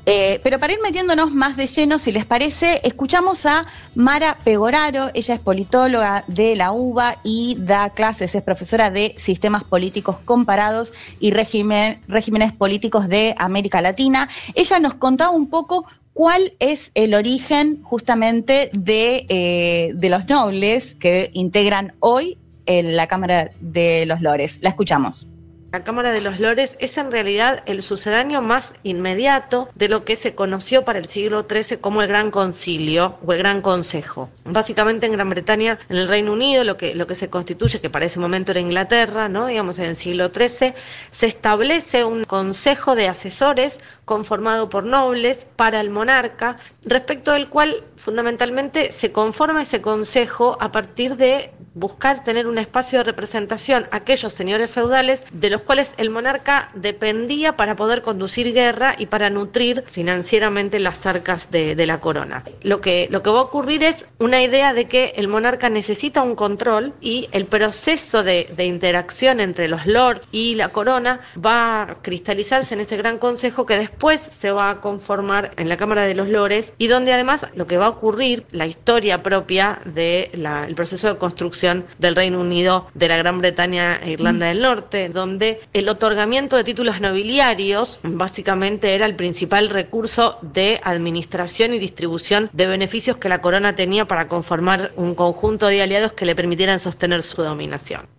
Eh, pero para ir metiéndonos más de lleno, si les parece, escuchamos a Mara Pegoraro. Ella es politóloga de la UBA y da clases, es profesora de sistemas políticos comparados y régimen- regímenes políticos de América Latina. Ella nos contaba un poco cuál es el origen justamente de, eh, de los nobles que integran hoy en la Cámara de los Lores. La escuchamos. La Cámara de los Lores es en realidad el sucedáneo más inmediato de lo que se conoció para el siglo XIII como el Gran Concilio o el Gran Consejo. Básicamente en Gran Bretaña, en el Reino Unido, lo que, lo que se constituye, que para ese momento era Inglaterra, ¿no? digamos en el siglo XIII, se establece un consejo de asesores conformado por nobles para el monarca, respecto del cual fundamentalmente se conforma ese consejo a partir de buscar tener un espacio de representación a aquellos señores feudales de los cuales el monarca dependía para poder conducir guerra y para nutrir financieramente las arcas de, de la corona. Lo que, lo que va a ocurrir es una idea de que el monarca necesita un control y el proceso de, de interacción entre los lords y la corona va a cristalizarse en este gran consejo que después se va a conformar en la Cámara de los Lores y donde además lo que va a ocurrir, la historia propia del proceso de construcción del Reino Unido, de la Gran Bretaña e Irlanda del Norte, donde el otorgamiento de títulos nobiliarios básicamente era el principal recurso de administración y distribución de beneficios que la corona tenía para conformar un conjunto de aliados que le permitieran sostener su dominación.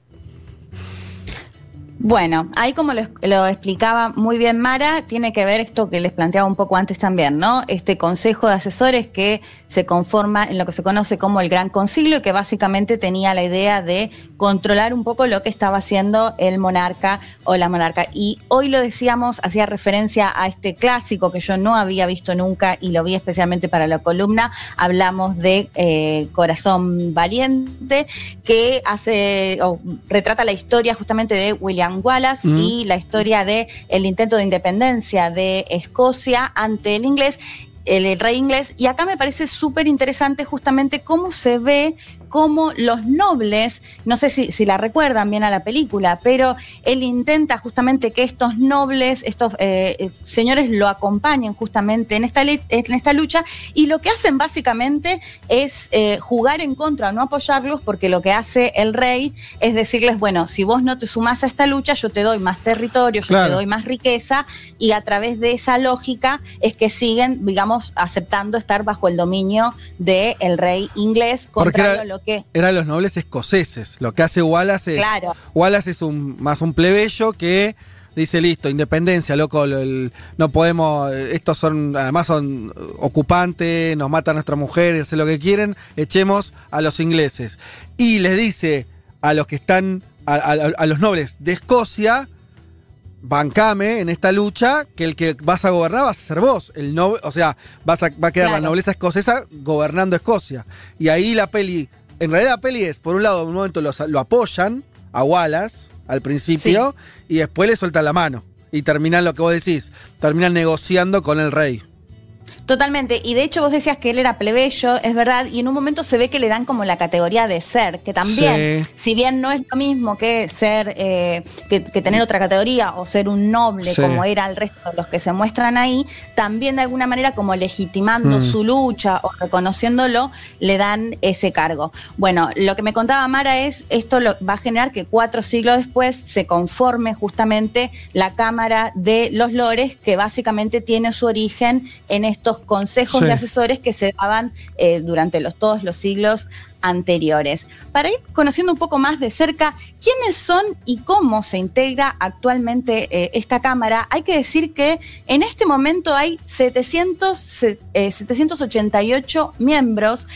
Bueno, ahí como lo, explicaba muy bien Mara, tiene que ver esto que les planteaba un poco antes también, ¿no? Este consejo de asesores que se conforma en lo que se conoce como el Gran Concilio, que básicamente tenía la idea de controlar un poco lo que estaba haciendo el monarca o la monarca. Y hoy lo decíamos, hacía referencia a este clásico que yo no había visto nunca y lo vi especialmente para la columna, hablamos de eh, Corazón Valiente, que hace, o retrata la historia justamente de William Wallace mm. y la historia de el intento de independencia de Escocia ante el inglés el, el, rey inglés. Y acá me parece súper interesante justamente cómo se ve cómo los nobles, no sé si, si, la recuerdan bien a la película, pero él intenta justamente que estos nobles, estos eh, señores lo acompañen justamente en esta, en esta lucha y lo que hacen básicamente es eh, jugar en contra, no apoyarlos, porque lo que hace el rey es decirles, bueno, si vos no te sumás a esta lucha, yo te doy más territorio, yo te doy más riqueza y a través de esa lógica es que siguen, digamos, aceptando estar bajo el dominio del el rey inglés, contrario a lo que. Eran los nobles escoceses. Lo que hace Wallace es. Claro. Wallace es un, más un plebeyo que dice listo, independencia, loco, el, no podemos, estos son, además son ocupantes, nos matan a nuestras mujeres, hacen lo que quieren, echemos a los ingleses. Y les dice a los que están, a, a, a los nobles de Escocia, bancame en esta lucha, que el que vas a gobernar vas a ser vos. El no, o sea, vas a, va a quedar claro. la nobleza escocesa gobernando Escocia. Y ahí la peli, en realidad la peli es, por un lado, en un momento lo, lo apoyan a Wallace al principio sí. y después le sueltan la mano. Y terminan lo que vos decís, terminan negociando con el rey. Totalmente, y de hecho vos decías que él era plebeyo, es verdad, y en un momento se ve que le dan como la categoría de ser, que también, sí. si bien no es lo mismo que ser, eh, que, que, tener otra categoría o ser un noble sí. como era el resto de los que se muestran ahí, también de alguna manera como legitimando mm. su lucha o reconociéndolo, le dan ese cargo. Bueno, lo que me contaba Mara es, esto lo, va a generar que cuatro siglos después se conforme justamente la Cámara de los Lores, que básicamente tiene su origen en estos consejos sí. de asesores que se daban eh, durante los, todos los siglos anteriores. Para ir conociendo un poco más de cerca quiénes son y cómo se integra actualmente eh, esta Cámara, hay que decir que en este momento hay 700, eh, 788 miembros,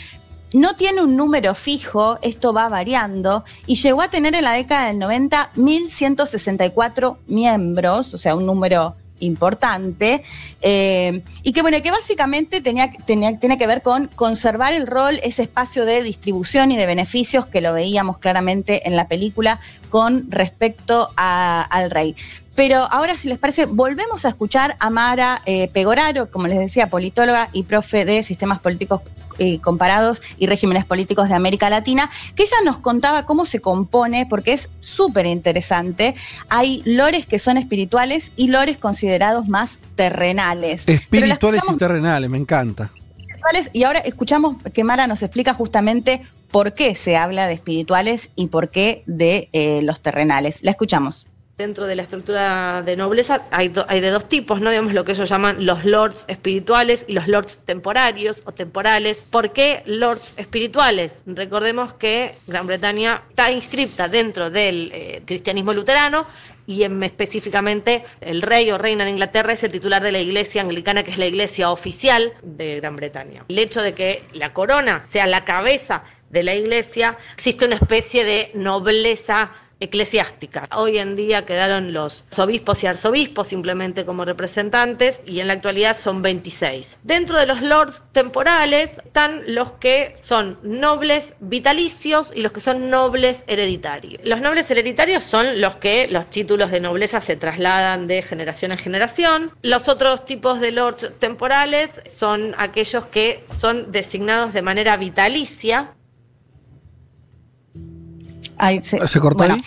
no tiene un número fijo, esto va variando, y llegó a tener en la década del 90 1.164 miembros, o sea, un número importante, eh, y que bueno, que básicamente tenía, tenía, tiene que ver con conservar el rol, ese espacio de distribución y de beneficios que lo veíamos claramente en la película con respecto a, al rey. Pero ahora, si les parece, volvemos a escuchar a Mara eh, Pegoraro, como les decía, politóloga y profe de sistemas políticos eh, comparados y regímenes políticos de América Latina, que ella nos contaba cómo se compone, porque es súper interesante. Hay lores que son espirituales y lores considerados más terrenales. Espirituales y terrenales, me encanta. Y ahora escuchamos que Mara nos explica justamente por qué se habla de espirituales y por qué de eh, los terrenales. La escuchamos dentro de la estructura de nobleza hay, hay, de dos tipos, ¿no? Digamos lo que ellos llaman los lords espirituales y los lords temporarios o temporales. ¿Por qué lords espirituales? Recordemos que Gran Bretaña está inscripta dentro del eh, cristianismo luterano y en, específicamente el rey o reina de Inglaterra es el titular de la iglesia anglicana, que es la iglesia oficial de Gran Bretaña. El hecho de que la corona sea la cabeza de la iglesia, existe una especie de nobleza eclesiástica. Hoy en día quedaron los obispos y arzobispos simplemente como representantes y en la actualidad son 26. Dentro de los lords temporales están los que son nobles vitalicios y los que son nobles hereditarios. Los nobles hereditarios son los que los títulos de nobleza se trasladan de generación en generación. Los otros tipos de lords temporales son aquellos que son designados de manera vitalicia Ahí se, ¿Se cortó bueno, ahí?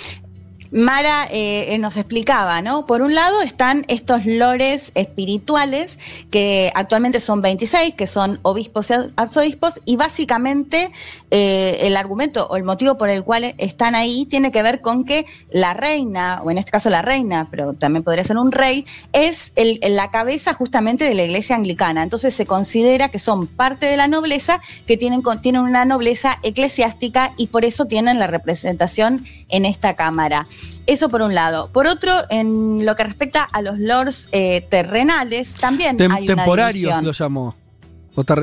Mara eh, nos explicaba, ¿no? Por un lado están estos lores espirituales, que actualmente son 26, que son obispos y arzobispos, y básicamente eh, el argumento o el motivo por el cual están ahí tiene que ver con que la reina, o en este caso la reina, pero también podría ser un rey, es el, la cabeza justamente de la iglesia anglicana. Entonces se considera que son parte de la nobleza, que tienen, tienen una nobleza eclesiástica y por eso tienen la representación en esta Cámara. Eso por un lado. Por otro, en lo que respecta a los lords eh, terrenales, también Tem- hay temporarios lo llamó.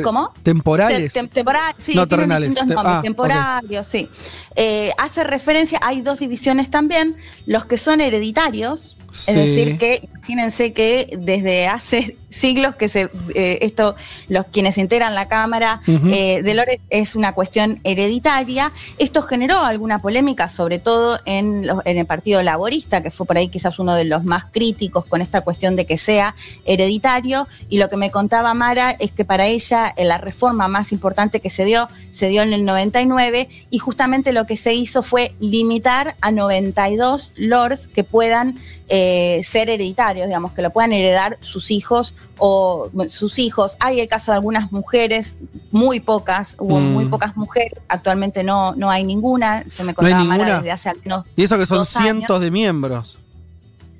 ¿Cómo? Temporales. Tem- sí, No, terrenales. distintos Te- nombres, ah, temporarios, sí. Eh, hace referencia, hay dos divisiones también, los que son hereditarios, Sí. es decir, que imagínense que desde hace [LAUGHS] siglos que se eh, esto, los quienes integran la Cámara eh, de Lores es una cuestión hereditaria. Esto generó alguna polémica, sobre todo en, el Partido Laborista, que fue por ahí quizás uno de los más críticos con esta cuestión de que sea hereditario. Y lo que me contaba Mara es que para ella eh, la reforma más importante que se dio se dio en el 99 y justamente lo que se hizo fue limitar a 92 lords que puedan eh, ser hereditarios, digamos, que lo puedan heredar sus hijos o sus hijos. Hay el caso de algunas mujeres, muy pocas, hubo Mm. muy pocas mujeres, actualmente no, no hay ninguna, se me ¿No contaba ninguna? desde hace al menos Y eso que son cientos de miembros.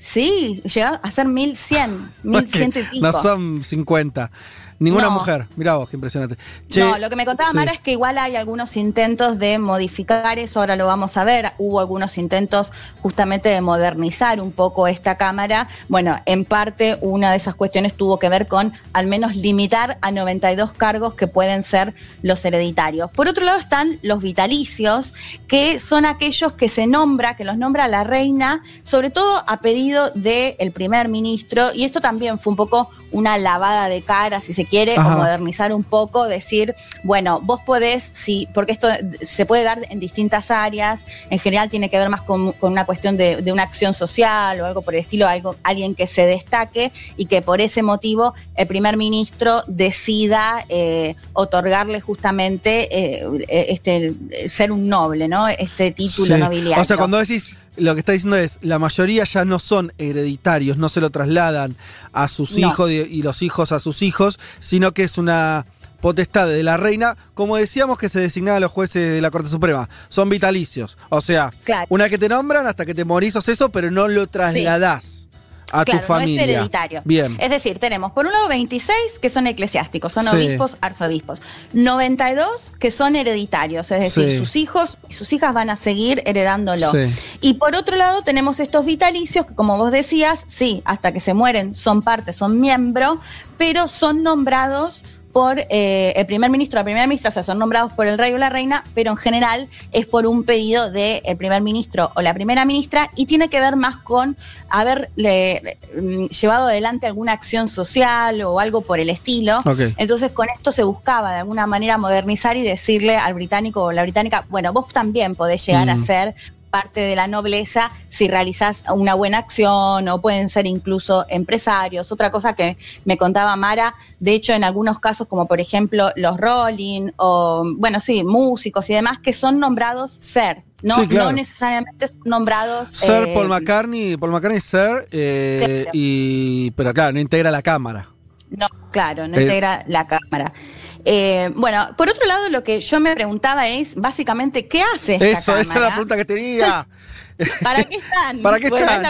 Sí, llegó a ser 1100, 1100 y pico. No son 50. Ninguna No. mujer. Mirá vos, qué impresionante. Che, no, lo que me contaba sí. Mara es que igual hay algunos intentos de modificar eso, ahora lo vamos a ver. Hubo algunos intentos justamente de modernizar un poco esta Cámara. Bueno, en parte una de esas cuestiones tuvo que ver con al menos limitar a 92 cargos que pueden ser los hereditarios. Por otro lado están los vitalicios, que son aquellos que se nombra, que los nombra la reina, sobre todo a pedido del primer ministro, y esto también fue un poco una lavada de cara, si se quiere, Ajá. o modernizar un poco, decir, bueno, vos podés, sí, porque esto se puede dar en distintas áreas, en general tiene que ver más con, con una cuestión de, de una acción social o algo por el estilo, algo, alguien que se destaque y que por ese motivo el primer ministro decida eh, otorgarle justamente eh, este ser un noble, ¿no? Este título Sí. nobiliario. O sea, cuando decís, lo que está diciendo es, la mayoría ya no son hereditarios, no se lo trasladan a sus No. hijos y, los hijos a sus hijos, sino que es una potestad de la reina, como decíamos que se designaba a los jueces de la Corte Suprema, son vitalicios. O sea, Claro. una que te nombran hasta que te morís sos eso, pero no lo trasladás a claro, tu familia. no es hereditario. Bien. Es decir, tenemos por un lado 26 que son eclesiásticos, son Sí. obispos, arzobispos. 92 que son hereditarios, es decir, Sí. sus hijos y sus hijas van a seguir heredándolo. Sí. Y por otro lado tenemos estos vitalicios que como vos decías, sí, hasta que se mueren son parte, son miembro, pero son nombrados por eh, el primer ministro, la primera ministra, o sea, son nombrados por el rey o la reina, pero en general es por un pedido del primer ministro o la primera ministra y tiene que ver más con haberle mm, llevado adelante alguna acción social o algo por el estilo. Entonces con esto se buscaba de alguna manera modernizar y decirle al británico o la británica, bueno, vos también podés llegar a Mm. ser parte de la nobleza si realizás una buena acción o pueden ser incluso empresarios. Otra cosa que me contaba Mara, de hecho en algunos casos como por ejemplo los Rolling o bueno, sí, músicos y demás que son nombrados ser, no, Sí, claro. no necesariamente son nombrados Sir eh, Paul McCartney, Paul McCartney es Sir, eh, Sí. y, pero claro, no integra la cámara. No, claro, no Eh. integra la cámara. Eh, bueno, por otro lado, lo que yo me preguntaba es básicamente qué hace esta Eso, esa es la cámara? pregunta que tenía. [LAUGHS] ¿Para qué están? ¿Para qué están?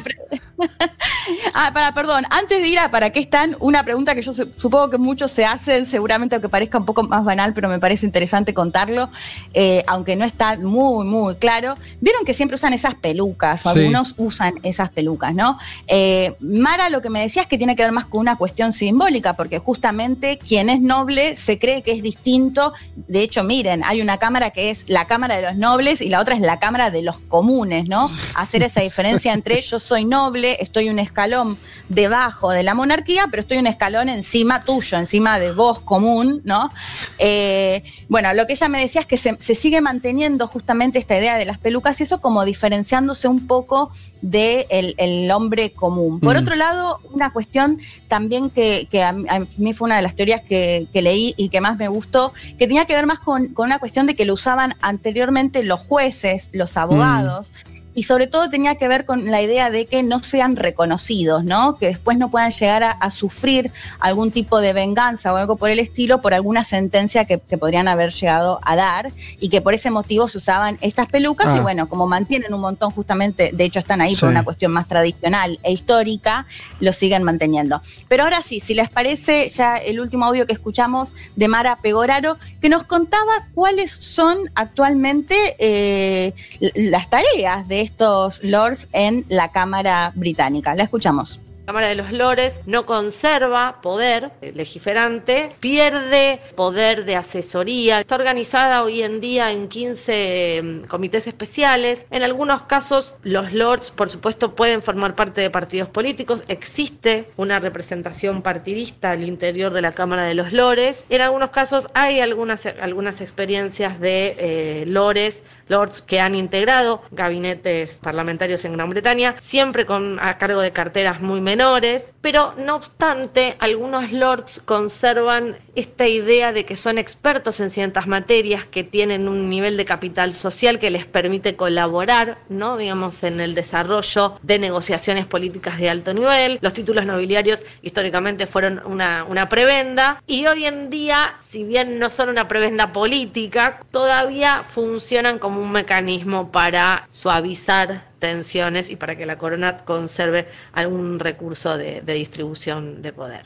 [LAUGHS] ah, para, perdón, antes de ir a para qué están, una pregunta que yo su- supongo que muchos se hacen, seguramente aunque parezca un poco más banal, pero me parece interesante contarlo, eh, aunque no está muy, muy claro. Vieron que siempre usan esas pelucas, o Sí. algunos usan esas pelucas, ¿no? Eh, Mara lo que me decía es que tiene que ver más con una cuestión simbólica, porque justamente quien es noble se cree que es distinto. De hecho, miren, hay una cámara que es la cámara de los nobles y la otra es la cámara de los comunes, ¿no? Hacer esa diferencia entre yo soy noble, estoy un escalón debajo de la monarquía, pero estoy un escalón encima tuyo, encima de vos común, ¿no? Eh, bueno, lo que ella me decía es que se, se sigue manteniendo justamente esta idea de las pelucas y eso como diferenciándose un poco del de el hombre común. Por Mm. otro lado, una cuestión también que, que a, mí- a mí fue una de las teorías que, que leí y que más me gustó, que tenía que ver más con, con una cuestión de que lo usaban anteriormente los jueces, los abogados. Y sobre todo tenía que ver con la idea de que no sean reconocidos, ¿no? Que después no puedan llegar a, a sufrir algún tipo de venganza o algo por el estilo por alguna sentencia que, que podrían haber llegado a dar y que por ese motivo se usaban estas pelucas y Ah. bueno, como mantienen un montón justamente, de hecho están ahí Sí. por una cuestión más tradicional e histórica, lo siguen manteniendo. Pero ahora sí, si les parece, ya el último audio que escuchamos de Mara Pegoraro, que nos contaba cuáles son actualmente eh, las tareas de estos lords en la Cámara Británica. La escuchamos. Cámara de los Lores no conserva poder legiferante, pierde poder de asesoría. Está organizada hoy en día en 15 mm, comités especiales. En algunos casos, los lords, por supuesto, pueden formar parte de partidos políticos. Existe una representación partidista al interior de la Cámara de los Lores. En algunos casos hay algunas, algunas experiencias de eh, lores lords que han integrado gabinetes parlamentarios en Gran Bretaña, siempre con a cargo de carteras muy menores, pero no obstante, algunos lords conservan esta idea de que son expertos en ciertas materias, que tienen un nivel de capital social que les permite colaborar, ¿no? digamos, en el desarrollo de negociaciones políticas de alto nivel. Los títulos nobiliarios históricamente fueron una, una prebenda y hoy en día, si bien no son una prebenda política, todavía funcionan como un mecanismo para suavizar tensiones y para que la corona conserve algún recurso de, de distribución de poder.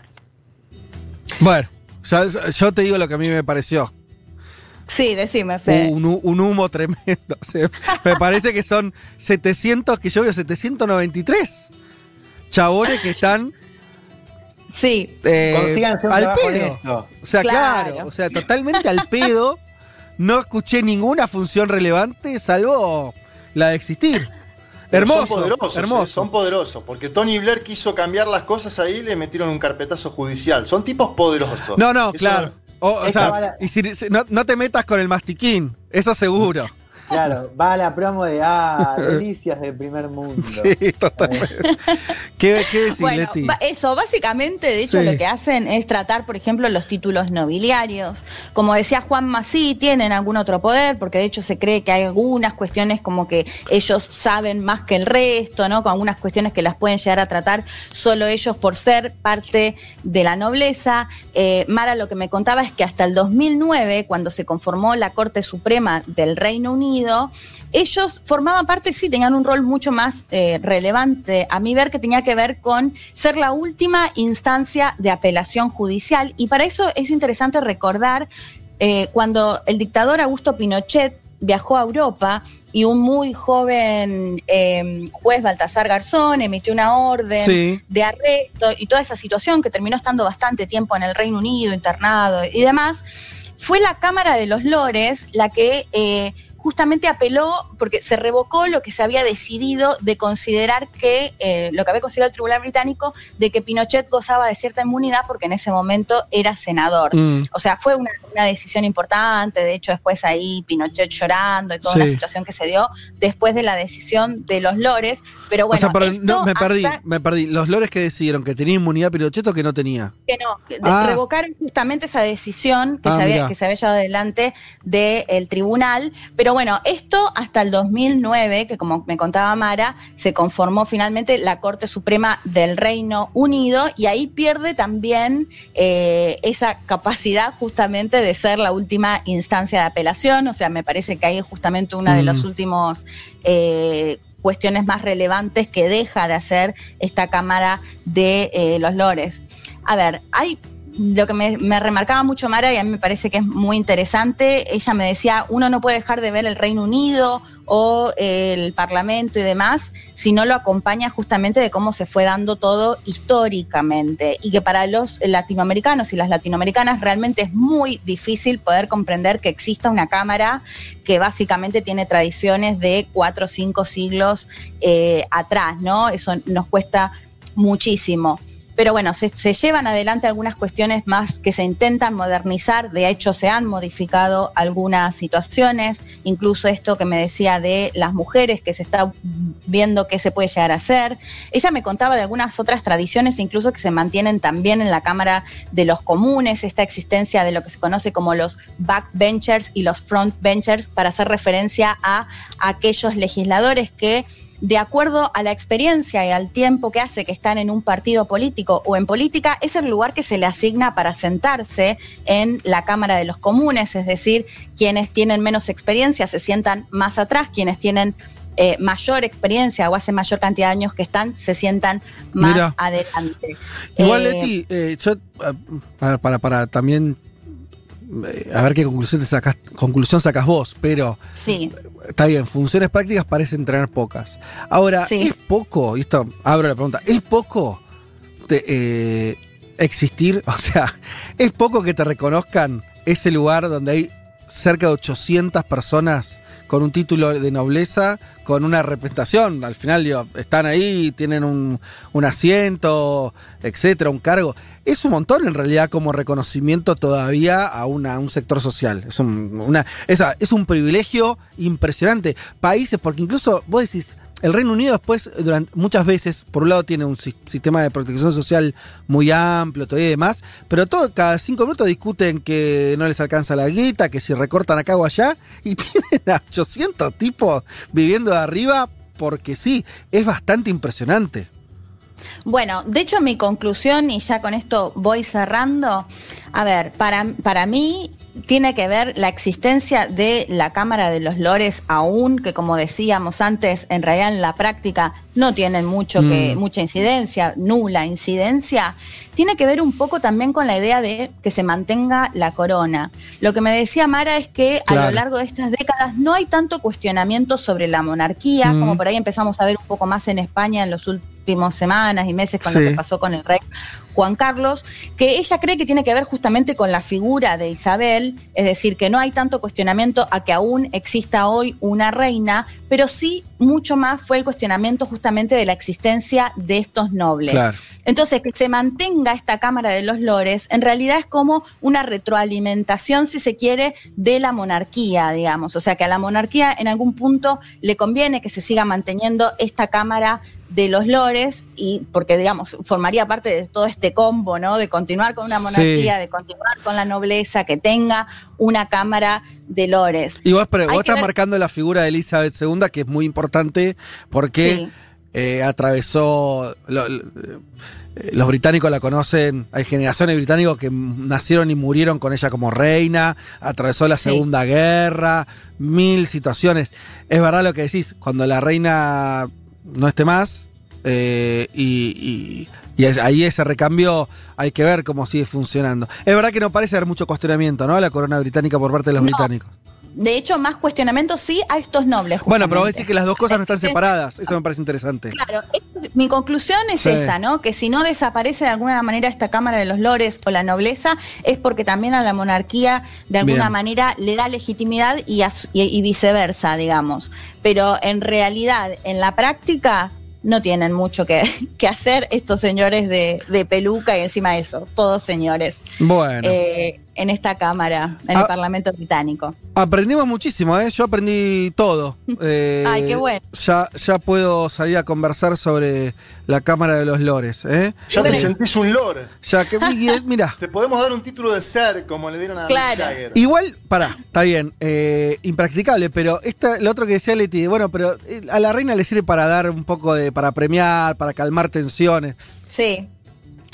Bueno, ya- yo te digo lo que a mí me pareció. Sí, decime, Fe. Un, hu- un humo tremendo. [LAUGHS] O sea, me parece que son 700, que yo veo 793 chabones que están Sí. eh, Consíganse un al trabajo pedo. honesto. O sea, claro. Claro. o sea, totalmente al pedo. No escuché ninguna función relevante salvo la de existir. Hermoso, Son poderosos, hermoso. eh, son poderosos. Porque Tony Blair quiso cambiar las cosas ahí y le metieron un carpetazo judicial. Son tipos poderosos. No, no, Eso- claro. O, sea, y si- si- no, no te metas con el mastiquín, eso seguro. Claro, va a la promo de ah, [LAUGHS] delicias del primer mundo. Sí, totalmente. ¿Qué, qué decís, Bueno, Leti? eso, básicamente, de hecho, Sí. lo que hacen es tratar, por ejemplo, los títulos nobiliarios. Como decía Juan Masí, tienen algún otro poder, porque de hecho se cree que hay algunas cuestiones como que ellos saben más que el resto, ¿no? Con algunas cuestiones que las pueden llegar a tratar solo ellos por ser parte de la nobleza. Eh, Mara lo que me contaba es que hasta el 2009, cuando se conformó la Corte Suprema del Reino Unido, ellos formaban parte, sí, tenían un rol mucho más eh, relevante, a mi ver, que tenía que ver con ser la última instancia de apelación judicial. Y para eso es interesante recordar eh, cuando el dictador Augusto Pinochet viajó a Europa y un muy joven eh, juez Baltasar Garzón emitió una orden Sí. de arresto y toda esa situación que terminó estando bastante tiempo en el Reino Unido, internado y demás, fue la Cámara de los Lores la que eh, justamente apeló, porque se revocó lo que se había decidido de considerar que, eh, lo que había considerado el Tribunal Británico, de que Pinochet gozaba de cierta inmunidad porque en ese momento era senador. Mm. O sea, fue una, una decisión importante, de hecho después ahí Pinochet llorando y toda una Sí. situación que se dio después de la decisión de los Lores, pero bueno, o sea, perdón, esto no, me perdí, me perdí. Los lores que decidieron que tenía inmunidad Pinochet o que no tenía. que no, Ah. revocaron justamente esa decisión que, Ah, se había, mirá. que se había llevado adelante del tribunal. Pero bueno, esto hasta el 2009, que como me contaba Mara, se conformó finalmente la Corte Suprema del Reino Unido y ahí pierde también eh, esa capacidad justamente de ser la última instancia de apelación. O sea, me parece que ahí es justamente uno de Mm. los últimos... eh, cuestiones más relevantes que deja de hacer esta Cámara de eh, los Lores. A ver, hay lo que me, remarcaba mucho Mara y a mí me parece que es muy interesante, ella me decía, uno no puede dejar de ver el Reino Unido o el Parlamento y demás si no lo acompaña justamente de cómo se fue dando todo históricamente y que para los latinoamericanos y las latinoamericanas realmente es muy difícil poder comprender que exista una Cámara que básicamente tiene tradiciones de cuatro o cinco siglos eh, atrás, ¿no? Eso nos cuesta muchísimo. Pero bueno, se, llevan adelante algunas cuestiones más que se intentan modernizar, de hecho se han modificado algunas situaciones, incluso esto que me decía de las mujeres, que se está viendo qué se puede llegar a hacer. Ella me contaba de algunas otras tradiciones, incluso que se mantienen también en la Cámara de los Comunes, esta existencia de lo que se conoce como los backbenchers y los frontbenchers, para hacer referencia a aquellos legisladores que de acuerdo a la experiencia y al tiempo que hace que están en un partido político o en política, es el lugar que se le asigna para sentarse en la Cámara de los Comunes, es decir, quienes tienen menos experiencia se sientan más atrás, quienes tienen eh, mayor experiencia o hace mayor cantidad de años que están, se sientan más Mira. adelante. Igual, Eh, Leti, eh, yo, eh, para, para, también a ver qué conclusión, te sacas, conclusión sacas vos, pero Sí. está bien, funciones prácticas parecen tener pocas. Ahora, ¿es poco? Y esto abro la pregunta, ¿es poco te- eh, existir? [LAUGHS] O sea, ¿es poco que te reconozcan ese lugar donde hay cerca de 800 personas con un título de nobleza, con una representación? Al final, digo, están ahí, tienen un, un asiento, etcétera, un cargo. Es un montón en realidad como reconocimiento todavía a, una- un sector social. Es un, una, esa- es un privilegio impresionante. Países, porque incluso vos decís, el Reino Unido después, durante, muchas veces, por un lado tiene un sis- sistema de protección social muy amplio todavía y demás, pero todo, cada cinco minutos discuten que no les alcanza la guita, que si recortan acá o allá, y [LAUGHS] tienen a 800 tipos viviendo de arriba porque sí, es bastante impresionante. Bueno, de hecho mi conclusión, y ya con esto voy cerrando, a ver, para, para mí tiene que ver la existencia de la Cámara de los Lores aún, que como decíamos antes, en realidad en la práctica no tienen mucho que, Mm. mucha incidencia, nula incidencia, tiene que ver un poco también con la idea de que se mantenga la corona. Lo que me decía Mara es que a lo largo de estas décadas no hay tanto cuestionamiento sobre la monarquía, Mm. como por ahí empezamos a ver un poco más en España en los últimos semanas y meses con Sí. lo que pasó con el rey Juan Carlos, que ella cree que tiene que ver justamente con la figura de Isabel, es decir, que no hay tanto cuestionamiento a que aún exista hoy una reina, pero sí mucho más fue el cuestionamiento justamente de la existencia de estos nobles. Claro. Entonces, que se mantenga esta Cámara de los Lores, en realidad es como una retroalimentación, si se quiere, de la monarquía, digamos. O sea, que a la monarquía en algún punto le conviene que se siga manteniendo esta Cámara de los Lores, y porque, digamos, formaría parte de todo este combo, ¿no? De continuar con una Sí. monarquía, de continuar con la nobleza, que tenga una Cámara de Lores. Y vos, pero vos estás ver- marcando la figura de Elizabeth II, que es muy importante porque Sí. eh, atravesó. lo- lo- eh, los británicos la conocen, hay generaciones de británicos que nacieron y murieron con ella como reina, atravesó la Sí. Segunda Guerra, mil situaciones. Es verdad lo que decís, cuando la reina no esté más, eh, y, y- y es- ahí ese recambio hay que ver cómo sigue funcionando. Es verdad que no parece haber mucho cuestionamiento, ¿no? A la corona británica por parte de los No. británicos. De hecho, más cuestionamiento sí a estos nobles. Bueno, pero vos decís que las dos cosas no están separadas. Eso me parece interesante. Claro, es- mi conclusión es Sí. esa, ¿no? Que si no desaparece de alguna manera esta Cámara de los Lores o la nobleza, es porque también a la monarquía de alguna Bien. manera le da legitimidad y, a y- y viceversa, digamos. Pero en realidad, en la práctica, no tienen mucho que, [LAUGHS] que hacer estos señores de, de peluca y encima de eso, todos señores, Bueno, eh, en esta Cámara, en Ah. el Parlamento británico. aprendimos muchísimo, ¿eh? Yo aprendí todo. Eh, [LAUGHS] Ay, qué bueno. Ya, ya puedo salir a conversar sobre la Cámara de los Lores, ¿eh? Ya te Eh, sentís un lord. Ya que, [LAUGHS] mira. Te podemos dar un título de ser, como le dieron a Claro. Jagger. Igual, pará, está bien, eh, impracticable, pero esta, lo otro que decía Leti, bueno, pero eh, a la reina le sirve para dar un poco de, para premiar, para calmar tensiones. Sí.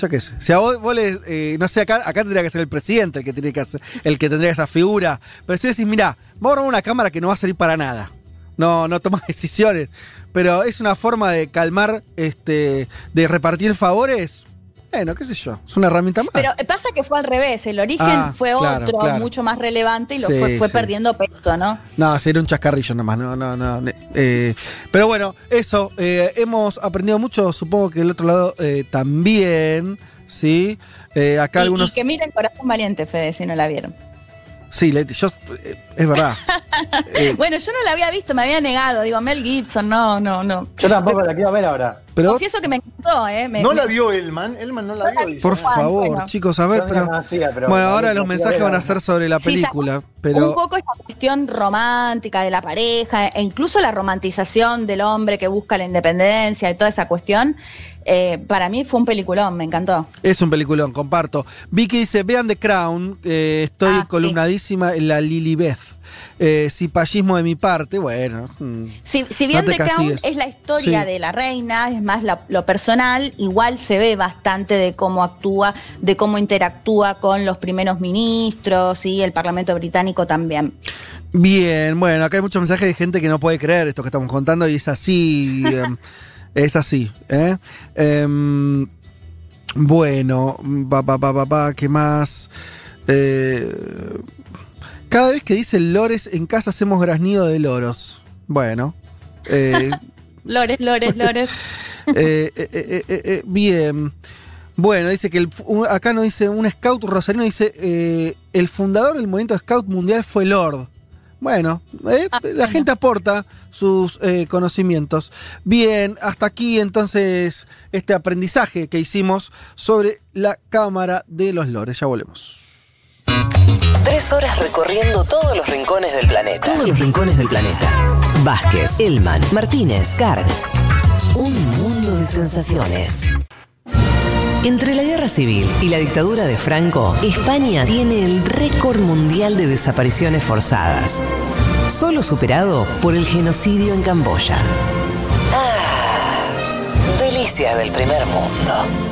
Yo qué sé. Si a vos, vos le, eh, no sé, acá, acá tendría que ser el presidente el que tiene que hacer, el que tendría esa figura. Pero si decís, mirá, vamos a una cámara que no va a servir para nada. No, no toma [LAUGHS] decisiones. Pero es una forma de calmar, este, de repartir favores. Bueno, qué sé yo. Es una herramienta más. Pero eh, pasa que fue al revés, el origen Ah, fue claro, otro, claro. mucho más relevante y lo Sí, fue, fue sí. perdiendo peso, ¿no? No, sería un chascarrillo nomás, no, no, no. eh, pero bueno, eso, eh, hemos aprendido mucho, supongo que del otro lado eh, también, ¿sí? Eh, acá Y, algunos... y que miren Corazón Valiente, Fede, si no la vieron. Sí, Leti, yo, eh, es verdad. [LAUGHS] Eh, Bueno, yo no la había visto, me había negado. Digo, Mel Gibson, no, no, no. Yo tampoco la quiero ver ahora. Pero, Confieso que me encantó, ¿eh? Me- ¿No me- la vio Elman? Elman no la vio. dice. por favor, bueno. chicos, a ver, pero... conocía, pero bueno, ahora los mensajes van a ser sobre la Sí, película, Un pero... poco esta cuestión romántica de la pareja, e incluso la romantización del hombre que busca la independencia y toda esa cuestión, eh, para mí fue un peliculón, me encantó. Es un peliculón, comparto. Vicky dice, vean The Crown, eh, estoy Ah, sí. columnadísima en la Lilibeth. Eh, cipallismo de mi parte, bueno. Si, si bien No The Crown es la historia Sí. de la reina, es más la- lo personal, igual se ve bastante de cómo actúa, de cómo interactúa con los primeros ministros y el Parlamento británico también. Bien, bueno, acá hay muchos mensajes de gente que no puede creer esto que estamos contando y es así. [LAUGHS] em, es así. ¿eh? Em, bueno, pa, pa, pa, pa, ¿qué más? Eh, cada vez que dice lores, en casa hacemos graznido de loros. Bueno. eh, [LAUGHS] Lores, lores, lores. [LAUGHS] eh, eh, eh, bien. Bueno, dice que el- acá nos dice un scout rosarino, dice el fundador del movimiento scout mundial fue Lord. Bueno, eh, la gente aporta sus eh, conocimientos. Bien, hasta aquí entonces este aprendizaje que hicimos sobre la cámara de los lores. Ya volvemos. Tres horas recorriendo todos los rincones del planeta. Todos los rincones del planeta. Vázquez, Elman, Martínez, Carg. Un mundo de sensaciones. Entre la guerra civil y la dictadura de Franco, España tiene el récord mundial de desapariciones forzadas. Solo superado por el genocidio en Camboya. Ah, delicias del primer mundo.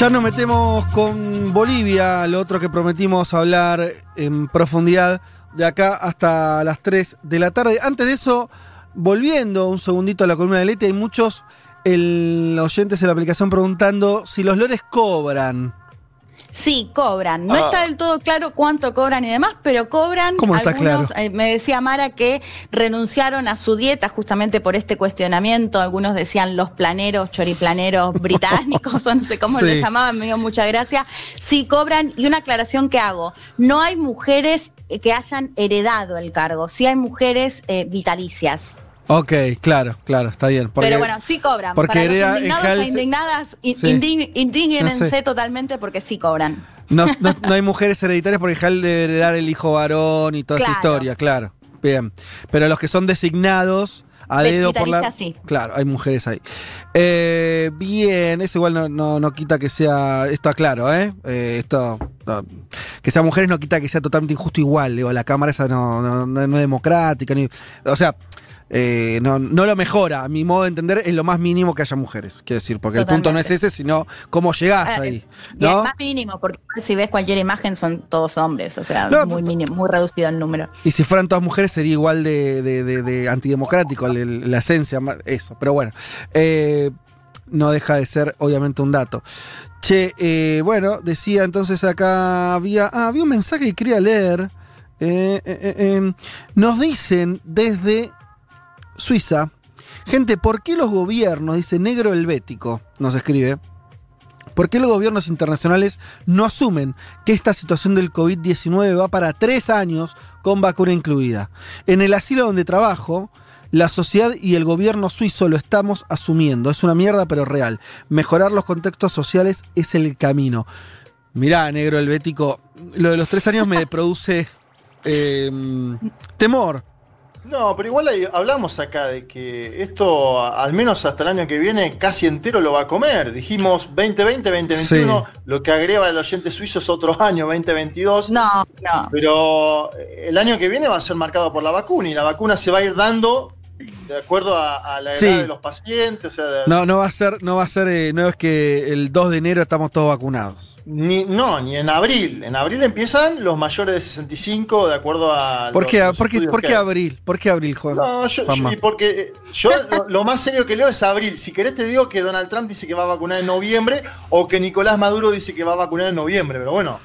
Ya nos metemos con Bolivia, lo otro que prometimos hablar en profundidad de acá hasta las 3 de la tarde. Antes de eso, volviendo un segundito a la columna de Leti, hay muchos el, oyentes en la aplicación preguntando si los lores cobran. Sí, cobran. No Ah. está del todo claro cuánto cobran y demás, pero cobran. ¿Cómo está Algunos, claro? eh, me decía Mara que renunciaron a su dieta justamente por este cuestionamiento. Algunos decían los planeros, choriplaneros [LAUGHS] británicos, o no sé cómo Sí. le llamaban, me dio mucha gracia. Sí, cobran. Y una aclaración que hago: no hay mujeres eh, que hayan heredado el cargo, sí hay mujeres eh, vitalicias. Ok, claro, claro, está bien. Porque, pero bueno, sí cobran. porque Para los indignados e indignadas, in- Sí. indígnense No sé. totalmente porque sí cobran. no, no- [LAUGHS] no hay mujeres hereditarias porque Hal debe heredar el hijo varón y toda esa Claro. historia, claro. Bien. Pero los que son designados a De- dedo por la. sí. Claro, hay mujeres ahí. Eh, bien, eso igual no, no, no quita que sea. Esto claro, ¿eh? Eh, esto. no, que sea mujeres no quita que sea totalmente injusto igual. Digo, la Cámara esa no, no, no- no es democrática. Ni, o sea. Eh, no, no lo mejora, a mi modo de entender, es lo más mínimo que haya mujeres. Quiero decir, porque el punto no es ese, sino cómo llegás Ah, ahí. Y es ¿no? más mínimo, porque si ves cualquier imagen son todos hombres, o sea, No, muy mínimo, muy reducido el número. Y si fueran todas mujeres sería igual de, de- de- de antidemocrático, la esencia, eso. Pero bueno, eh, no deja de ser obviamente un dato. Che, eh, bueno, decía entonces acá, había, ah, había un mensaje que quería leer. Nos dicen desde Suiza, gente, ¿por qué los gobiernos, dice Negro Helvético, nos escribe, ¿Por qué los gobiernos internacionales no asumen que esta situación del COVID-19 va para tres años con vacuna incluida? En el asilo donde trabajo, la sociedad y el gobierno suizo lo estamos asumiendo. Es una mierda, pero real. Mejorar los contextos sociales es el camino. Mirá, negro helvético, lo de los tres años me produce eh, temor. No, pero igual hablamos acá de que esto, al menos hasta el año que viene, casi entero lo va a comer. Dijimos 2020, 2021, lo que agrega el oyente suizo es otro año, 2022. No, no. Pero el año que viene va a ser marcado por la vacuna y la vacuna se va a ir dando de acuerdo a, a la edad Sí. de los pacientes. O sea, de- No, no va a ser, no va a ser, eh, no es que el 2 de enero estamos todos vacunados. Ni, no, ni en abril. En abril empiezan los mayores de 65, de acuerdo a. ¿Por los- qué, los por qué, por qué abril? ¿Por qué abril, Juan? No, yo, Juanma? yo- y porque eh, yo lo, lo más serio que leo es abril. Si querés te digo que Donald Trump dice que va a vacunar en noviembre o que Nicolás Maduro dice que va a vacunar en noviembre, pero bueno.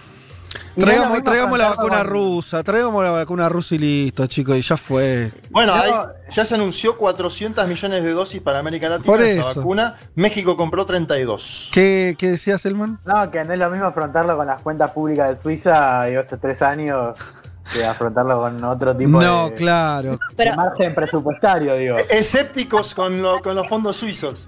Traigamos, traigamos la vacuna rusa, traigamos la vacuna rusa y listo, chicos, y ya fue. Bueno, hay- ya se anunció 400 millones de dosis para América Latina Por de esa eso. vacuna. México compró 32. ¿Qué, qué decías, Elman? No, que no es lo mismo afrontarlo con las cuentas públicas de Suiza y hace tres años que afrontarlo con otro tipo No, de, claro. de margen presupuestario, digo. Escépticos con, lo- con los fondos suizos.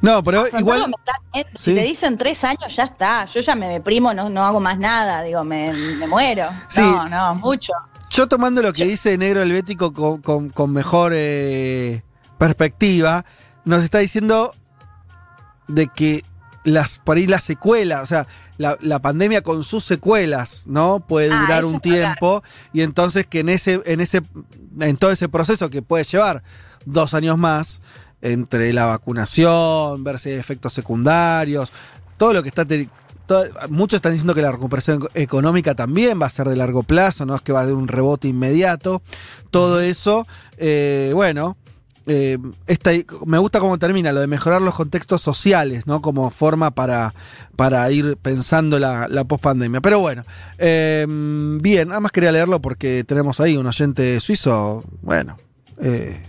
No, pero Afrontarlo igual. mentalmente, Sí. Si te dicen tres años, ya está. Yo ya me deprimo, no, no hago más nada, digo, me, me muero. Sí. No, no, mucho. Yo tomando lo que dice Negro Helvético con, con- con mejor eh, perspectiva, nos está diciendo de que las por ahí las secuelas, o sea, la, la pandemia con sus secuelas, ¿no? Puede Ah, durar un claro. tiempo y entonces que en ese, en ese, en todo ese proceso que puede llevar dos años más, entre la vacunación, ver si hay efectos secundarios, todo lo que está... todo- muchos están diciendo que la recuperación eco- económica también va a ser de largo plazo, no es que va a haber un rebote inmediato. Todo eso, eh, bueno, eh, esta- me gusta cómo termina, lo de mejorar los contextos sociales, ¿no? Como forma para, para ir pensando la, la pospandemia. Pero bueno, eh, bien, nada más quería leerlo porque tenemos ahí un oyente suizo, bueno, eh,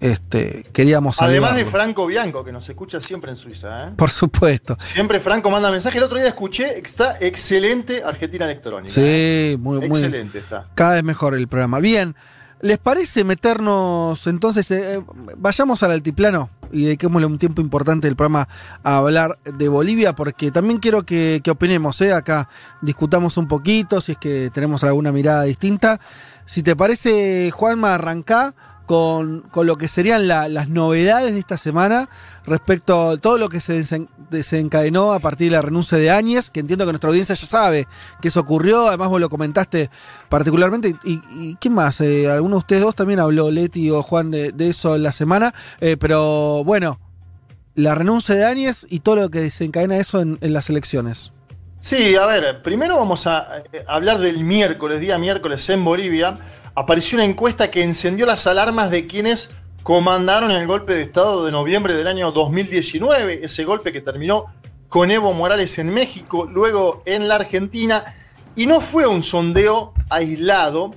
este, queríamos Además de. Franco Bianco, que nos escucha siempre en Suiza. ¿eh? Por supuesto. Siempre Franco manda mensaje. El otro día escuché, está excelente Argentina Electrónica. Sí, muy, muy Excelente está. Cada vez mejor el programa. Bien, ¿les parece meternos entonces? eh, vayamos al altiplano y dediquémosle un tiempo importante del programa a hablar de Bolivia, porque también quiero que, que opinemos, ¿eh? acá discutamos un poquito, si es que tenemos alguna mirada distinta. Si te parece, Juanma, arrancá con, con lo que serían la- las novedades de esta semana respecto a todo lo que se desen- desencadenó a partir de la renuncia de Áñez, que entiendo que nuestra audiencia ya sabe que eso ocurrió, además vos lo comentaste particularmente. ¿Y, y quién más? Eh, ¿Alguno de ustedes dos también habló, Leti o Juan, de, de eso en la semana? Eh, pero bueno, la renuncia de Áñez y todo lo que desencadena eso en, en las elecciones. Sí, a ver, primero vamos a eh, hablar del miércoles, día miércoles en Bolivia. Apareció una encuesta que encendió las alarmas de quienes comandaron el golpe de Estado de noviembre del año 2019, ese golpe que terminó con Evo Morales en México, luego en la Argentina, y no fue un sondeo aislado,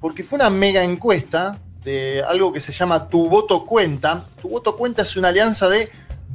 porque fue una mega encuesta de algo que se llama Tu Voto Cuenta. Tu Voto Cuenta es una alianza de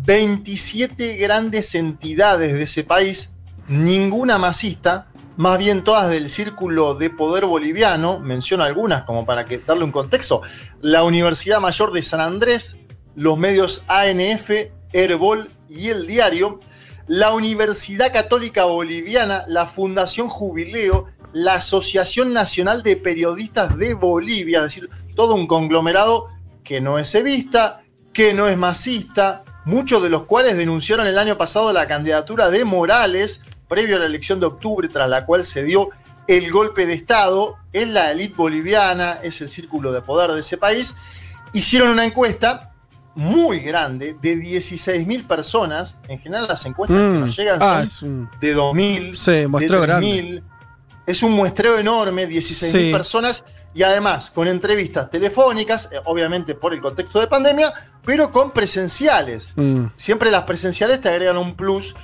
27 grandes entidades de ese país, ninguna masista, más bien todas del círculo de poder boliviano, menciono algunas como para que darle un contexto, la Universidad Mayor de San Andrés, los medios ANF, Herbol y El Diario, la Universidad Católica Boliviana, la Fundación Jubileo, la Asociación Nacional de Periodistas de Bolivia, es decir, todo un conglomerado que no es evista, que no es masista, muchos de los cuales denunciaron el año pasado la candidatura de Morales previo a la elección de octubre, tras la cual se dio el golpe de Estado, es la élite boliviana, es el círculo de poder de ese país, hicieron una encuesta muy grande de 16.000 personas, en general las encuestas que Mm. nos llegan Ah, son de 2.000, Sí, muestreo de grande. 3.000. Es un muestreo enorme, 16.000 Sí. personas y además con entrevistas telefónicas, eh, obviamente por el contexto de pandemia, pero con presenciales. Mm. Siempre las presenciales te agregan un plus.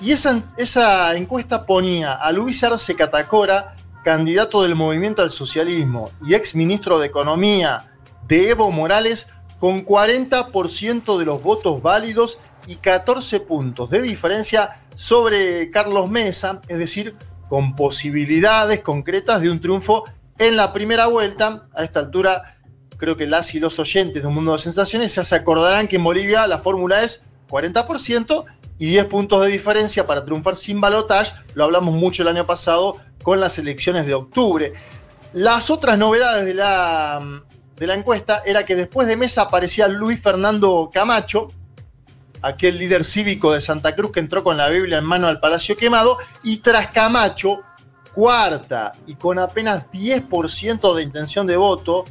Y esa, encuesta ponía a Luis Arce Catacora, candidato del movimiento al socialismo y ex ministro de Economía de Evo Morales, con 40% de los votos válidos y 14 puntos de diferencia sobre Carlos Mesa, es decir, con posibilidades concretas de un triunfo en la primera vuelta. A esta altura, creo que las y los oyentes de un mundo de sensaciones ya se acordarán que en Bolivia la fórmula es 40% y 10 puntos de diferencia para triunfar sin balotage. Lo hablamos mucho el año pasado con las elecciones de octubre. Las otras novedades de la, de la encuesta era que después de Mesa aparecía Luis Fernando Camacho, aquel líder cívico de Santa Cruz que entró con la Biblia en mano al Palacio Quemado, y tras Camacho, cuarta y con apenas 10% de intención de voto,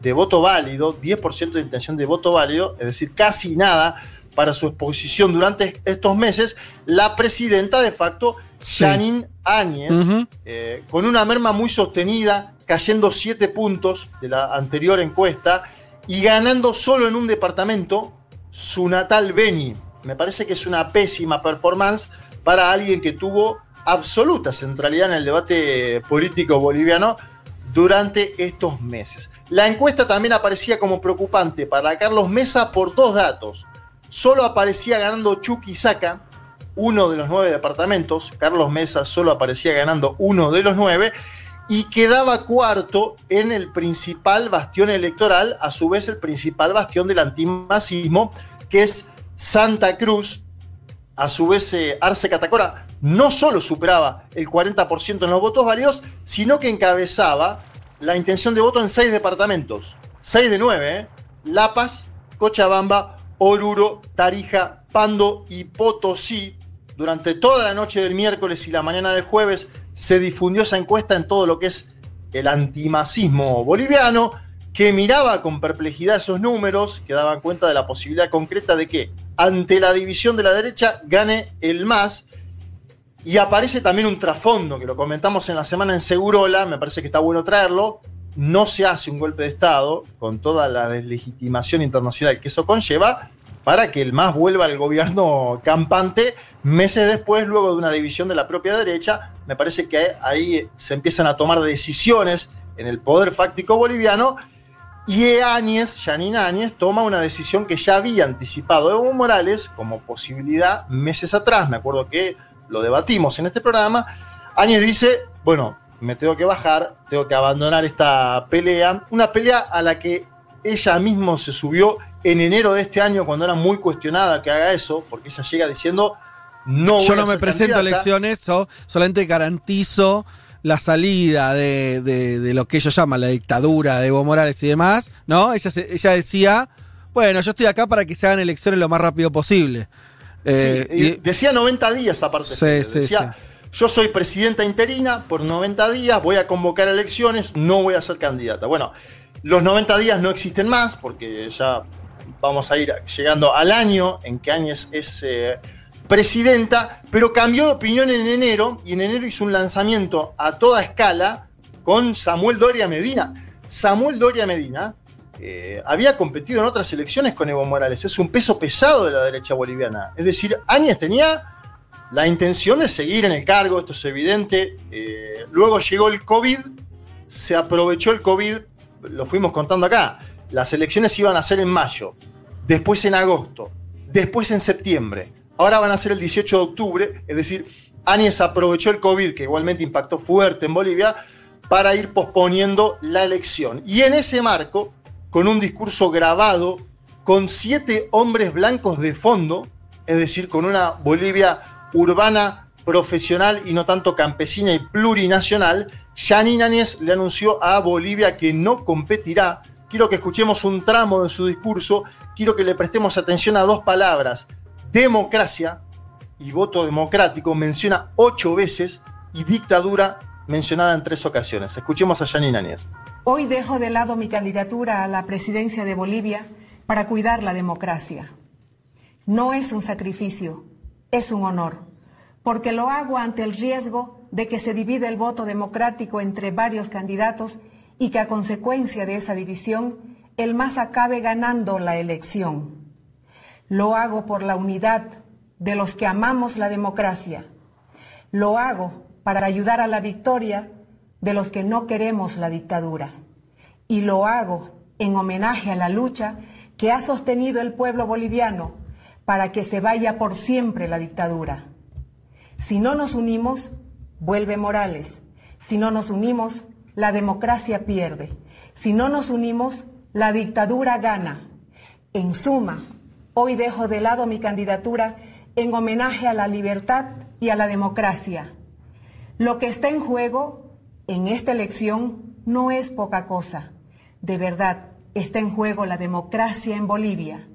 de voto válido, 10% de intención de voto válido, es decir, casi nada para su exposición durante estos meses, la presidenta de facto, Sí. Janine Áñez, eh, con una merma muy sostenida, cayendo 7 puntos de la anterior encuesta y ganando solo en un departamento, su natal Beni. Me parece que es una pésima performance para alguien que tuvo absoluta centralidad en el debate político boliviano durante estos meses. La encuesta también aparecía como preocupante para Carlos Mesa por dos datos. Solo aparecía ganando Chuquisaca, uno de los nueve departamentos. Carlos Mesa solo aparecía ganando uno de los nueve. Y quedaba cuarto en el principal bastión electoral, a su vez el principal bastión del antimacismo, que es Santa Cruz. A su vez, eh, Arce Catacora no solo superaba el 40% en los votos válidos, sino que encabezaba la intención de voto en seis departamentos. Seis de nueve, ¿eh? La Paz, Cochabamba, Oruro, Tarija, Pando y Potosí. Durante toda la noche del miércoles y la mañana del jueves se difundió esa encuesta en todo lo que es el antimacismo boliviano, que miraba con perplejidad esos números, que daban cuenta de la posibilidad concreta de que ante la división de la derecha gane el más. Y aparece también un trasfondo, que lo comentamos en la semana en Segurola, me parece que está bueno traerlo. No se hace un golpe de Estado con toda la deslegitimación internacional que eso conlleva para que el MAS vuelva al gobierno campante meses después, luego de una división de la propia derecha. Me parece que ahí se empiezan a tomar decisiones en el poder fáctico boliviano y Áñez, Janine Áñez, toma una decisión que ya había anticipado Evo Morales como posibilidad meses atrás. Me acuerdo que lo debatimos en este programa. Áñez dice, bueno, me tengo que bajar, tengo que abandonar esta pelea. Una pelea a la que ella misma se subió en enero de este año cuando era muy cuestionada que haga eso, porque ella llega diciendo, no Yo no me presento a candidata". elecciones, so- solamente garantizo la salida de, de- de lo que ellos llaman la dictadura de Evo Morales y demás, ¿no? Ella, se- ella decía, bueno, yo estoy acá para que se hagan elecciones lo más rápido posible. Eh, Sí, y decía 90 días aparte. Sí, sí, decía, yo soy presidenta interina por 90 días, voy a convocar elecciones, no voy a ser candidata. Bueno, los 90 días no existen más porque ya vamos a ir llegando al año en que Áñez es eh, presidenta, pero cambió de opinión en enero y en enero hizo un lanzamiento a toda escala con Samuel Doria Medina. Samuel Doria Medina eh, había competido en otras elecciones con Evo Morales, es un peso pesado de la derecha boliviana. Es decir, Áñez tenía la intención de seguir en el cargo, esto es evidente. Eh, luego llegó el COVID, se aprovechó el COVID, lo fuimos contando acá. Las elecciones iban a ser en mayo, después en agosto, después en septiembre. Ahora van a ser el 18 de octubre, es decir, Áñez aprovechó el COVID, que igualmente impactó fuerte en Bolivia, para ir posponiendo la elección. Y en ese marco, con un discurso grabado, con siete hombres blancos de fondo, es decir, con una Bolivia urbana, profesional y no tanto campesina y plurinacional, Janine Áñez le anunció a Bolivia que no competirá. Quiero que escuchemos un tramo de su discurso, quiero que le prestemos atención a dos palabras, democracia y voto democrático, menciona ocho veces, y dictadura mencionada en tres ocasiones. Escuchemos a Janine Áñez. Hoy dejo de lado mi candidatura a la presidencia de Bolivia para cuidar la democracia. No es un sacrificio, es un honor, porque lo hago ante el riesgo de que se divida el voto democrático entre varios candidatos y que a consecuencia de esa división el más acabe ganando la elección. Lo hago por la unidad de los que amamos la democracia. Lo hago para ayudar a la victoria de los que no queremos la dictadura. Y lo hago en homenaje a la lucha que ha sostenido el pueblo boliviano para que se vaya por siempre la dictadura. Si no nos unimos, vuelve Morales. Si no nos unimos, la democracia pierde. Si no nos unimos, la dictadura gana. En suma, hoy dejo de lado mi candidatura en homenaje a la libertad y a la democracia. Lo que está en juego en esta elección no es poca cosa. De verdad, está en juego la democracia en Bolivia.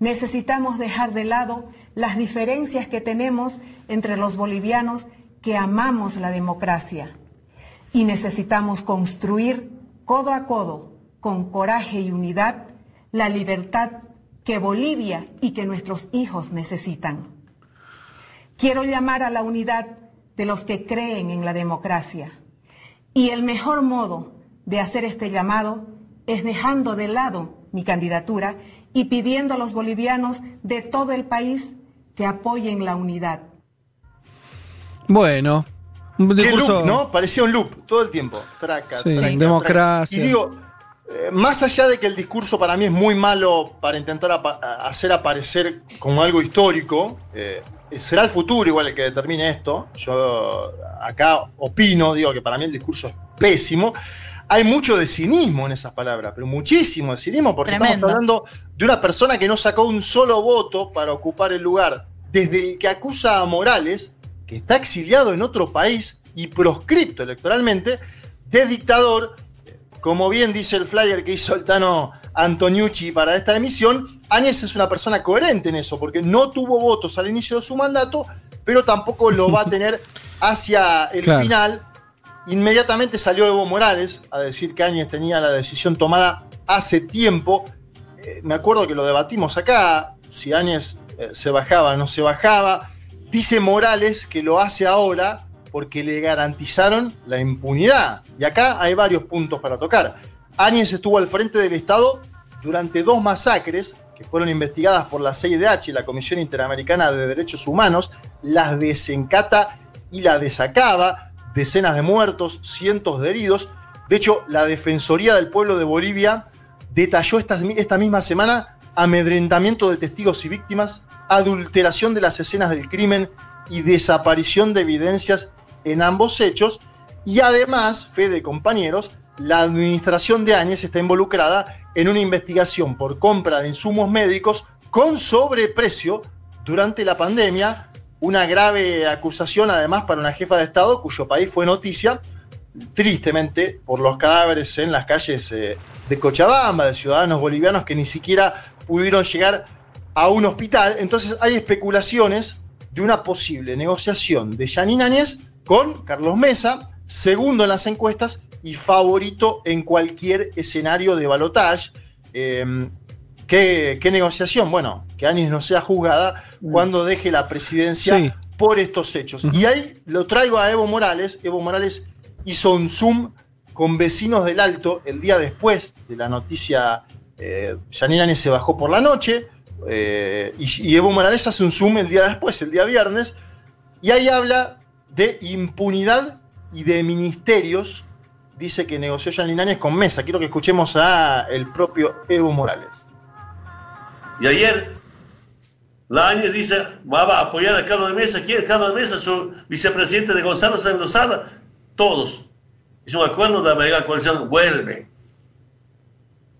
Necesitamos dejar de lado las diferencias que tenemos entre los bolivianos que amamos la democracia. Y necesitamos construir codo a codo, con coraje y unidad, la libertad que Bolivia y que nuestros hijos necesitan. Quiero llamar a la unidad de los que creen en la democracia. Y el mejor modo de hacer este llamado es dejando de lado mi candidatura y pidiendo a los bolivianos de todo el país que apoyen la unidad. Bueno, un discurso. loop, ¿no? Parecía un loop todo el tiempo. Traca, Sí, traca, democracia. traca. Y digo, eh, más allá de que el discurso para mí es muy malo para intentar apa- hacer aparecer como algo histórico, eh, será el futuro igual el que determine esto. Yo acá opino, digo que para mí el discurso es pésimo. Hay mucho de cinismo en esas palabras, pero muchísimo de cinismo, porque Tremendo. estamos hablando de una persona que no sacó un solo voto para ocupar el lugar, desde el que acusa a Morales, que está exiliado en otro país y proscripto electoralmente, de dictador, como bien dice el flyer que hizo el Tano Antoniucci para esta emisión, Áñez es una persona coherente en eso, porque no tuvo votos al inicio de su mandato, pero tampoco lo va a [LAUGHS] tener hacia el Claro. final. Inmediatamente salió Evo Morales a decir que Áñez tenía la decisión tomada hace tiempo. Eh, me acuerdo que lo debatimos acá, si Áñez eh, se bajaba o no se bajaba. Dice Morales que lo hace ahora porque le garantizaron la impunidad. Y acá hay varios puntos para tocar. Áñez estuvo al frente del Estado durante dos masacres que fueron investigadas por la CIDH y la Comisión Interamericana de Derechos Humanos, las desencata y la desacaba, decenas de muertos, cientos de heridos. De hecho, la Defensoría del Pueblo de Bolivia detalló esta, esta misma semana amedrentamiento de testigos y víctimas, adulteración de las escenas del crimen y desaparición de evidencias en ambos hechos. Y además, fe de compañeros, la administración de Áñez está involucrada en una investigación por compra de insumos médicos con sobreprecio durante la pandemia, una grave acusación además para una jefa de Estado cuyo país fue noticia, tristemente, por los cadáveres en las calles eh, de Cochabamba, de ciudadanos bolivianos que ni siquiera pudieron llegar a un hospital. Entonces hay especulaciones de una posible negociación de Janine Áñez con Carlos Mesa, segundo en las encuestas y favorito en cualquier escenario de balotage. Em, ¿qué, negociación? Bueno, que Áñez no sea juzgada cuando deje la presidencia por estos hechos. Y ahí lo traigo a Evo Morales. Evo Morales hizo un Zoom con vecinos del Alto el día después de la noticia. Eh, Áñez se bajó por la noche. Eh, y, y Evo Morales hace un Zoom el día después, el día viernes. Y ahí habla de impunidad y de ministerios dice que negoció Janine Áñez con Mesa. Quiero que escuchemos a el propio Evo Morales. Y ayer, la Áñez dice, va a apoyar a Carlos de Mesa. ¿Quién es Carlos de Mesa? Su vicepresidente de Gonzalo Sáenz Todos. Es un acuerdo de la mega coalición. Vuelve.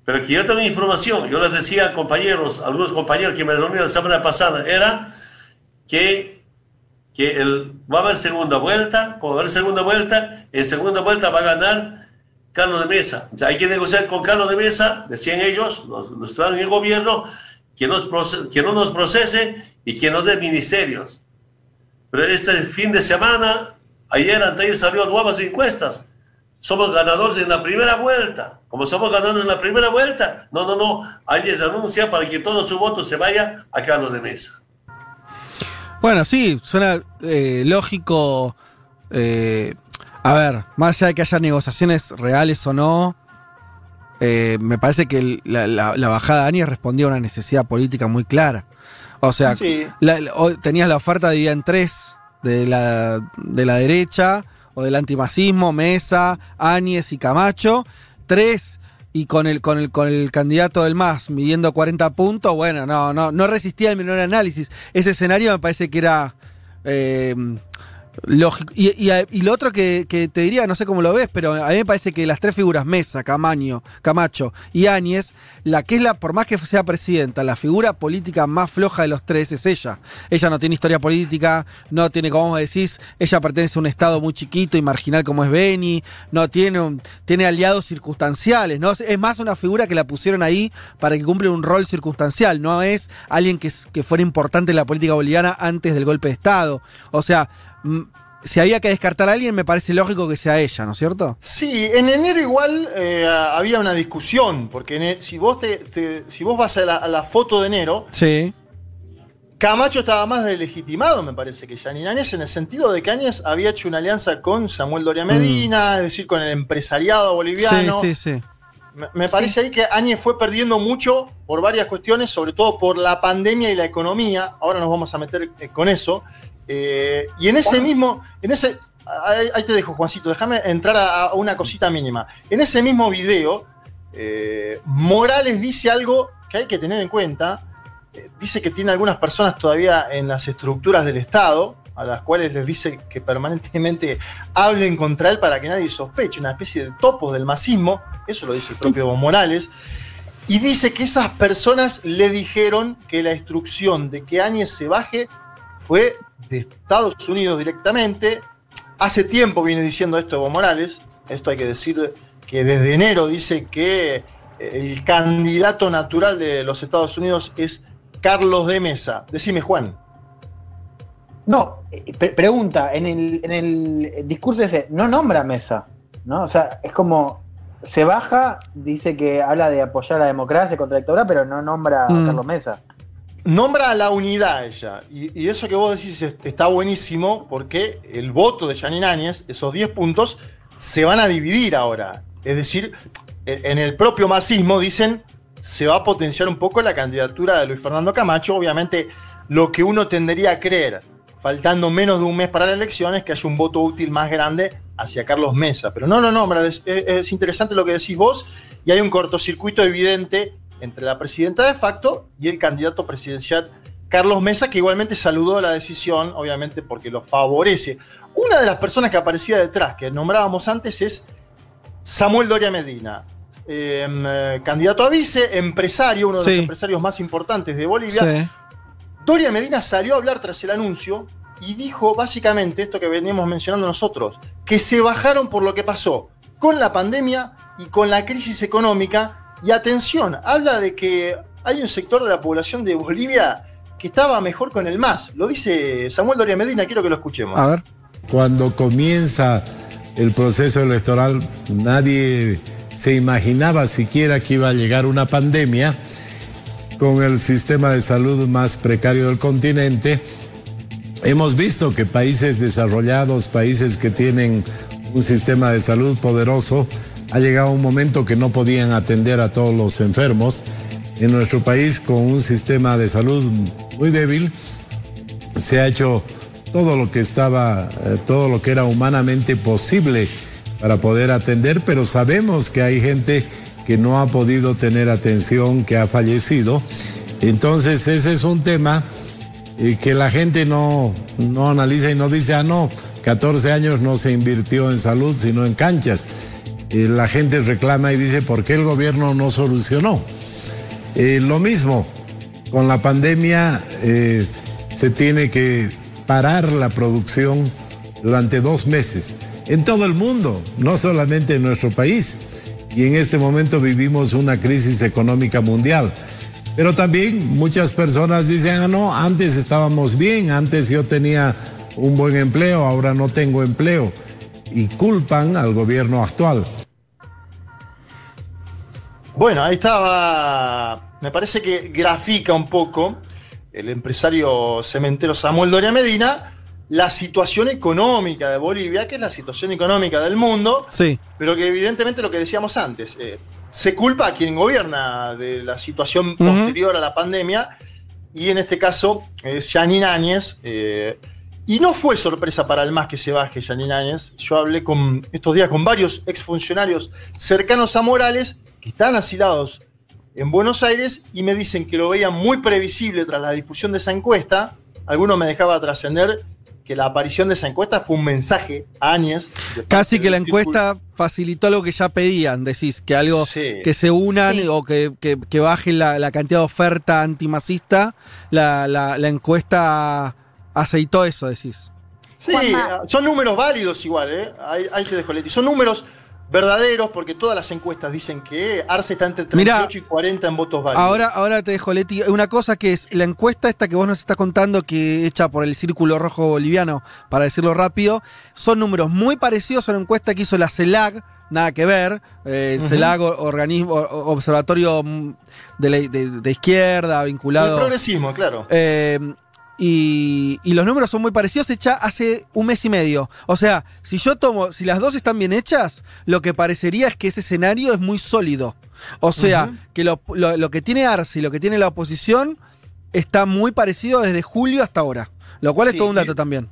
Pero que yo tengo información, yo les decía a compañeros, algunos compañeros que me reunieron la semana pasada, era que, que el, va a haber segunda vuelta, cuando va a haber segunda vuelta, en segunda vuelta va a ganar Carlos de Mesa. Hay que negociar con Carlos de Mesa, decían ellos, los, los en el gobierno, que, nos que no nos procese y que nos dé ministerios. Pero este fin de semana, ayer, antes salió nuevas encuestas. Somos ganadores en la primera vuelta. Como somos ganadores en la primera vuelta, no, no, no. Ayer renuncia para que todo su voto se vaya a Carlos de Mesa. Bueno, sí, suena eh, lógico. Eh, a ver, más allá de que haya negociaciones reales o no, eh, me parece que la, bajada de Áñez respondía a una necesidad política muy clara. O sea, tenías la oferta dividida en tres de la, de la derecha o del antimacismo, Mesa, Áñez y Camacho. Tres y con el, con el, con el candidato del MAS midiendo 40 puntos, bueno, no, no, no resistía el menor análisis. Ese escenario me parece que era eh, Lógico. Y, lo otro que, te diría, no sé cómo lo ves, pero a mí me parece que las tres figuras, Mesa, Camaño, Camacho y Áñez, la que es la, por más que sea presidenta, la figura política más floja de los tres es ella. Ella no tiene historia política, no tiene, como decís, ella pertenece a un estado muy chiquito y marginal como es Beni, no tiene, tiene aliados circunstanciales, ¿no? Es más una figura que la pusieron ahí para que cumpla un rol circunstancial, no es alguien que, que fuera importante en la política boliviana antes del golpe de Estado. O sea, si había que descartar a alguien, me parece lógico que sea ella, ¿no es cierto? Sí, en enero igual eh, había una discusión, porque e, si, vos te, si vos vas a la, foto de enero, sí. Camacho estaba más delegitimado, me parece, que Janine Áñez, en el sentido de que Áñez había hecho una alianza con Samuel Doria mm. Medina, es decir, con el empresariado boliviano. Sí, sí, sí. Me, parece ahí que Áñez fue perdiendo mucho por varias cuestiones, sobre todo por la pandemia y la economía. Ahora nos vamos a meter eh, con eso. Eh, y en ese mismo, en ese, ahí, te dejo, Juancito, déjame entrar a, una cosita mínima. En ese mismo video, eh, Morales dice algo que hay que tener en cuenta. Eh, dice que tiene algunas personas todavía en las estructuras del Estado, a las cuales les dice que permanentemente hablen contra él para que nadie sospeche, una especie de topos del masismo, eso lo dice el propio Morales. Y dice que esas personas le dijeron que la instrucción de que Áñez se baje fue de Estados Unidos directamente. Hace tiempo viene diciendo esto Evo Morales, esto hay que decir que desde enero dice que el candidato natural de los Estados Unidos es Carlos de Mesa. Decime, Juan. No, eh, pregunta, en el, discurso ese, no nombra Mesa, ¿no? O sea, es como, se baja, dice que habla de apoyar la democracia contra la dictadura, pero no nombra a Mm. Carlos Mesa. Nombra a la unidad ella. Y, eso que vos decís es- está buenísimo porque el voto de Janine Áñez, esos 10 puntos, se van a dividir ahora. Es decir, en el propio masismo dicen se va a potenciar un poco la candidatura de Luis Fernando Camacho. Obviamente, lo que uno tendería a creer, faltando menos de un mes para la elección, es que haya un voto útil más grande hacia Carlos Mesa. Pero no, no, no, es interesante lo que decís vos y hay un cortocircuito evidente entre la presidenta de facto y el candidato presidencial Carlos Mesa, que igualmente saludó la decisión, obviamente porque lo favorece. Una de las personas que aparecía detrás, que nombrábamos antes, es Samuel Doria Medina, eh, eh, candidato a vice, empresario, uno de Sí. los empresarios más importantes de Bolivia. Sí. Doria Medina salió a hablar tras el anuncio y dijo básicamente esto que veníamos mencionando nosotros, que se bajaron por lo que pasó con la pandemia y con la crisis económica. Y atención, habla de que hay un sector de la población de Bolivia que estaba mejor con el MAS. Lo dice Samuel Doria Medina, quiero que lo escuchemos. A ver. Cuando comienza el proceso electoral, nadie se imaginaba siquiera que iba a llegar una pandemia con el sistema de salud más precario del continente. Hemos visto que países desarrollados, países que tienen un sistema de salud poderoso, ha llegado un momento que no podían atender a todos los enfermos. En nuestro país, con un sistema de salud muy débil, se ha hecho todo lo que estaba, eh, todo lo que era humanamente posible para poder atender, pero sabemos que hay gente que no ha podido tener atención, que ha fallecido. Entonces ese es un tema eh, que la gente no, no analiza y no dice, ah, no, 14 años no se invirtió en salud, sino en canchas. La gente reclama y dice, ¿por qué el gobierno no solucionó? Eh, lo mismo, con la pandemia eh, se tiene que parar la producción durante dos meses en todo el mundo, no solamente en nuestro país. Y en este momento vivimos una crisis económica mundial. Pero también muchas personas dicen, ah, no, antes estábamos bien, antes yo tenía un buen empleo, ahora no tengo empleo. Y culpan al gobierno actual. Bueno, ahí estaba. Me parece que grafica un poco el empresario cementero Samuel Doria Medina la situación económica de Bolivia, que es la situación económica del mundo, Sí. pero que evidentemente lo que decíamos antes, eh, se culpa a quien gobierna de la situación posterior a la pandemia, y en este caso es Janine Áñez. eh, y no fue sorpresa para el más que se baje Janine Áñez. Yo hablé con, estos días con varios exfuncionarios cercanos a Morales que están asilados en Buenos Aires y me dicen que lo veían muy previsible tras la difusión de esa encuesta. Algunos me dejaba trascender que la aparición de esa encuesta fue un mensaje a Áñez. Casi que la encuesta facilitó algo que ya pedían, decís, que algo Sí. que se unan Sí. o que, que- que baje la, la cantidad de oferta antimacista, la, la- la encuesta aceitó eso, decís. Sí, son números válidos igual, ¿eh? Te dejo, Leti. Son números verdaderos porque todas las encuestas dicen que Arce está entre 38 y 40 en votos válidos. Ahora, ahora te dejo, Leti. Una cosa que es la encuesta esta que vos nos estás contando, que hecha por el Círculo Rojo Boliviano, para decirlo rápido, son números muy parecidos a la encuesta que hizo la CELAC, nada que ver. Eh. CELAC, organismo, observatorio mm, de, la- de- de izquierda, El vinculado. progresismo, claro. Eh, y, y los números son muy parecidos, hecha hace un mes y medio. O sea, si yo tomo, si las dos están bien hechas, lo que parecería es que ese escenario es muy sólido. O sea, que lo, lo- lo que tiene Arce y lo que tiene la oposición está muy parecido desde julio hasta ahora. Lo cual Sí, es todo un dato también.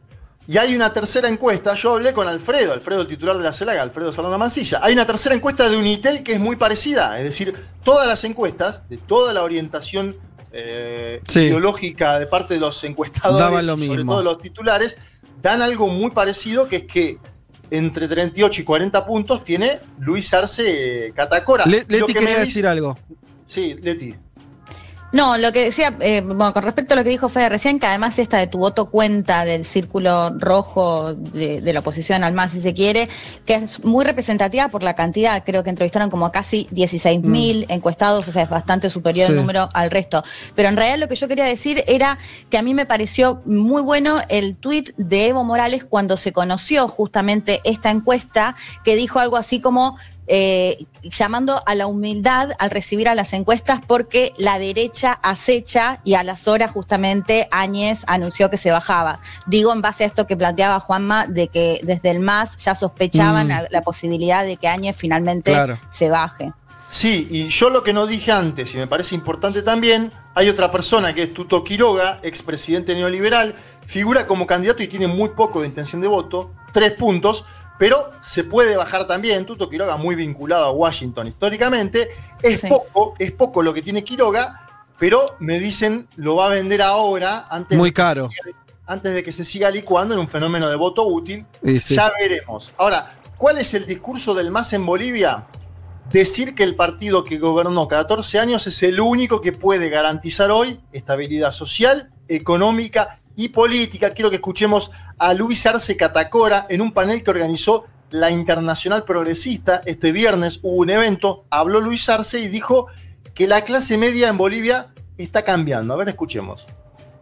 Y hay una tercera encuesta, yo hablé con Alfredo, Alfredo el titular de la CELAC, Alfredo Salona Mancilla. Hay una tercera encuesta de Unitel que es muy parecida, es decir, todas las encuestas, de toda la orientación eh, Sí. ideológica de parte de los encuestadores, lo y sobre todo los titulares, dan algo muy parecido, que es que entre 38 y 40 puntos tiene Luis Arce eh, Catacora. Le- Leti quería dice- decir algo. Sí, Leti. No, lo que decía, eh, bueno, con respecto a lo que dijo Fede recién, que además esta de tu voto cuenta del círculo rojo de, de la oposición al MAS, si se quiere, que es muy representativa por la cantidad, creo que entrevistaron como casi 16 mil encuestados, o sea, es bastante superior el Sí. número al resto. Pero en realidad lo que yo quería decir era que a mí me pareció muy bueno el tuit de Evo Morales cuando se conoció justamente esta encuesta, que dijo algo así como eh, llamando a la humildad al recibir a las encuestas porque la derecha acecha y a las horas justamente Áñez anunció que se bajaba. Digo en base a esto que planteaba Juanma, de que desde el MAS ya sospechaban Mm. la, la posibilidad de que Áñez finalmente Claro. se baje. Sí, y yo lo que no dije antes, y me parece importante también, hay otra persona que es Tuto Quiroga, expresidente neoliberal, figura como candidato y tiene muy poco de intención de voto, tres puntos, pero se puede bajar también. Tuto Quiroga muy vinculado a Washington históricamente. Es poco, es poco lo que tiene Quiroga, pero me dicen lo va a vender ahora antes Muy de que se caro. siga- antes de que se siga licuando en un fenómeno de voto útil. Sí. Ya veremos. Ahora, ¿cuál es el discurso del MAS en Bolivia? Decir que el partido que gobernó 14 años es el único que puede garantizar hoy estabilidad social, económica y política. Quiero que escuchemos a Luis Arce Catacora en un panel que organizó la Internacional Progresista. Este viernes hubo un evento, habló Luis Arce y dijo que la clase media en Bolivia está cambiando. A ver, escuchemos.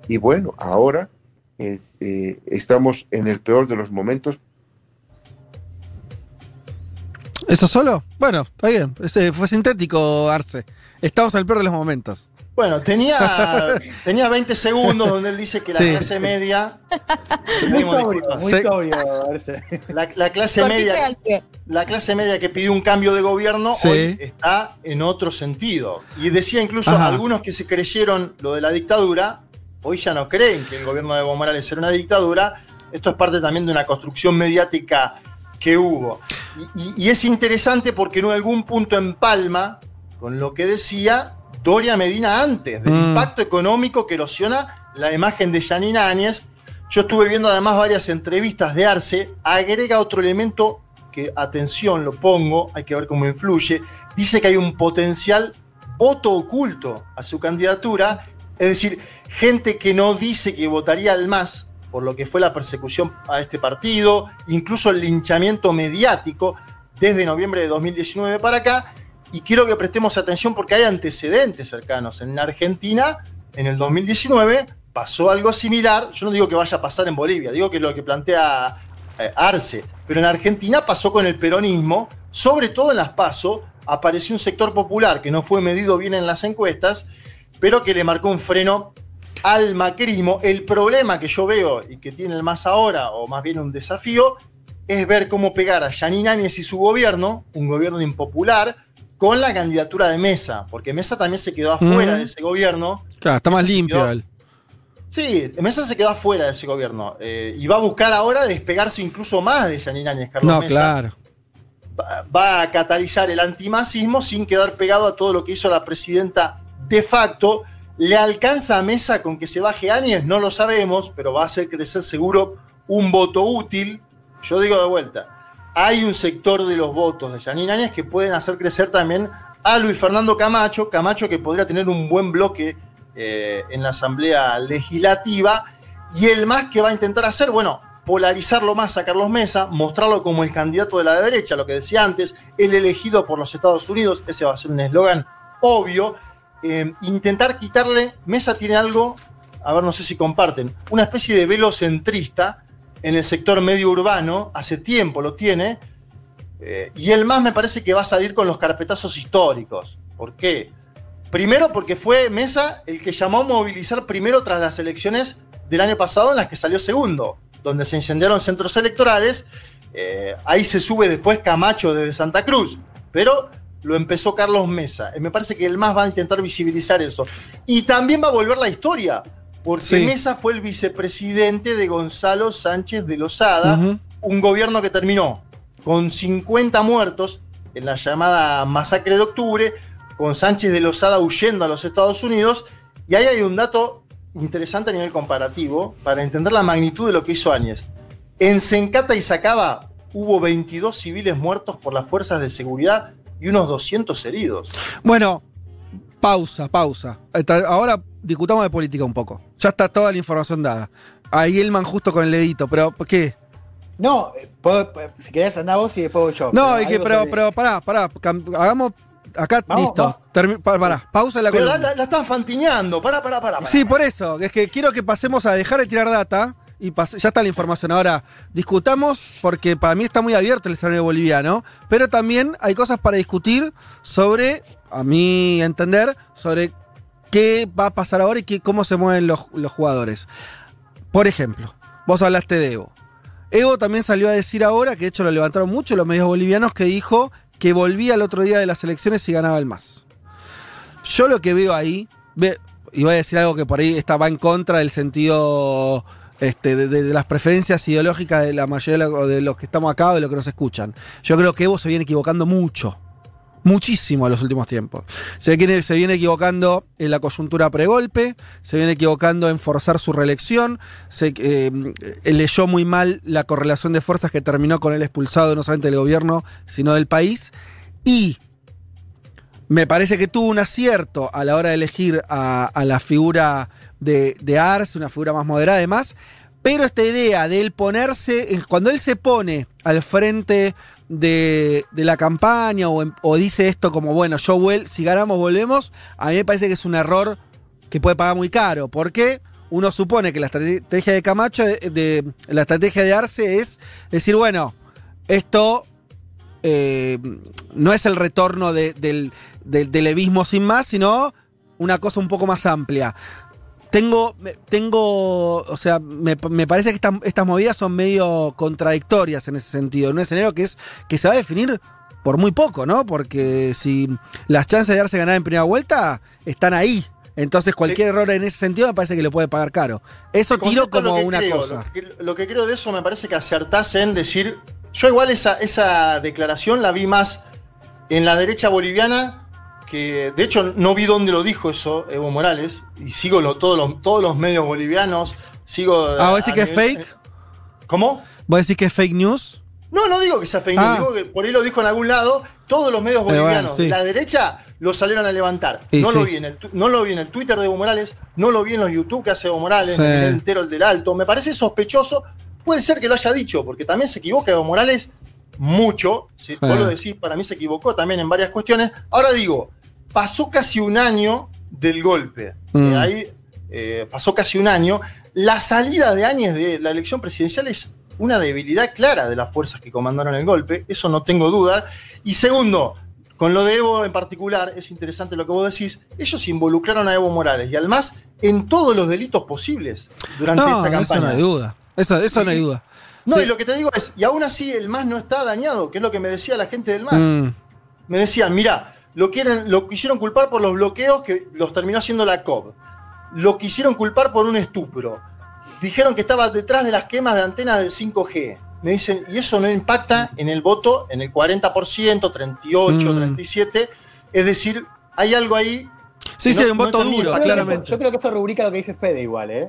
Y bueno, ahora eh, eh, estamos en el peor de los momentos. ¿Eso solo? Bueno, está bien. Ese fue sintético, Arce. Estamos al peor de los momentos. Bueno, tenía, [LAUGHS] tenía 20 segundos donde él dice que la Sí. clase media. Muy sobrio, muy Se- sobrio. La, la clase media. La clase media que pidió un cambio de gobierno Sí. hoy está en otro sentido. Y decía incluso Ajá. algunos que se creyeron lo de la dictadura, hoy ya no creen que el gobierno de Evo Morales era una dictadura. Esto es parte también de una construcción mediática que hubo. Y, y- y es interesante porque en algún punto empalma con lo que decía Doria Medina antes, del Mm. impacto económico que erosiona la imagen de Janine Áñez. Yo estuve viendo además varias entrevistas de Arce, agrega otro elemento que, atención, lo pongo, hay que ver cómo influye, dice que hay un potencial voto oculto a su candidatura, es decir, gente que no dice que votaría al MAS por lo que fue la persecución a este partido, incluso el linchamiento mediático desde noviembre de 2019 para acá, y quiero que prestemos atención porque hay antecedentes cercanos. En Argentina, en el 2019, pasó algo similar. Yo no digo que vaya a pasar en Bolivia, digo que es lo que plantea eh, Arce. Pero en Argentina pasó con el peronismo, sobre todo en las PASO, apareció un sector popular que no fue medido bien en las encuestas, pero que le marcó un freno al macrismo. El problema que yo veo y que tiene el más ahora, o más bien un desafío, es ver cómo pegar a Yanine Áñez y su gobierno, un gobierno impopular, con la candidatura de Mesa, porque Mesa también se quedó afuera de ese gobierno. Claro, está más limpio él. Sí, Mesa se quedó afuera de ese gobierno eh, y va a buscar ahora despegarse incluso más de Yanine Áñez, Carlos No, Mesa. claro. Va- Va a catalizar el antimasismo sin quedar pegado a todo lo que hizo la presidenta de facto. ¿Le alcanza a Mesa con que se baje Áñez? No lo sabemos, pero va a hacer crecer seguro un voto útil. Yo digo de vuelta, hay un sector de los votos de Yanine Áñez que pueden hacer crecer también a Luis Fernando Camacho, Camacho que podría tener un buen bloque eh, en la Asamblea Legislativa, y el más que va a intentar hacer, bueno, polarizarlo más a Carlos Mesa, mostrarlo como el candidato de la derecha, lo que decía antes, el elegido por los Estados Unidos, ese va a ser un eslogan obvio, eh, intentar quitarle, Mesa tiene algo, a ver, no sé si comparten, una especie de velo centrista en el sector medio urbano, hace tiempo lo tiene, eh, y el más me parece que va a salir con los carpetazos históricos. ¿Por qué? Primero porque fue Mesa el que llamó a movilizar primero tras las elecciones del año pasado en las que salió segundo, donde se incendiaron centros electorales. Eh, ahí se sube después Camacho desde Santa Cruz, pero lo empezó Carlos Mesa. Me parece que el más va a intentar visibilizar eso. Y también va a volver la historia, porque Sí. Mesa fue el vicepresidente de Gonzalo Sánchez de Lozada, un gobierno que terminó con 50 muertos en la llamada masacre de octubre, con Sánchez de Lozada huyendo a los Estados Unidos, y ahí hay un dato interesante a nivel comparativo para entender la magnitud de lo que hizo Áñez. En Sencata y Sacaba hubo 22 civiles muertos por las fuerzas de seguridad y unos 200 heridos. Bueno, pausa, pausa. Ahora discutamos de política un poco. Ya está toda la información dada. Ahí Elman justo con el dedito, pero ¿qué? No, eh, puedo- si querés andar vos y después yo. No, es que, pero, pero pará, pará. Hagamos. Acá, Vamos, listo. vamos. Pará, pausa la Pero la, la- la están fantineando, pará, pará, pará. pará. Sí, por eso. Es que quiero que pasemos a dejar de tirar data y ya está la información. Ahora, discutamos, porque para mí está muy abierto el escenario boliviano, pero también hay cosas para discutir sobre, a mi entender, sobre qué va a pasar ahora y qué- cómo se mueven los, los jugadores. Por ejemplo, vos hablaste de Evo. Evo también salió a decir ahora, que de hecho lo levantaron mucho los medios bolivianos, que dijo que volvía el otro día de las elecciones y ganaba el MAS. Yo lo que veo ahí, ve- y voy a decir algo que por ahí está, va en contra del sentido este, de, de- las preferencias ideológicas de la mayoría de los que estamos acá o de los que nos escuchan. Yo creo que Evo se viene equivocando mucho. Muchísimo en los últimos tiempos. Se viene, se viene equivocando en la coyuntura pregolpe, se viene equivocando en forzar su reelección, se eh, eh, leyó muy mal la correlación de fuerzas que terminó con el expulsado no solamente del gobierno, sino del país. Y me parece que tuvo un acierto a la hora de elegir a, la figura de, de Arce, una figura más moderada además, pero esta idea de él ponerse, cuando él se pone al frente de, la campaña o, dice esto como, bueno, yo vuel si ganamos volvemos, a mí me parece que es un error que puede pagar muy caro. porque Uno supone que la estrategia de Camacho, de, de- la estrategia de Arce es decir, bueno, esto eh, no es el retorno de- del, del, sin más, sino una cosa un poco más amplia. Tengo, tengo, o sea, me, me parece que estas- estas movidas son medio contradictorias en ese sentido. En un escenario que es que se va a definir por muy poco, ¿no? Porque si las chances de darse ganar en primera vuelta están ahí. Entonces cualquier error en ese sentido me parece que lo puede pagar caro. Eso tiro como una creo, cosa. Lo que, lo que creo de eso me parece que acertás en decir. Yo, igual, esa, esa declaración la vi más en la derecha boliviana, que de hecho no vi dónde lo dijo eso Evo Morales, y sigo lo- todos, los, todos los medios bolivianos. Sigo. Ah, ¿vos a decís que es fake? ¿Cómo? ¿Vos decís que es fake news? No, no digo que sea fake news, Ah. digo que por ahí lo dijo en algún lado. Todos los medios Eh, bueno, bolivianos sí. de la derecha lo salieron a levantar. Y no, lo vi en el, no lo vi en el Twitter de Evo Morales, no lo vi en los YouTube que hace Evo Morales, Sí. en el entero el del Alto. Me parece sospechoso. Puede ser que lo haya dicho, porque también se equivoca Evo Morales mucho. Si Sí. vos lo decís, para mí se equivocó también en varias cuestiones. Ahora digo, pasó casi un año del golpe. Mm. Eh, ahí eh, pasó casi un año. La salida de Áñez de la elección presidencial es una debilidad clara de las fuerzas que comandaron el golpe, eso no tengo duda. Y segundo, con lo de Evo en particular, es interesante lo que vos decís, ellos involucraron a Evo Morales y al MAS en todos los delitos posibles durante No, esta campaña. eso no hay duda. Eso, eso no hay duda. No, Sí. y lo que te digo es, y aún así el MAS no está dañado, que es lo que me decía la gente del MAS. Mm. Me decían, mira, lo, quieren, lo quisieron culpar por los bloqueos que los terminó haciendo la COP. Lo quisieron culpar por un estupro. Dijeron que estaba detrás de las quemas de antenas del 5G. Me dicen, y eso no impacta en el voto, en el 40%, 38, Mm. 37. Es decir, hay algo ahí. Sí, sí, un voto duro, de impactar. Yo creo que claramente. Yo creo que eso rubrica lo que dice Fede igual, ¿eh?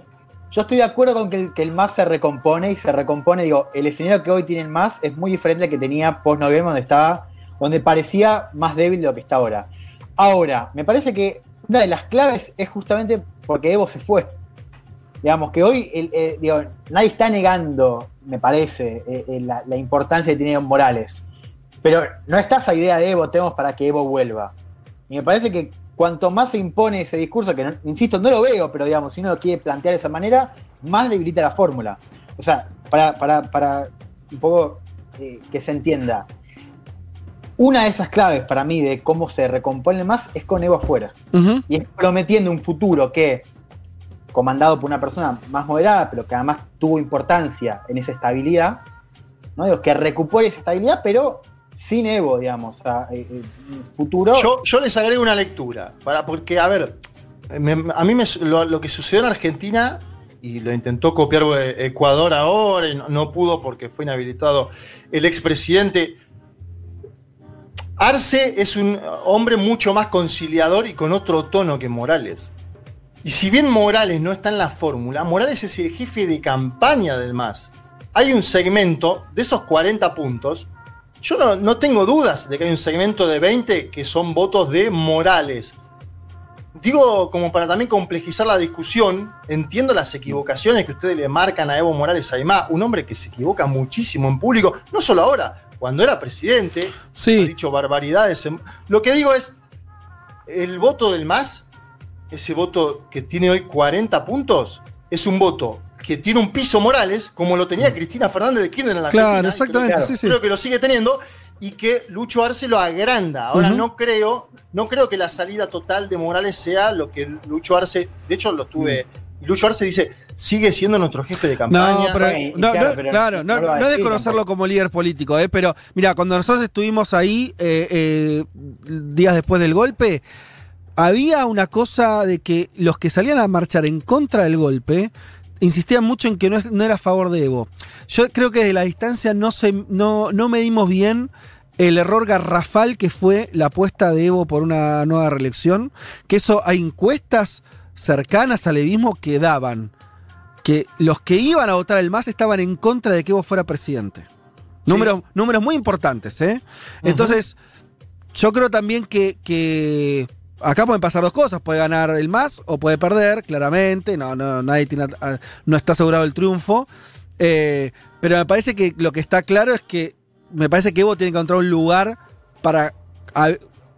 Yo estoy de acuerdo con que el, que MAS se recompone y se recompone, digo, el escenario que hoy tiene el MAS es muy diferente al que tenía post-noviembre, donde estaba, donde parecía más débil de lo que está ahora. Ahora, me parece que una de las claves es justamente porque Evo se fue. Digamos que hoy, digo, nadie está negando, me parece, eh, eh, la, importancia que tiene Morales. Pero no está esa idea de Evo, tenemos para que Evo vuelva. Y me parece que cuanto más se impone ese discurso, que no- insisto, no lo veo, pero digamos, si uno lo quiere plantear de esa manera, más debilita la fórmula. O sea, para, para, para un poco eh, que se entienda, una de esas claves para mí de cómo se recompone más es con Evo afuera. Y es prometiendo un futuro que, comandado por una persona más moderada, pero que además tuvo importancia en esa estabilidad, ¿no? Digo, que recupere esa estabilidad, pero sin Evo, digamos, eh, eh, futuro. Yo, les agrego una lectura, para, porque, a ver, a mí me- lo, que sucedió en Argentina, y lo intentó copiar Ecuador ahora, y no, no pudo porque fue inhabilitado el expresidente. Arce es un hombre mucho más conciliador y con otro tono que Morales. Y si bien Morales no está en la fórmula, Morales es el jefe de campaña del MAS. Hay un segmento de esos 40 puntos yo no, no tengo dudas de que hay un segmento de 20 que son votos de Morales. Digo, como para también complejizar la discusión, entiendo las equivocaciones que ustedes le marcan a Evo Morales Aymá, un hombre que se equivoca muchísimo en público, no solo ahora, cuando era presidente, ha dicho barbaridades. Lo que digo es, el voto del MAS, ese voto que tiene hoy 40 puntos, es un voto que tiene un piso Morales, como lo tenía Cristina Fernández de Kirchner en la Claro, Argentina, exactamente, creo, sí, sí. creo que lo sigue teniendo, y que Lucho Arce lo agranda. Ahora no creo, no creo que la salida total de Morales sea lo que Lucho Arce, de hecho lo tuve, Lucho Arce dice, sigue siendo nuestro jefe de campaña. No, pero, no, no, claro, no, no es de conocerlo como líder político, eh, pero mira, cuando nosotros estuvimos ahí eh, eh, días después del golpe, había una cosa de que los que salían a marchar en contra del golpe insistían mucho en que no, es- no era a favor de Evo. Yo creo que desde la distancia no, se, no, no medimos bien el error garrafal que fue la apuesta de Evo por una nueva reelección, que eso hay encuestas cercanas al evismo que daban que los que iban a votar el MAS estaban en contra de que Evo fuera presidente. Números, números muy importantes, ¿eh? Entonces, yo creo también que, que acá pueden pasar dos cosas. Puede ganar el MAS o puede perder, claramente. No, no, nadie tiene, ah, no está asegurado el triunfo. Eh, pero me parece que lo que está claro es que me parece que Evo tiene que encontrar un lugar para.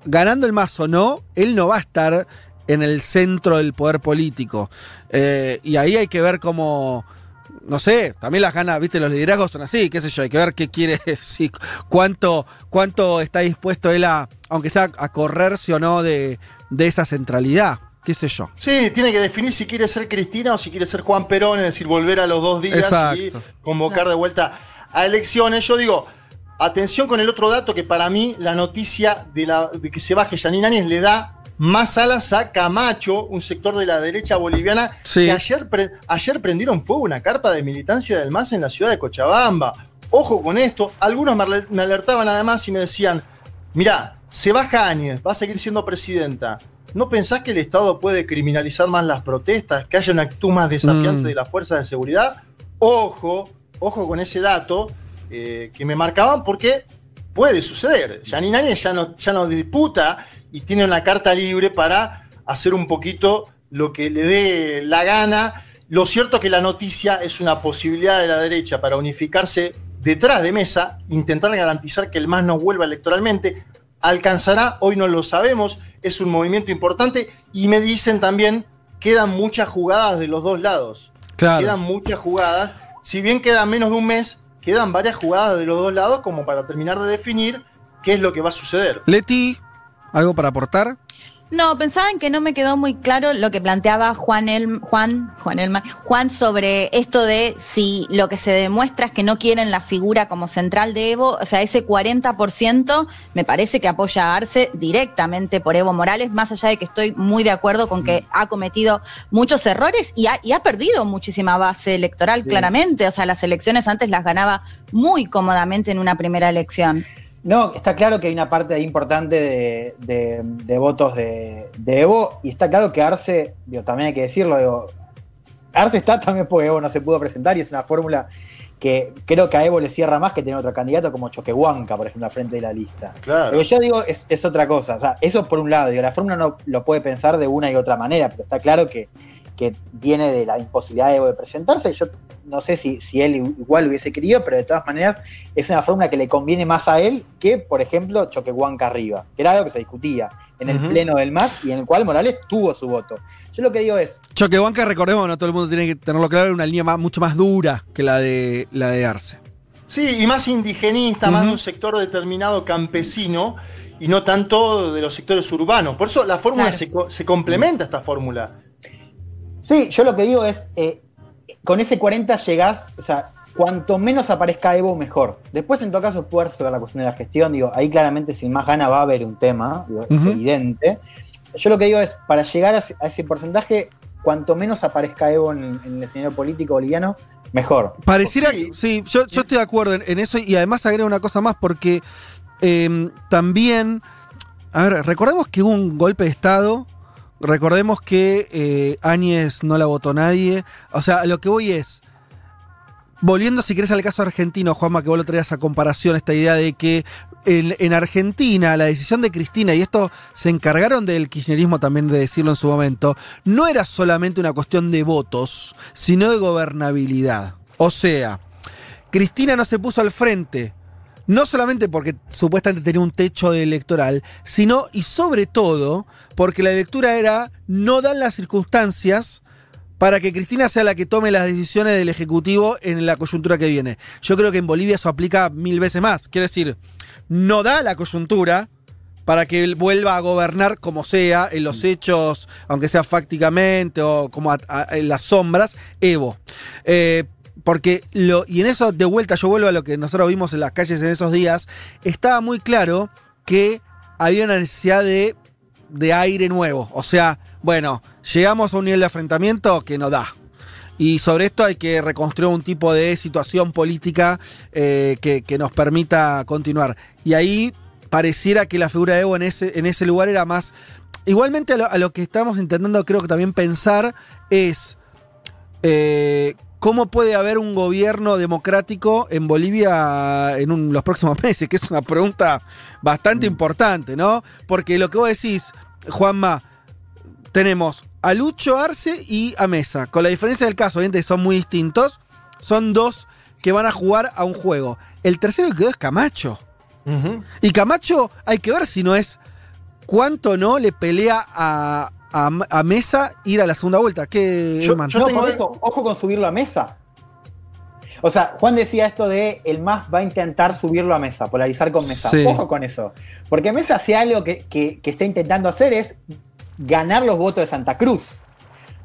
ganando el MAS o no, él no va a estar en el centro del poder político. Eh, y ahí hay que ver cómo. No sé, también las ganas, viste, los liderazgos son así, qué sé yo, hay que ver qué quiere, [LAUGHS] sí, cuánto, cuánto está dispuesto él a, aunque sea a correrse o no de, de esa centralidad, qué sé yo. Sí, tiene que definir si quiere ser Cristina o si quiere ser Juan Perón, es decir, volver a los dos días Exacto. y convocar de vuelta a elecciones. Yo digo, atención con el otro dato que para mí la noticia de, la, de que se baje Janine Áñez le da más alas a Camacho, un sector de la derecha boliviana, Sí. que ayer, pre- ayer prendieron fuego una carpa de militancia del MAS en la ciudad de Cochabamba. Ojo con esto, algunos me alertaban además y me decían, mirá, se baja Áñez, va a seguir siendo presidenta. ¿No pensás que el Estado puede criminalizar más las protestas, que haya una actitud más desafiante Mm. de las fuerzas de seguridad? Ojo, ojo con ese dato eh, que me marcaban porque puede suceder. Janine Áñez ya no, ya no disputa y tiene una carta libre para hacer un poquito lo que le dé la gana. Lo cierto es que la noticia es una posibilidad de la derecha para unificarse detrás de mesa, intentar garantizar que el MAS no vuelva electoralmente. ¿Alcanzará? Hoy no lo sabemos. Es un movimiento importante. Y me dicen también, quedan muchas jugadas de los dos lados. Claro. Quedan muchas jugadas. Si bien queda menos de un mes, quedan varias jugadas de los dos lados como para terminar de definir qué es lo que va a suceder. Leti, ¿algo para aportar? No, pensaba en que no me quedó muy claro lo que planteaba Juan El, Juan, Juan Elma, Juan sobre esto de si lo que se demuestra es que no quieren la figura como central de Evo, o sea, ese 40% me parece que apoya a Arce directamente por Evo Morales, más allá de que estoy muy de acuerdo con que ha cometido muchos errores y ha, y ha perdido muchísima base electoral, Sí. claramente, o sea, las elecciones antes las ganaba muy cómodamente en una primera elección. No, está claro que hay una parte importante de, de- de votos de, de Evo y está claro que Arce, digo, también hay que decirlo, digo, Arce está también porque Evo no se pudo presentar y es una fórmula que creo que a Evo le cierra más que tener otro candidato como Choquehuanca, por ejemplo, al frente de la lista. Claro. Lo que yo digo es, es otra cosa. O sea, eso por un lado, digo, la fórmula no lo puede pensar de una y otra manera, pero está claro que, que viene de la imposibilidad de presentarse. Yo no sé si, si él igual hubiese querido, pero de todas maneras es una fórmula que le conviene más a él que, por ejemplo, Choquehuanca arriba, que era algo que se discutía en el pleno del MAS y en el cual Morales tuvo su voto. Yo lo que digo es, Choquehuanca, recordemos, no todo el mundo tiene que tenerlo claro, una línea más- mucho más dura que la de, la de Arce. Sí, y más indigenista, más de un sector determinado campesino y no tanto de los sectores urbanos. Por eso la fórmula Claro. se, se complementa esta fórmula. Sí, yo lo que digo es, eh, con ese 40 llegás, o sea, cuanto menos aparezca Evo, mejor. Después, en todo caso, puede resolver la cuestión de la gestión. Digo, ahí claramente, sin más gana, va a haber un tema, digo, es evidente. Yo lo que digo es, para llegar a ese, a ese porcentaje, cuanto menos aparezca Evo en, en el escenario político boliviano, mejor. Pareciera, sí, yo, yo estoy de acuerdo en, en eso y además agrego una cosa más porque eh, también, a ver, recordemos que hubo un golpe de Estado, recordemos que eh, Áñez no la votó nadie, o sea, lo que voy es, volviendo si querés al caso argentino, Juanma, que vos lo traías a comparación, esta idea de que en, en Argentina la decisión de Cristina, y esto se encargaron del kirchnerismo también de decirlo en su momento, no era solamente una cuestión de votos, sino de gobernabilidad. O sea, Cristina no se puso al frente, no solamente porque supuestamente tenía un techo electoral, sino y sobre todo porque la lectura era no dan las circunstancias para que Cristina sea la que tome las decisiones del Ejecutivo en la coyuntura que viene. Yo creo que en Bolivia eso aplica mil veces más. Quiere decir, no da la coyuntura para que él vuelva a gobernar como sea, en los hechos, aunque sea fácticamente o como a- a- en las sombras, Evo. Eh, porque lo, y en eso de vuelta yo vuelvo a lo que nosotros vimos en las calles en esos días, estaba muy claro que había una necesidad de, aire nuevo. O sea, bueno, llegamos a un nivel de afrentamiento que no da. Y sobre esto hay que reconstruir un tipo de situación política eh, que, nos permita continuar. Y ahí pareciera que la figura de Evo en ese, en ese lugar era más... Igualmente a lo, a lo que estamos intentando creo que también pensar es eh, cómo puede haber un gobierno democrático en Bolivia en un- los próximos [LAUGHS] meses, que es una pregunta bastante importante, ¿no? Porque lo que vos decís, Juanma, tenemos a Lucho Arce y a Mesa. Con la diferencia del caso, obviamente son muy distintos. Son dos que van a jugar a un juego. El tercero que quedó es Camacho. Y Camacho, hay que ver si no es cuánto no le pelea a, a- a Mesa ir a la segunda vuelta. ¿Qué, Elman? No, por eso, ojo con subirlo a mesa. O sea, Juan decía esto de el MAS va a intentar subirlo a mesa, polarizar con mesa. Sí. Ojo con eso. Porque Mesa hace algo que, que- que está intentando hacer es ganar los votos de Santa Cruz.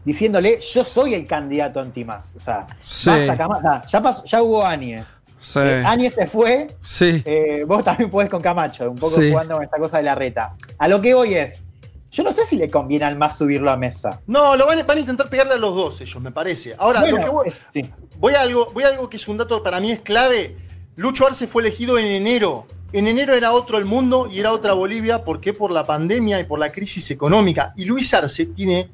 Diciéndole, yo soy el candidato anti-MAS. O sea, Sí. basta, ya, pasó- ya hubo Áñez. Sí. Eh, Áñez se fue, Sí. eh, vos también podés con Camacho, un poco Sí. jugando con esta cosa de la reta. A lo que voy es, yo no sé si le conviene al MAS subirlo a mesa. No, lo van, a- van a intentar pegarle a los dos ellos, me parece. Ahora, Bueno, lo que voy, es- sí. voy a algo, voy a algo que es un dato para mí es clave. Lucho Arce fue elegido en enero. En enero era otro el mundo y era otra Bolivia. ¿Por qué? Por la pandemia y por la crisis económica. Y Luis Arce tiene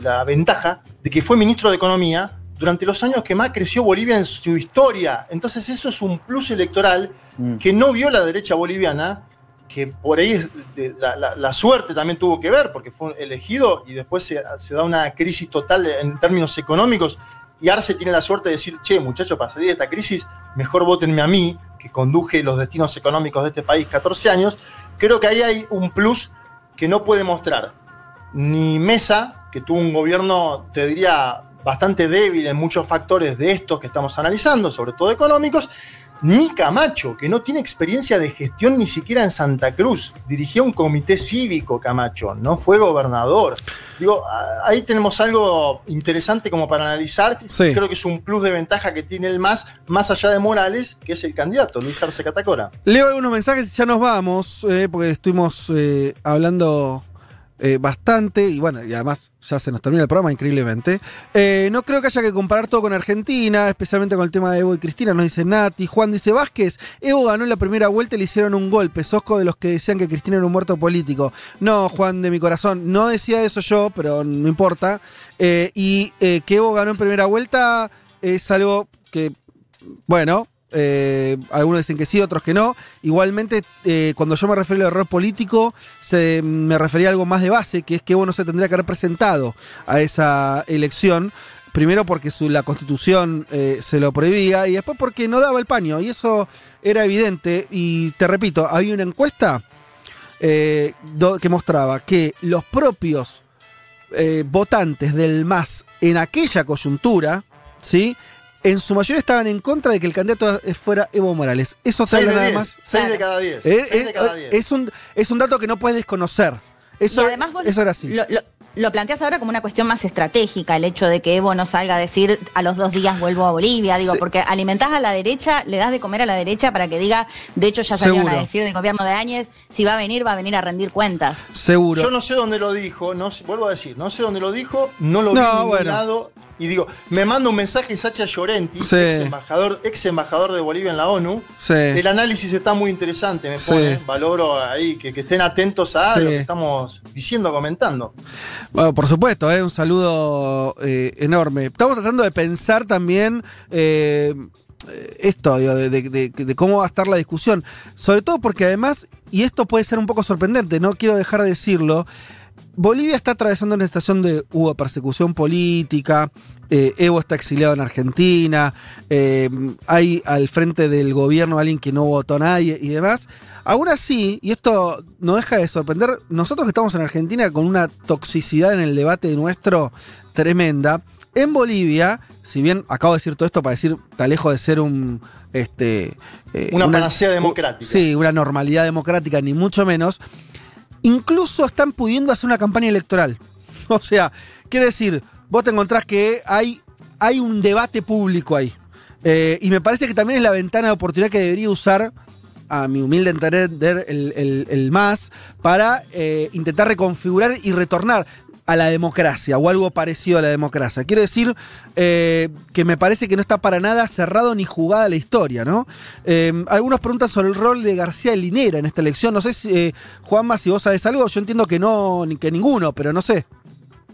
la ventaja de que fue ministro de Economía durante los años que más creció Bolivia en su historia. Entonces eso es un plus electoral que no vio la derecha boliviana, que por ahí la suerte también tuvo que ver, porque fue elegido y después se, se da una crisis total en términos económicos. Y Arce tiene la suerte de decir, che, muchachos, para salir de esta crisis, mejor votenme a mí, que conduje los destinos económicos de este país 14 años. Creo que ahí hay un plus que no puede mostrar ni Mesa, que tuvo un gobierno, te diría, bastante débil en muchos factores de estos que estamos analizando, sobre todo económicos, ni Camacho, que no tiene experiencia de gestión ni siquiera en Santa Cruz. Dirigió un comité cívico, Camacho, no fue gobernador. Digo, ahí tenemos algo interesante como para analizar. Sí. Creo que es un plus de ventaja que tiene el MAS, más allá de Morales, que es el candidato, Luis Arce Catacora. Leo algunos mensajes y ya nos vamos, eh, porque estuvimos eh, hablando eh, bastante y bueno, y además ya se nos termina el programa increíblemente. Eh, no creo que haya que comparar todo con Argentina, especialmente con el tema de Evo y Cristina, nos dice Nati. Juan dice Vázquez, Evo ganó en la primera vuelta y le hicieron un golpe, sosco de los que decían que Cristina era un muerto político. No, Juan de mi corazón, no decía eso yo, pero no importa. Eh, y que Evo ganó en primera vuelta es algo que, bueno, eh, algunos dicen que sí, otros que no. Igualmente, eh, cuando yo me refería al error político, me refería a algo más de base, que es que Evo se tendría que haber presentado a esa elección. Primero porque la constitución eh, se lo prohibía y después porque no daba el paño. Y eso era evidente. Y te repito, había una encuesta que mostraba que los propios votantes del MAS en aquella coyuntura, ¿sí? En su mayoría estaban en contra de que el candidato fuera Evo Morales. Eso 6 habla nada 10, más. 6 de cada 10. Eh, seis eh, de cada eh, 10. es, un, es un dato que no puedes desconocer. Eso, y además vos eso era así. Lo, lo- lo planteas ahora como una cuestión más estratégica, el hecho de que Evo no salga a decir a los dos días vuelvo a Bolivia, digo, Sí. porque alimentás a la derecha, le das de comer a la derecha para que diga, de hecho ya salieron Seguro. a decir del gobierno de Áñez, si va a venir, va a venir a rendir cuentas. Seguro. Yo no sé dónde lo dijo, no sé- vuelvo a decir, no sé dónde lo dijo, no lo vi No, bueno. Y digo, me manda un mensaje Sacha Llorenti, Sí. ex, embajador, ex embajador de Bolivia en la ONU. Sí. El análisis está muy interesante, me Sí. pone, valoro ahí que, que estén atentos a lo que estamos diciendo, comentando. Bueno, por supuesto, eh, un saludo eh, enorme. Estamos tratando de pensar también eh, esto, digo, de, de- de- de cómo va a estar la discusión. Sobre todo porque además, y esto puede ser un poco sorprendente, no quiero dejar de decirlo, Bolivia está atravesando una estación de hubo persecución política, eh, Evo está exiliado en Argentina, eh, hay al frente del gobierno alguien que no votó a nadie y demás. Aún así, y esto no deja de sorprender, nosotros que estamos en Argentina con una toxicidad en el debate nuestro tremenda, En Bolivia, si bien acabo de decir todo esto para decir, está lejos de ser un. Este, eh, Una panacea democrática. Sí, una normalidad democrática, ni mucho menos. Incluso están pudiendo hacer una campaña electoral. [LAUGHS] O sea, quiere decir, vos te encontrás que hay, hay un debate público ahí. Eh, y me parece que también es la ventana de oportunidad que debería usar, a mi humilde entender, el, el- MAS para eh, intentar reconfigurar y retornar a la democracia o algo parecido a la democracia. Quiero decir eh, que me parece que no está para nada cerrado ni jugada la historia, ¿no? Eh, algunos preguntan sobre el rol de García Linera en esta elección. No sé si, eh, Juanma, si vos sabés algo, yo entiendo que no, ni que ninguno, pero no sé.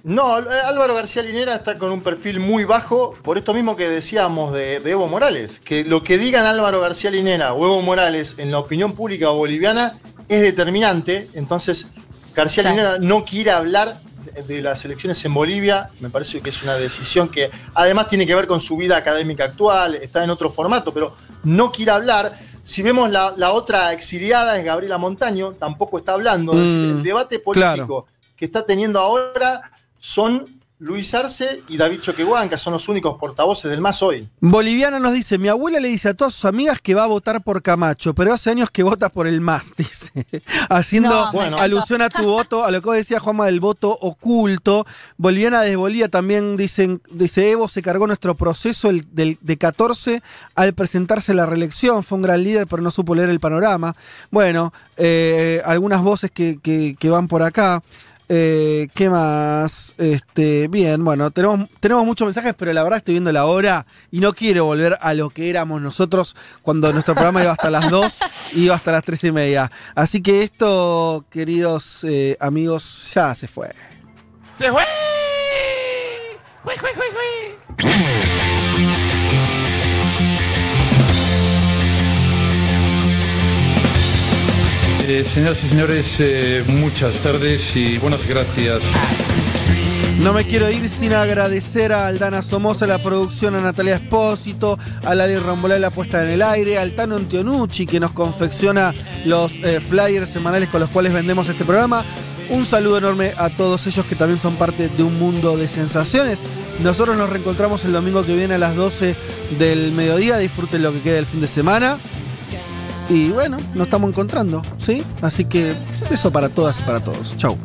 No, eh, Álvaro García Linera está con un perfil muy bajo, por esto mismo que decíamos de, de Evo Morales, que lo que digan Álvaro García Linera o Evo Morales en la opinión pública boliviana es determinante, entonces García Linera no quiere hablar de- las elecciones en Bolivia, me parece que es una decisión que además tiene que ver con su vida académica actual, está en otro formato, pero no quiere hablar. Si vemos la, la otra exiliada es Gabriela Montaño, tampoco está hablando. Es decir, Mm, el debate político claro. que está teniendo ahora son Luis Arce y David Choquehuanca, son los únicos portavoces del MAS hoy. Boliviana nos dice, mi abuela le dice a todas sus amigas que va a votar por Camacho, pero hace años que vota por el MAS, [LAUGHS] dice. Haciendo No, bueno. alusión a tu voto, a lo que vos decía Juanma del voto oculto. Boliviana desde Bolivia también dicen, dice Evo se cargó nuestro proceso el, del, de 14 al presentarse a la reelección, fue un gran líder pero no supo leer el panorama. Bueno, eh, algunas voces que, que- que van por acá. Eh, ¿Qué más? Este, bien, bueno, tenemos, tenemos muchos mensajes, pero la verdad estoy viendo la hora y no quiero volver a lo que éramos nosotros cuando nuestro programa iba hasta las 2 y iba hasta las 3 y media. Así que esto, queridos eh, amigos, ya se fue. ¡Se fue! ¡Fue! Eh, señoras y señores, eh, muchas tardes y buenas gracias. No me quiero ir sin agradecer a Aldana Somoza la producción, a Natalia Espósito, a Lali Rambolá la puesta en el aire, al Tano Antionucci que nos confecciona los eh, flyers semanales con los cuales vendemos este programa. Un saludo enorme a todos ellos que también son parte de un mundo de sensaciones. Nosotros nos reencontramos el domingo que viene a las 12 del mediodía. Disfruten lo que queda del fin de semana. Y bueno, nos estamos encontrando, ¿sí? Así que eso para todas y para todos. Chau.